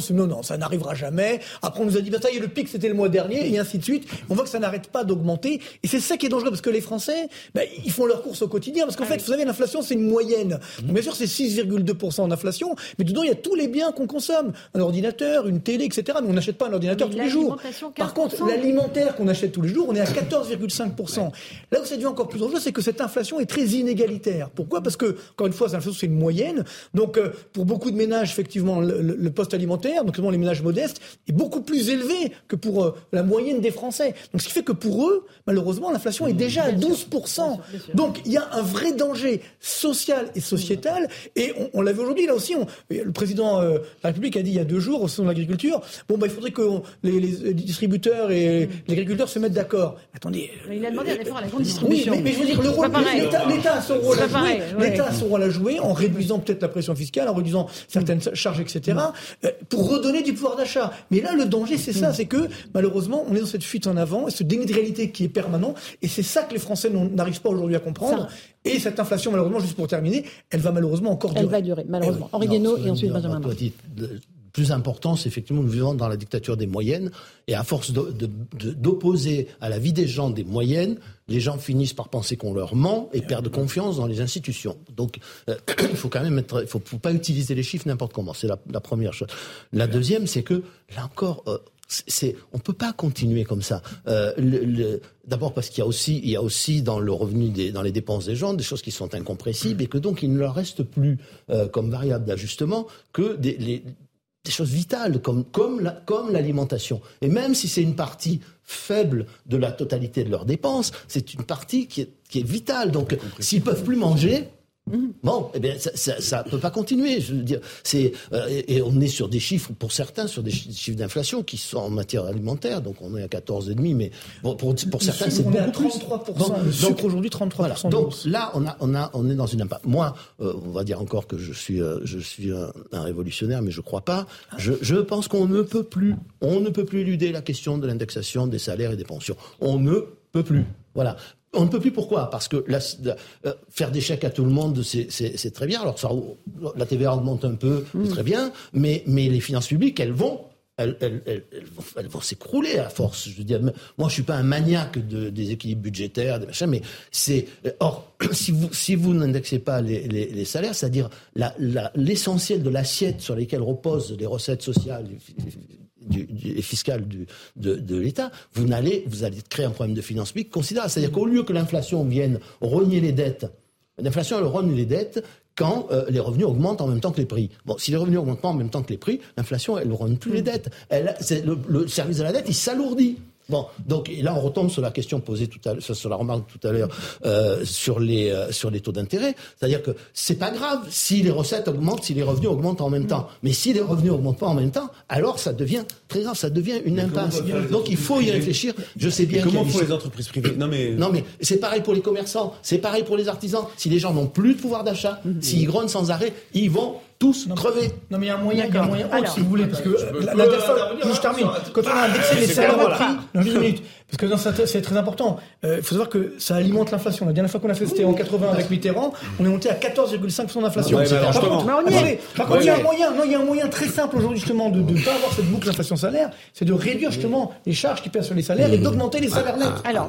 c'est non, non, ça n'arrivera jamais. Après, on nous a dit, bah, ça y est, le pic, c'était le mois dernier, et ainsi de suite. On voit que ça n'arrête pas d'augmenter. Et c'est ça qui est dangereux, parce que les Français, bah, ils font leur course au quotidien. Parce qu'en ah fait, vous savez, l'inflation, c'est une moyenne. Donc, bien sûr, c'est 6,2% en inflation, mais dedans, il y a tous les biens qu'on consomme. Un ordinateur, une télé, etc. Mais on n'achète pas un ordinateur tous les jours. Par contre, l'alimentaire qu'on achète tous les jours, on est à 14,5%. Là où ça devient encore plus dangereux, c'est que cette inflation est très inégalitaire. Pourquoi? Parce que, encore une fois, l'inflation, c'est une moyenne. Donc, euh, pour beaucoup de ménages, effectivement, le, poste alimentaire, donc les ménages modestes, est beaucoup plus élevé que pour euh, la moyenne des Français. Donc, ce qui fait que pour eux, malheureusement, l'inflation est déjà à 12%. Donc, il y a un vrai danger social et sociétal. Et on, l'a vu aujourd'hui, là aussi, le président euh, de la République a dit il y a deux jours, au sein de l'agriculture, bon, bah, il faudrait que les, distributeurs et les agriculteurs se mettent d'accord. Attendez. il a demandé un effort à la grande distribution. Oui, mais, je veux dire, le rôle L'État a son rôle à jouer. L'État a son rôle à jouer en réduisant peut-être la pression fiscale, en réduisant certaines charges, etc., euh, pour redonner du pouvoir d'achat. Mais là, le danger, c'est ça, c'est que malheureusement, on est dans cette fuite en avant, ce déni de réalité qui est permanent, et c'est ça que les Français n'arrivent pas aujourd'hui à comprendre. Et cette inflation, malheureusement, juste pour terminer, elle va malheureusement encore durer. Elle va durer, malheureusement. Henri Guénaud et ensuite Benjamin plus important, c'est effectivement nous vivons dans la dictature des moyennes, et à force d'opposer à la vie des gens des moyennes, les gens finissent par penser qu'on leur ment et perdent confiance dans les institutions. Donc, euh, il faut quand même être, il faut, pas utiliser les chiffres n'importe comment. C'est la, première chose. La deuxième, c'est que là encore. Euh, c'est, on peut pas continuer comme ça. Euh, le, d'abord parce qu'il y a aussi, il y a aussi dans le revenu des, dans les dépenses des gens des choses qui sont incompressibles et que donc il ne leur reste plus comme variable d'ajustement que des, les, des choses vitales comme, comme, comme l'alimentation. Et même si c'est une partie faible de la totalité de leurs dépenses, c'est une partie qui est, qui est vitale. Donc s'ils peuvent plus manger, Bon, eh bien, ça ne peut pas continuer. Je veux dire, c'est euh, et, on est sur des chiffres pour certains, sur des chiffres d'inflation qui sont en matière alimentaire. Donc on est à 14,5, mais bon, pour, pour certains c'est beaucoup 33 plus. Donc, aujourd'hui 33 Donc là, on a on a on est dans une impasse. Moi, euh, on va dire encore que je suis euh, je suis un, révolutionnaire, mais je crois pas. Je, je pense qu'on ne peut plus on ne peut plus éluder la question de l'indexation des salaires et des pensions. On ne peut plus. Voilà. On ne peut plus pourquoi? Parce que euh, faire des chèques à tout le monde, c'est très bien. Alors ça, la TVA augmente un peu, c'est mmh. très bien, mais, mais les finances publiques, elles vont elles, vont, s'écrouler à force. Je veux dire, moi, je suis pas un maniaque de, des équilibres budgétaires, des machins, mais c'est or si vous si vous n'indexez pas les, les, salaires, c'est-à-dire l'essentiel de l'assiette sur lesquelles reposent les recettes sociales du, du, fiscal du, de, de l'État, vous allez, vous allez créer un problème de finances publiques considérable. C'est-à-dire qu'au lieu que l'inflation vienne rogner les dettes, l'inflation, elle rogne les dettes quand euh, les revenus augmentent en même temps que les prix. Bon, si les revenus augmentent pas en même temps que les prix, l'inflation, elle ne rogne plus les dettes. Elle, le, le service de la dette, il s'alourdit. Bon, donc là on retombe sur la question posée tout à l'heure, sur la remarque tout à l'heure euh, sur les euh, sur les taux d'intérêt, c'est-à-dire que c'est pas grave si les recettes augmentent, si les revenus augmentent en même temps, mais si les revenus augmentent pas en même temps, alors ça devient très grave, ça devient une impasse. Donc il faut y réfléchir. Je sais bien. comment font les entreprises privées Non mais non mais c'est pareil pour les commerçants, c'est pareil pour les artisans. Si les gens n'ont plus de pouvoir d'achat, mm-hmm. s'ils grognent sans arrêt, ils vont tous crever. Non, mais il y a un moyen, il y a un moyen. Autre, si vous voulez, parce que la, dernière fois, je termine, quand on a indexé les salaires au prix, non, une minute, parce que c'est très important. Il euh, faut savoir que ça alimente l'inflation. La dernière fois qu'on a fait, c'était en 80 avec Mitterrand, on est monté à 14,5% d'inflation. par contre, par contre, il y a un moyen, non, il y a un moyen très simple aujourd'hui justement de ne pas avoir cette boucle d'inflation-salaire, c'est de réduire justement les charges qui pèsent sur les salaires et d'augmenter les salaires nets. Alors,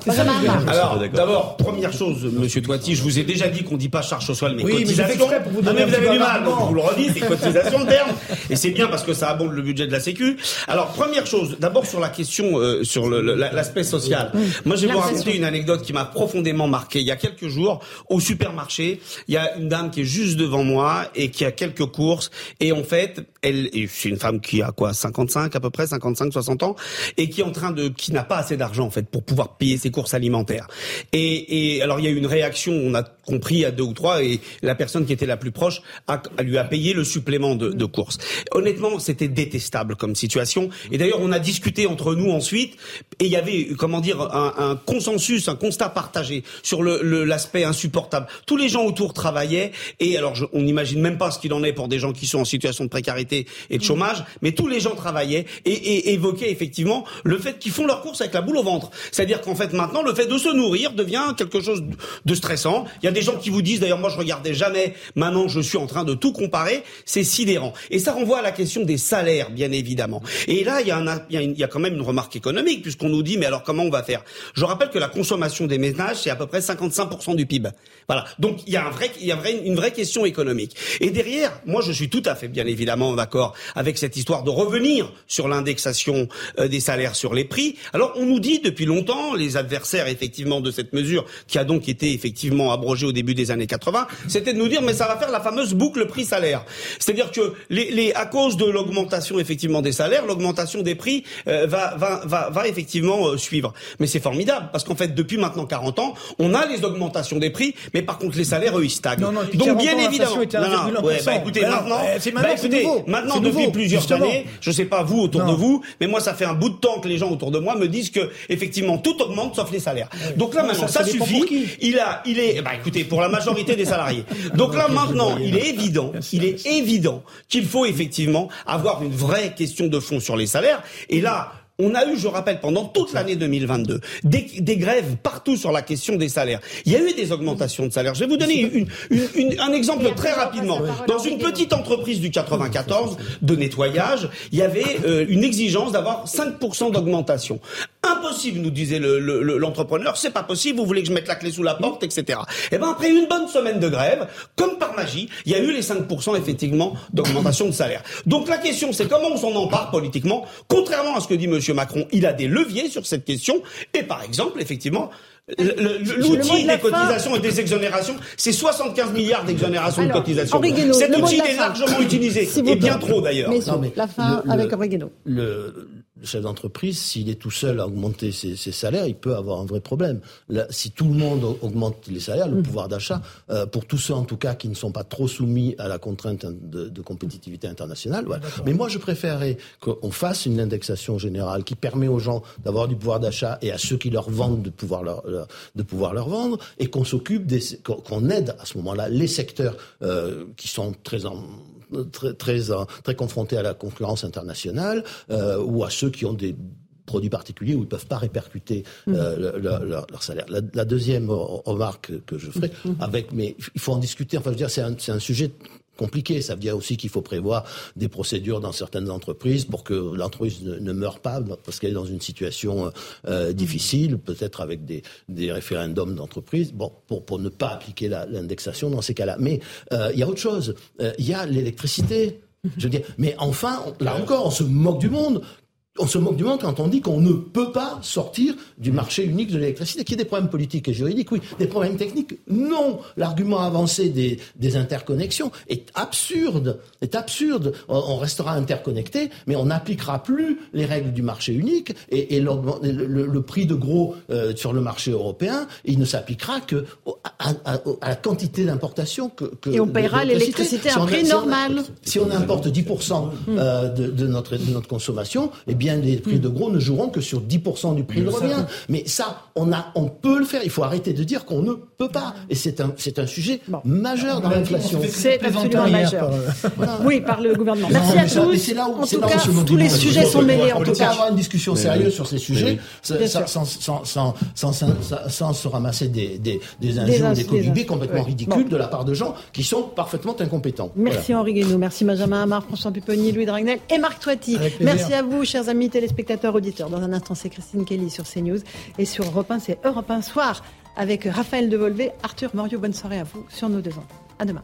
Alors, d'abord, première chose, Monsieur Toiti, je vous ai déjà dit qu'on ne dit pas charge sociale, mais oui, cotisation. Mais vous, mais vous avez du mal, vous le redites, c'est cotisation le terme. Et c'est bien parce que ça abonde le budget de la Sécu. Alors, première chose, d'abord sur la question, euh, sur l'aspect social. Moi, je vais vous raconter une anecdote qui m'a profondément marqué. Il y a quelques jours, au supermarché, il y a une dame qui est juste devant moi et qui a quelques courses. Et en fait, elle, c'est une femme qui a quoi, 55 à peu près, 55, 60 ans, et qui est en train de, qui n'a pas assez d'argent en fait pour pouvoir payer ses courses alimentaires. Et, et alors il y a eu une réaction, on a compris à deux ou trois, et la personne qui était la plus proche a, lui a payé le supplément de, de course. Honnêtement, c'était détestable comme situation. Et d'ailleurs, on a discuté entre nous ensuite, et il y avait, comment dire, un, un consensus, un constat partagé sur l'aspect le, l'aspect insupportable. Tous les gens autour travaillaient, et alors je, on n'imagine même pas ce qu'il en est pour des gens qui sont en situation de précarité et de chômage, mais tous les gens travaillaient et, et évoquaient effectivement le fait qu'ils font leurs courses avec la boule au ventre. C'est-à-dire qu'en fait maintenant, le fait de se nourrir devient quelque chose de stressant. Il y a des gens qui vous disent, d'ailleurs moi je regardais jamais, maintenant je suis en train de tout comparer, c'est sidérant. Et ça renvoie à la question des salaires, bien évidemment. Et là, il y a, un, il y a, il y a quand même une remarque économique, puisqu'on nous dit, mais alors comment on va faire Je rappelle que la consommation des ménages, c'est à peu près 55% du PIB. Voilà. Donc il y a, un vrai, y a une vraie question économique. Et derrière, moi je suis tout à fait, bien évidemment, d'accord avec cette histoire de revenir sur l'indexation euh, des salaires sur les prix. Alors on nous dit depuis longtemps, les adversaires effectivement de cette mesure, qui a donc été effectivement abrogée au début des années 80, c'était de nous dire mais ça va faire la fameuse boucle prix-salaire. C'est-à-dire que les, à cause de l'augmentation effectivement des salaires, l'augmentation des prix euh, va, va, va, va, effectivement euh, suivre. Mais c'est formidable parce qu'en fait depuis maintenant 40 ans, on a les augmentations des prix, mais par contre les salaires eux ils stagnent. Non, non, donc bien évidemment, non, non, ouais, bah, écoutez maintenant, bah, écoutez, maintenant depuis plusieurs années, je sais pas vous autour de vous, mais moi ça fait un bout de temps que les gens autour de moi me disent que effectivement tout augmente sauf les salaires. Donc là maintenant ça, suffit. Il a, il est, bah écoutez, pour la majorité des salariés. Donc là maintenant, il est évident, il est évident qu'il faut effectivement avoir une vraie question de fond sur les salaires. Et là, on a eu, je rappelle, pendant toute l'année 2022, des, des, grèves partout sur la question des salaires. Il y a eu des augmentations de salaires. Je vais vous donner une, une, une, un exemple très rapidement. Dans une petite entreprise du 94 de nettoyage, il y avait euh, une exigence d'avoir 5% d'augmentation. Impossible, nous disait l'entrepreneur. Le, c'est pas possible. Vous voulez que je mette la clé sous la porte, etc. Et eh ben après une bonne semaine de grève, comme par magie, il y a eu les 5% effectivement d'augmentation de salaire. Donc la question, c'est comment on s'en empare politiquement, contrairement à ce que dit Monsieur Macron. Il a des leviers sur cette question. Et par exemple, effectivement, L'outil des cotisations et des exonérations, c'est 75 milliards d'exonérations de cotisations. Cet outil est largement utilisé, et bien trop d'ailleurs. La fin avec Le, le chef d'entreprise, s'il est tout seul à augmenter ses, salaires, il peut avoir un vrai problème. si tout le monde augmente les salaires, le mm. pouvoir d'achat, euh, pour tous ceux en tout cas qui ne sont pas trop soumis à la contrainte de, compétitivité internationale. Mais moi, je préférerais qu'on fasse une indexation générale qui permet aux gens d'avoir du pouvoir d'achat et à ceux qui leur vendent de pouvoir leur, de pouvoir leur vendre, et qu'on s'occupe, qu'on aide à ce moment-là les secteurs euh, qui sont très en très, très, très confrontés à la concurrence internationale euh, ou à ceux qui ont des produits particuliers où ils ne peuvent pas répercuter euh, mm. leur, salaire. La, deuxième remarque que je ferai, mm. avec, mais il faut en discuter, enfin je veux dire, c'est un, un sujet compliqué. Ça veut dire aussi qu'il faut prévoir des procédures dans certaines entreprises pour que l'entreprise ne, meure pas parce qu'elle est dans une situation euh, euh, difficile, peut-être avec des, des référendums d'entreprise, bon, pour, pour ne pas appliquer l'indexation dans ces cas-là. Mais euh, il y a autre chose. Il y a l'électricité. Je veux dire, mais enfin, là encore, on se moque du monde on se moque du monde quand on dit qu'on ne peut pas sortir du marché unique de l'électricité. Qu'il y ait des problèmes politiques et juridiques, oui. Des problèmes techniques, non. L'argument avancé des, des, interconnexions est absurde. Est absurde. On, restera interconnecté, mais on n'appliquera plus les règles du marché unique et, et le, le, prix de gros euh, sur le marché européen, il ne s'appliquera que à, la quantité d'importation que, que, Et on paiera l'électricité à un prix normal. Si on, importe 10% euh, de, de, notre, de notre consommation, eh bien bien des prix de gros ne joueront que sur 10% du prix de revient. Mais ça, on a, on peut le faire. Il faut arrêter de dire qu'on ne peut pas. Et c'est un, c'est un sujet majeur dans l'inflation. C'est absolument majeur. Oui, par le gouvernement. Merci à tous. C'est là où, en tout cas, tous les sujets sont mêlés. En tout cas, avoir une discussion sérieuse sur ces sujets, sans, sans, sans, sans, se ramasser des, des, des injures, des colibés complètement ridicules de la part de gens qui sont parfaitement incompétents. Merci Henri Guénaud, merci Benjamin Amar, François Pupponi, Louis Dragnel et Marc Toiti. Merci à vous, chers amis téléspectateurs, auditeurs. Dans un instant, c'est Christine Kelly sur CNews et sur Europe 1, c'est Europe 1 Soir avec Raphaël Devolvé, Arthur Morio. Bonne soirée à vous sur nos deux ans. À demain.